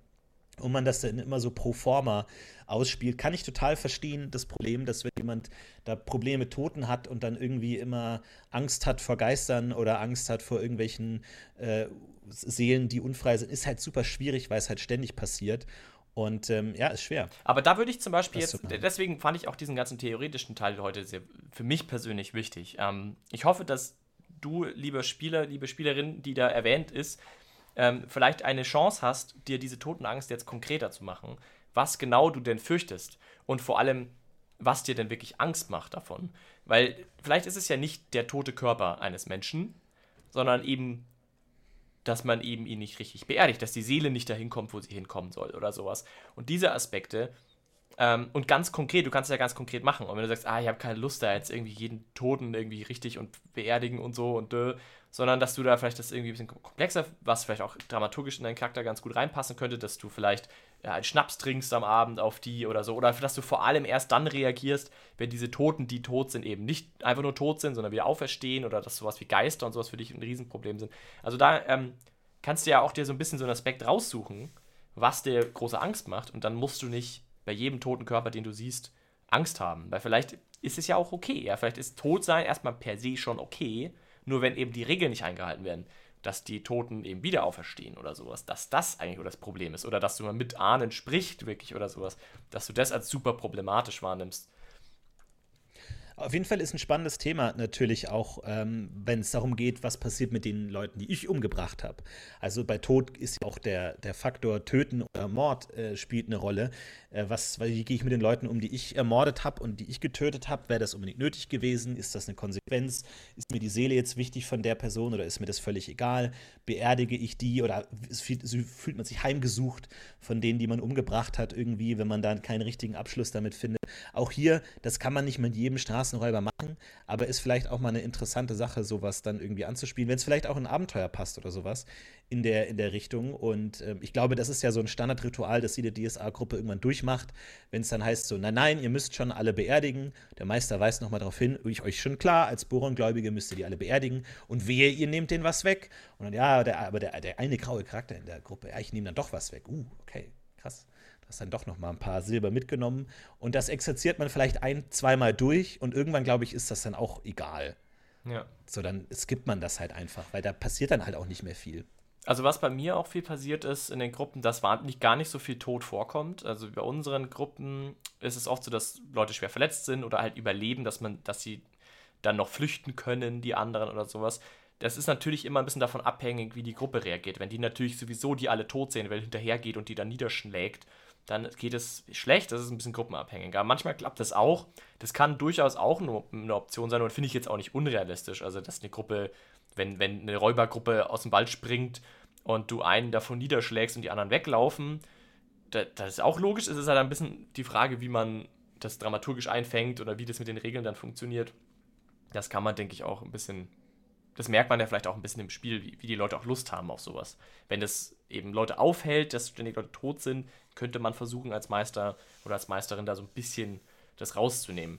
und man das dann immer so pro forma ausspielt, kann ich total verstehen, das Problem, dass wenn jemand da Probleme mit Toten hat und dann irgendwie immer Angst hat vor Geistern oder Angst hat vor irgendwelchen äh, Seelen, die unfrei sind, ist halt super schwierig, weil es halt ständig passiert. Und ähm, ja, ist schwer. Aber da würde ich zum Beispiel jetzt, deswegen fand ich auch diesen ganzen theoretischen Teil heute sehr, für mich persönlich wichtig. Ähm, ich hoffe, dass du, lieber Spieler, liebe Spielerin, die da erwähnt ist, ähm, vielleicht eine Chance hast, dir diese Totenangst jetzt konkreter zu machen. was genau du denn fürchtest und vor allem, was dir denn wirklich Angst macht davon. Weil vielleicht ist es ja nicht der tote Körper eines Menschen, sondern eben, dass man eben ihn nicht richtig beerdigt, dass die Seele nicht dahin kommt, wo sie hinkommen soll oder sowas. Und diese Aspekte, ähm, und ganz konkret, du kannst es ja ganz konkret machen. Und wenn du sagst, ah, ich habe keine Lust, da jetzt irgendwie jeden Toten irgendwie richtig und beerdigen und so und dö, sondern dass du da vielleicht das irgendwie ein bisschen komplexer, was vielleicht auch dramaturgisch in deinen Charakter ganz gut reinpassen könnte, dass du vielleicht ja, einen Schnaps trinkst am Abend auf die oder so, oder dass du vor allem erst dann reagierst, wenn diese Toten, die tot sind, eben nicht einfach nur tot sind, sondern wieder auferstehen oder dass sowas wie Geister und sowas für dich ein Riesenproblem sind. Also da ähm, kannst du ja auch dir so ein bisschen so einen Aspekt raussuchen, was dir große Angst macht und dann musst du nicht bei jedem toten Körper, den du siehst, Angst haben, weil vielleicht ist es ja auch okay, ja, vielleicht ist Todsein erstmal per se schon okay, nur wenn eben die Regeln nicht eingehalten werden, dass die Toten eben wieder auferstehen oder sowas, dass das eigentlich das Problem ist. Oder dass du mal mit Ahnen sprichst wirklich oder sowas, dass du das als super problematisch wahrnimmst. Auf jeden Fall ist ein spannendes Thema natürlich auch, ähm, wenn es darum geht, was passiert mit den Leuten, die ich umgebracht habe. Also bei Tod ist ja auch der, der Faktor Töten oder Mord äh, spielt eine Rolle. Äh, was, wie gehe ich mit den Leuten um, die ich ermordet habe und die ich getötet habe? Wäre das unbedingt nötig gewesen? Ist das eine Konsequenz? Ist mir die Seele jetzt wichtig von der Person oder ist mir das völlig egal? Beerdige ich die oder fühlt, man sich heimgesucht von denen, die man umgebracht hat, irgendwie, wenn man dann keinen richtigen Abschluss damit findet? Auch hier, das kann man nicht mit jedem Straßenräuber machen, aber ist vielleicht auch mal eine interessante Sache, sowas dann irgendwie anzuspielen, wenn es vielleicht auch in ein Abenteuer passt oder sowas in der, in der Richtung. Und äh, ich glaube, das ist ja so ein Standardritual, das jede DSA-Gruppe irgendwann durchmacht, wenn es dann heißt so, nein, nein, ihr müsst schon alle beerdigen. Der Meister weist nochmal darauf hin, ich euch schon klar, als Boron-Gläubige müsst ihr die alle beerdigen. Und wehe, ihr nehmt denen was weg. Und dann, ja, der, aber der, der eine graue Charakter in der Gruppe, ja, ich nehme dann doch was weg. Uh, okay, krass hast dann doch noch mal ein paar Silber mitgenommen. Und das exerziert man vielleicht ein, zweimal durch und irgendwann, glaube ich, ist das dann auch egal. Ja. So, dann skippt man das halt einfach, weil da passiert dann halt auch nicht mehr viel. Also was bei mir auch viel passiert ist in den Gruppen, dass nicht, gar nicht so viel Tod vorkommt. Also bei unseren Gruppen ist es oft so, dass Leute schwer verletzt sind oder halt überleben, dass man, dass sie dann noch flüchten können, die anderen oder sowas. Das ist natürlich immer ein bisschen davon abhängig, wie die Gruppe reagiert. Wenn die natürlich sowieso die alle tot sehen, weil hinterhergeht und die dann niederschlägt, dann geht es schlecht, das ist ein bisschen gruppenabhängig. Aber manchmal klappt das auch. Das kann durchaus auch eine Option sein und finde ich jetzt auch nicht unrealistisch. Also, dass eine Gruppe, wenn, wenn eine Räubergruppe aus dem Wald springt und du einen davon niederschlägst und die anderen weglaufen, das, das ist auch logisch. Es ist halt ein bisschen die Frage, wie man das dramaturgisch einfängt oder wie das mit den Regeln dann funktioniert. Das kann man, denke ich, auch ein bisschen das merkt man ja vielleicht auch ein bisschen im Spiel, wie, wie, die Leute auch Lust haben auf sowas. Wenn es eben Leute aufhält, dass ständig Leute tot sind, könnte man versuchen, als Meister oder als Meisterin da so ein bisschen das rauszunehmen.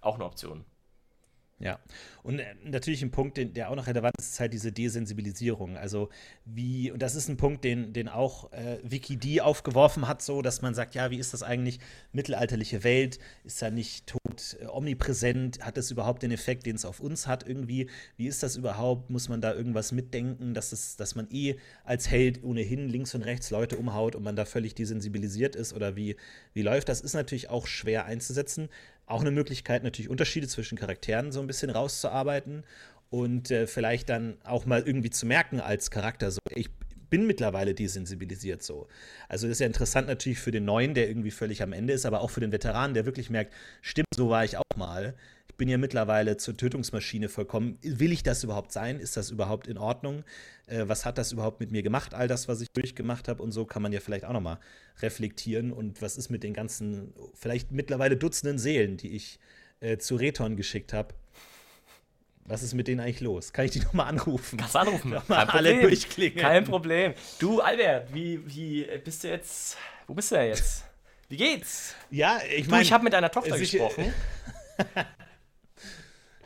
Auch eine Option. Ja, und äh, natürlich ein Punkt, der auch noch relevant ist, ist halt diese Desensibilisierung. Also wie, und das ist ein Punkt, den, den auch äh, Wikid aufgeworfen hat, so, dass man sagt, ja, wie ist das eigentlich, mittelalterliche Welt, ist da nicht tot äh, omnipräsent, hat das überhaupt den Effekt, den es auf uns hat irgendwie? Wie ist das überhaupt? Muss man da irgendwas mitdenken, dass, es, dass man eh als Held ohnehin links und rechts Leute umhaut und man da völlig desensibilisiert ist? Oder wie, wie läuft das? Ist natürlich auch schwer einzusetzen auch eine Möglichkeit, natürlich Unterschiede zwischen Charakteren so ein bisschen rauszuarbeiten und äh, vielleicht dann auch mal irgendwie zu merken als Charakter, so, ich bin mittlerweile desensibilisiert so. Also das ist ja interessant natürlich für den Neuen, der irgendwie völlig am Ende ist, aber auch für den Veteranen, der wirklich merkt, stimmt, so war ich auch mal. Ich bin ja mittlerweile zur Tötungsmaschine vollkommen. Will ich das überhaupt sein? Ist das überhaupt in Ordnung? Äh, was hat das überhaupt mit mir gemacht? All das, was ich durchgemacht habe und so kann man ja vielleicht auch noch mal reflektieren. Und was ist mit den ganzen, vielleicht mittlerweile Dutzenden Seelen, die ich äh, zu Reton geschickt habe? Was ist mit denen eigentlich los? Kann ich die nochmal anrufen? Kannst anrufen. Nochmal alle durchklingen. Kein Problem. Du, Albert, wie, wie bist du jetzt? Wo bist du denn jetzt? Wie geht's? Ja, ich meine. Ich habe mit deiner Tochter gesprochen.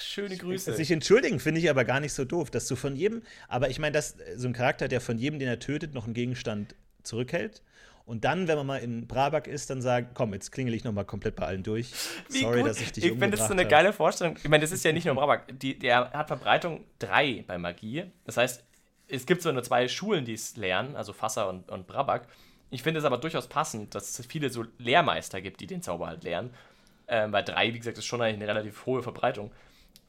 Schöne Grüße. Sich entschuldigen finde ich aber gar nicht so doof, dass du von jedem, aber ich meine, dass so ein Charakter, der von jedem, den er tötet, noch einen Gegenstand zurückhält und dann, wenn man mal in Brabak ist, dann sagen, komm, jetzt klingel ich noch mal komplett bei allen durch. Wie Sorry, gut. dass ich dich Ich finde, das so eine geile Vorstellung. Ich meine, das ist ja nicht nur Brabak. Die, der hat Verbreitung 3 bei Magie. Das heißt, es gibt so nur zwei Schulen, die es lernen, also Fassa und, und Brabak. Ich finde es aber durchaus passend, dass es viele so Lehrmeister gibt, die den Zauber halt lernen. Ähm, bei 3, wie gesagt, ist schon eine relativ hohe Verbreitung.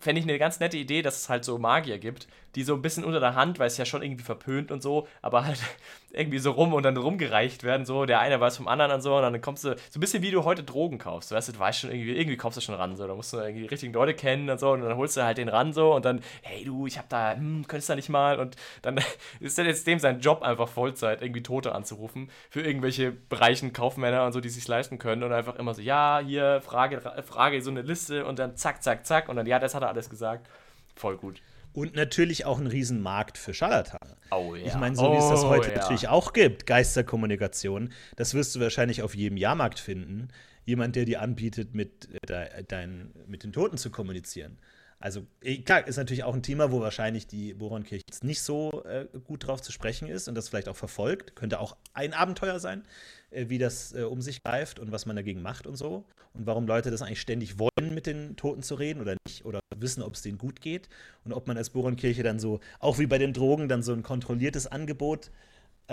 Fände ich eine ganz nette Idee, dass es halt so Magier gibt, die so ein bisschen unter der Hand, weil es ja schon irgendwie verpönt und so, aber halt irgendwie so rum und dann rumgereicht werden, so, der eine weiß vom anderen und so, und dann kommst du, so ein bisschen wie du heute Drogen kaufst, weißt du, du weißt schon irgendwie, irgendwie kommst du schon ran, so, da musst du irgendwie die richtigen Leute kennen und so, und dann holst du halt den ran, so, und dann, hey du, ich hab da, hm, könntest du da nicht mal, und dann ist dann jetzt dem sein Job einfach Vollzeit, irgendwie Tote anzurufen, für irgendwelche Bereichen Kaufmänner und so, die sich leisten können, und einfach immer so, ja, hier, Frage, Frage, so eine Liste, und dann zack, zack, zack, und dann, ja, das hat er alles gesagt, voll gut. Und natürlich auch ein Riesenmarkt für Scharlatane. Oh ja. Ich meine, so wie es das Oh heute ja. natürlich auch gibt, Geisterkommunikation, das wirst du wahrscheinlich auf jedem Jahrmarkt finden. Jemand, der dir anbietet, mit, äh, de, dein, mit den Toten zu kommunizieren. Also, eh, klar, ist natürlich auch ein Thema, wo wahrscheinlich die Boronkirche jetzt nicht so äh, gut drauf zu sprechen ist und das vielleicht auch verfolgt. Könnte auch ein Abenteuer sein, äh, wie das äh, um sich greift und was man dagegen macht und so. Und warum Leute das eigentlich ständig wollen, mit den Toten zu reden oder nicht. Oder wissen, ob es denen gut geht. Und ob man als Boronkirche dann so, auch wie bei den Drogen, dann so ein kontrolliertes Angebot äh,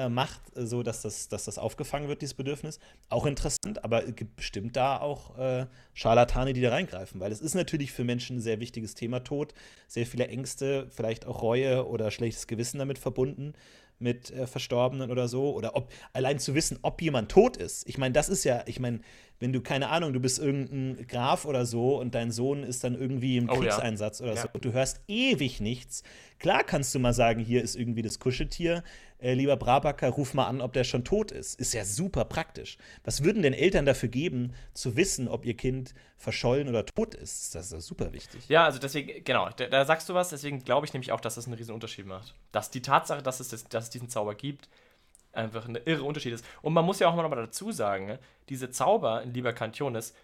macht, äh, so dass das, dass das aufgefangen wird, dieses Bedürfnis. Auch interessant, aber es gibt bestimmt da auch äh, Scharlatane, die da reingreifen, weil es ist natürlich für Menschen ein sehr wichtiges Thema Tod, sehr viele Ängste, vielleicht auch Reue oder schlechtes Gewissen damit verbunden mit äh, Verstorbenen oder so oder ob allein zu wissen, ob jemand tot ist. Ich meine, das ist ja, ich meine, wenn du keine Ahnung, du bist irgendein Graf oder so und dein Sohn ist dann irgendwie im Oh ja. Kriegseinsatz oder Ja. so, und du hörst ewig nichts. Klar kannst du mal sagen, hier ist irgendwie das Kuscheltier. Äh, lieber Brabacker, ruf mal an, ob der schon tot ist. Ist ja super praktisch. Was würden denn Eltern dafür geben, zu wissen, ob ihr Kind verschollen oder tot ist? Das ist ja super wichtig. Ja, also deswegen, genau, da, da sagst du was, deswegen glaube ich nämlich auch, dass das einen riesen Unterschied macht. Dass die Tatsache, dass es, das, dass es diesen Zauber gibt, einfach ein irre Unterschied ist. Und man muss ja auch mal dazu sagen, ne, diese Zauber in Liber Cantionis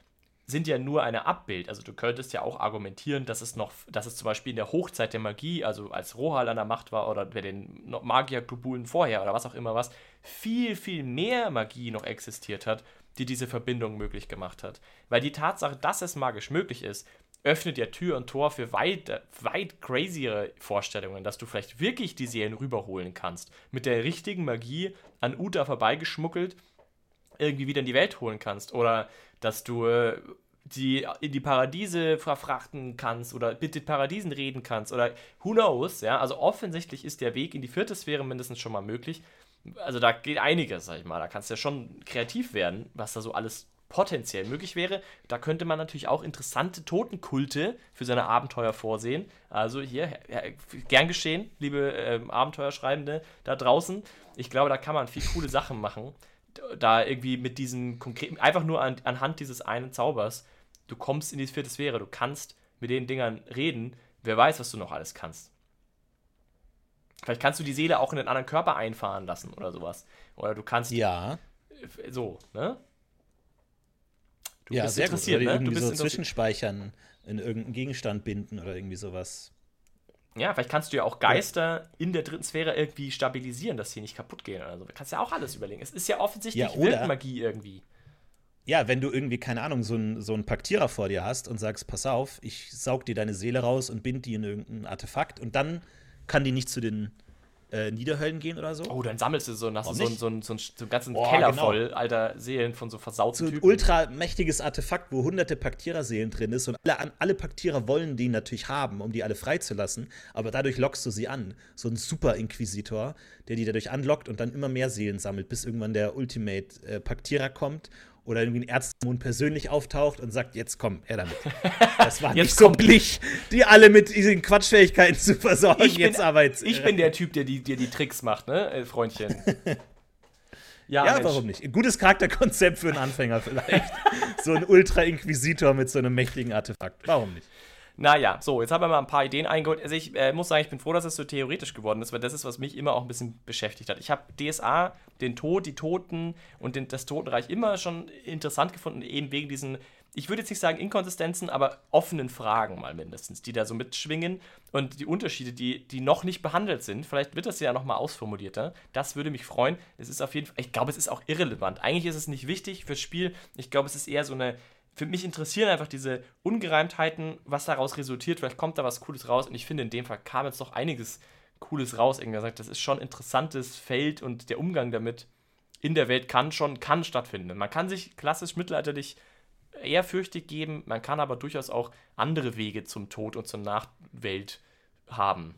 sind ja nur eine Abbild. Also du könntest ja auch argumentieren, dass es noch, dass es zum Beispiel in der Hochzeit der Magie, also als Rohal an der Macht war oder bei den Magierklubulen vorher oder was auch immer was, viel, viel mehr Magie noch existiert hat, die diese Verbindung möglich gemacht hat. Weil die Tatsache, dass es magisch möglich ist, öffnet ja Tür und Tor für weit, weit crazyere Vorstellungen, dass du vielleicht wirklich die Seelen rüberholen kannst. Mit der richtigen Magie an Uta vorbeigeschmuggelt irgendwie wieder in die Welt holen kannst. Oder dass du äh, die in die Paradiese verfrachten kannst oder mit den Paradiesen reden kannst oder who knows, ja. Also offensichtlich ist der Weg in die vierte Sphäre mindestens schon mal möglich. Also da geht einiges, sag ich mal. Da kannst du ja schon kreativ werden, was da so alles potenziell möglich wäre. Da könnte man natürlich auch interessante Totenkulte für seine Abenteuer vorsehen. Also hier, gern geschehen, liebe ähm, Abenteuerschreibende da draußen. Ich glaube, da kann man viel coole Sachen machen. Da irgendwie mit diesem konkreten, einfach nur an, anhand dieses einen Zaubers, du kommst in die vierte Sphäre, du kannst mit den Dingern reden. Wer weiß, was du noch alles kannst. Vielleicht kannst du die Seele auch in einen anderen Körper einfahren lassen oder sowas. Oder du kannst Ja, so, ne? Du ja, bist sehr gut. interessiert, Oder die ne? Du irgendwie bist so zwischenspeichern, in irgendeinen Gegenstand binden oder irgendwie sowas. Ja, vielleicht kannst du ja auch Geister in der dritten Sphäre irgendwie stabilisieren, dass sie nicht kaputt gehen oder so. Du kannst ja auch alles überlegen. Es ist ja offensichtlich Ja, oder- Wirkmagie irgendwie. Ja, wenn du irgendwie, keine Ahnung, so einen so einen Paktierer vor dir hast und sagst, pass auf, ich saug dir deine Seele raus und bind die in irgendein Artefakt und dann kann die nicht zu den äh, Niederhöllen gehen oder so. Oh, dann sammelst du so, und hast du Warum so, so, so, einen- so einen ganzen Boah, Keller genau. voll alter Seelen von so so versauten ein Typen. ultra mächtiges Artefakt, wo hunderte Paktiererseelen drin ist und alle, alle Paktierer wollen die natürlich haben, um die alle freizulassen, aber dadurch lockst du sie an. So ein Super-Inquisitor, der die dadurch anlockt und dann immer mehr Seelen sammelt, bis irgendwann der Ultimate-Paktierer kommt oder irgendwie ein Erzmond persönlich auftaucht und sagt, jetzt komm, er damit. Das war nicht so billig, die alle mit diesen Quatschfähigkeiten zu versorgen. ich bin, jetzt aber jetzt, ich äh, bin der Typ, der die, der die Tricks macht, ne, äh, Freundchen. Ja, Ja, warum nicht? Ein gutes Charakterkonzept für einen Anfänger vielleicht. so ein Ultra-Inquisitor mit so einem mächtigen Artefakt. Warum nicht? Naja, so, jetzt haben wir mal ein paar Ideen eingeholt. Also ich äh, muss sagen, ich bin froh, dass es so theoretisch geworden ist, weil das ist, was mich immer auch ein bisschen beschäftigt hat. Ich habe DSA, den Tod, die Toten und den, das Totenreich immer schon interessant gefunden, eben wegen diesen, ich würde jetzt nicht sagen Inkonsistenzen, aber offenen Fragen mal mindestens, die da so mitschwingen und die Unterschiede, die, die noch nicht behandelt sind. Vielleicht wird das ja nochmal ausformulierter. Das würde mich freuen. Es ist auf jeden Fall, ich glaube, es ist auch irrelevant. Eigentlich ist es nicht wichtig fürs Spiel. Ich glaube, es ist eher so eine für mich interessieren einfach diese Ungereimtheiten, was daraus resultiert. Vielleicht kommt da was Cooles raus. Und ich finde, in dem Fall kam jetzt doch einiges Cooles raus. Irgendwer sagt, das ist schon ein interessantes Feld und der Umgang damit in der Welt kann schon, kann stattfinden. Man kann sich klassisch mittelalterlich ehrfürchtig geben, man kann aber durchaus auch andere Wege zum Tod und zur Nachwelt haben.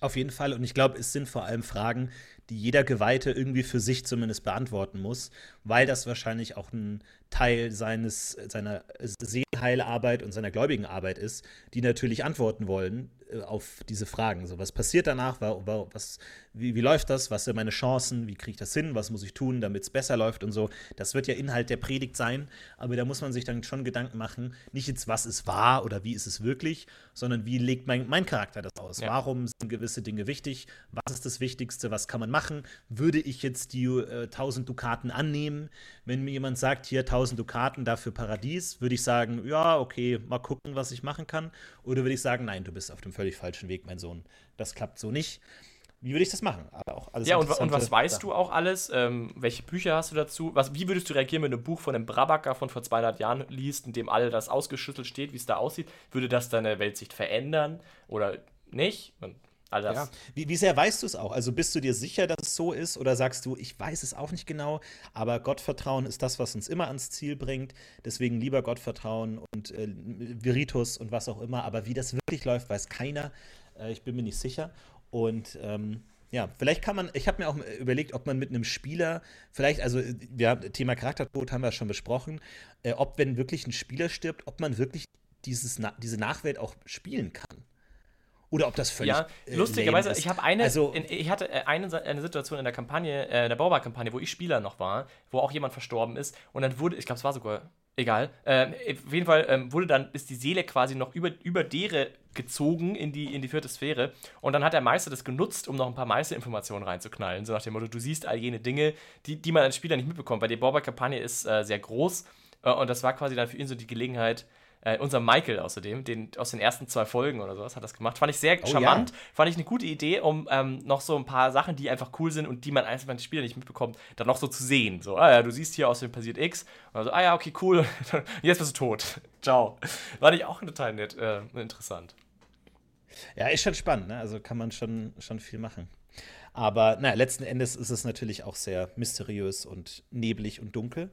Auf jeden Fall. Und ich glaube, es sind vor allem Fragen, die jeder Geweihte irgendwie für sich zumindest beantworten muss, weil das wahrscheinlich auch ein Teil seines, seiner Seelenheilarbeit und seiner gläubigen Arbeit ist, die natürlich antworten wollen äh, auf diese Fragen. So, was passiert danach? Was, wie, wie läuft das? Was sind meine Chancen? Wie kriege ich das hin? Was muss ich tun, damit es besser läuft und so? Das wird ja Inhalt der Predigt sein, aber da muss man sich dann schon Gedanken machen, nicht jetzt, was ist wahr oder wie ist es wirklich, sondern wie legt mein, mein Charakter das aus? Ja. Warum sind gewisse Dinge wichtig? Was ist das Wichtigste? Was kann man machen? Würde ich jetzt die äh, 1000 Dukaten annehmen? Wenn mir jemand sagt, hier 1000 Dukaten dafür Paradies, würde ich sagen, ja, okay, mal gucken, was ich machen kann. Oder würde ich sagen, nein, du bist auf dem völlig falschen Weg, mein Sohn. Das klappt so nicht. Wie würde ich das machen? Aber auch alles ja, und, und was weißt Sachen. du auch alles? Ähm, welche Bücher hast du dazu? Was, wie würdest du reagieren, wenn du ein Buch von einem Brabacker von vor 200 Jahren liest, in dem all das ausgeschüttelt steht, wie es da aussieht? Würde das deine Weltsicht verändern oder nicht? Und all das. Ja. Wie, wie sehr weißt du es auch? Also bist du dir sicher, dass es so ist? Oder sagst du, ich weiß es auch nicht genau, aber Gottvertrauen ist das, was uns immer ans Ziel bringt. Deswegen lieber Gottvertrauen und äh, Viritus und was auch immer. Aber wie das wirklich läuft, weiß keiner. Äh, ich bin mir nicht sicher. Und ähm, ja, vielleicht kann man, ich habe mir auch überlegt, ob man mit einem Spieler, vielleicht, also ja, Thema Charaktertod haben wir schon besprochen, äh, ob wenn wirklich ein Spieler stirbt, ob man wirklich dieses, diese Nachwelt auch spielen kann. Oder ob das völlig. Ja, äh, lustigerweise, ich habe eine, also, in, ich hatte äh, eine, eine Situation in der Kampagne, äh, der Baubau-Kampagne, wo ich Spieler noch war, wo auch jemand verstorben ist und dann wurde, ich glaube, es war sogar Egal. Ähm, auf jeden Fall ähm, wurde dann, ist die Seele quasi noch über, über Dere gezogen in die, in die vierte Sphäre. Und dann hat der Meister das genutzt, um noch ein paar Meisterinformationen reinzuknallen. So nach dem Motto, du siehst all jene Dinge, die, die man als Spieler nicht mitbekommt. Weil die Borber-Kampagne ist äh, sehr groß. Äh, und das war quasi dann für ihn so die Gelegenheit, äh, unser Michael außerdem, den, aus den ersten zwei Folgen oder sowas, hat das gemacht. Fand ich sehr oh, charmant. Ja. Fand ich eine gute Idee, um ähm, noch so ein paar Sachen, die einfach cool sind und die man einfach die Spieler nicht mitbekommt, dann noch so zu sehen. So, ah ja, du siehst hier aus dem passiert X. Und so, ah ja, okay, cool. Jetzt bist du tot. Ciao. Fand ich auch total nett, äh, interessant. Ja, ist schon spannend, ne? Also kann man schon, schon viel machen. Aber naja, letzten Endes ist es natürlich auch sehr mysteriös und neblig und dunkel.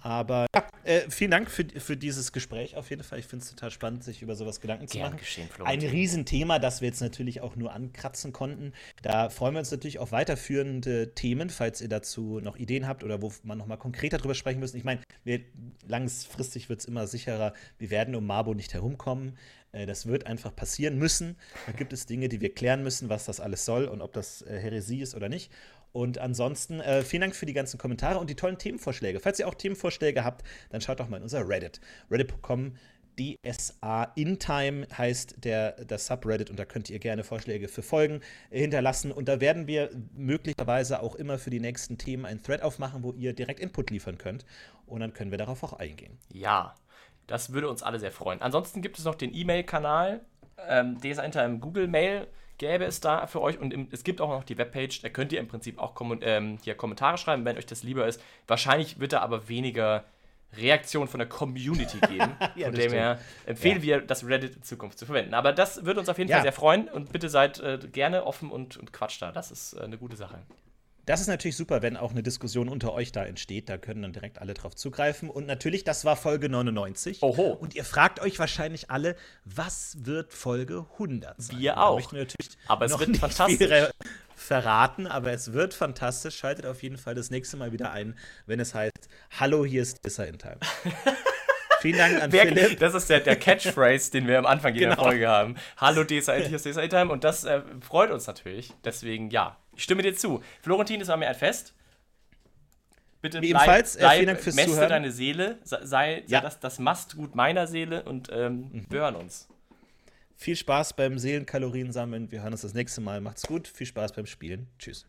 Aber ja, äh, vielen Dank für, für dieses Gespräch auf jeden Fall. Ich finde es total spannend, sich über sowas Gedanken zu machen. Geschehen, Ein Riesenthema, das wir jetzt natürlich auch nur ankratzen konnten. Da freuen wir uns natürlich auf weiterführende Themen, falls ihr dazu noch Ideen habt oder wo man noch mal konkreter drüber sprechen müssen. Ich meine, langfristig wird es immer sicherer, wir werden um Mabo nicht herumkommen. Äh, das wird einfach passieren müssen. Da gibt es Dinge, die wir klären müssen, was das alles soll und ob das äh, Häresie ist oder nicht. Und ansonsten äh, vielen Dank für die ganzen Kommentare und die tollen Themenvorschläge. Falls ihr auch Themenvorschläge habt, dann schaut doch mal in unser Reddit. Reddit.com DSA in Time heißt der, der Subreddit und da könnt ihr gerne Vorschläge für Folgen hinterlassen. Und da werden wir möglicherweise auch immer für die nächsten Themen einen Thread aufmachen, wo ihr direkt Input liefern könnt. Und dann können wir darauf auch eingehen. Ja, das würde uns alle sehr freuen. Ansonsten gibt es noch den E-Mail-Kanal, ähm, DSA in Time Google Mail gäbe es da für euch und im, es gibt auch noch die Webpage, da könnt ihr im Prinzip auch kom ähm, hier Kommentare schreiben, wenn euch das lieber ist. Wahrscheinlich wird da aber weniger Reaktion von der Community geben. ja, von dem her empfehlen ja. wir, das Reddit in Zukunft zu verwenden. Aber das würde uns auf jeden ja. Fall sehr freuen und bitte seid äh, gerne offen und, und quatscht da. Das ist äh, eine gute Sache. Das ist natürlich super, wenn auch eine Diskussion unter euch da entsteht. Da können dann direkt alle drauf zugreifen. Und natürlich, das war Folge 99. Oho. Und ihr fragt euch wahrscheinlich alle, was wird Folge 100 sein? Wir auch. aber es wird fantastisch. verraten, aber es wird fantastisch. Schaltet auf jeden Fall das nächste Mal wieder ein, wenn es heißt: Hallo, hier ist Dissa in Time. Vielen Dank an Wer, Philipp. Das ist der, der Catchphrase, den wir am Anfang jeder genau. Folge haben. Hallo, DSA, hier ist DSA Time. Und das äh, freut uns natürlich. Deswegen, ja, ich stimme dir zu. Florentin, es war mir ein Fest. Bitte bleib, Ebenfalls, bleib, äh, vielen Dank fürs mäste Zuhören. deine Seele, sei, ja. das, das Mastgut meiner Seele und ähm, mhm. wir hören uns. Viel Spaß beim Seelenkalorien sammeln. Wir hören uns das nächste Mal. Macht's gut. Viel Spaß beim Spielen. Tschüss.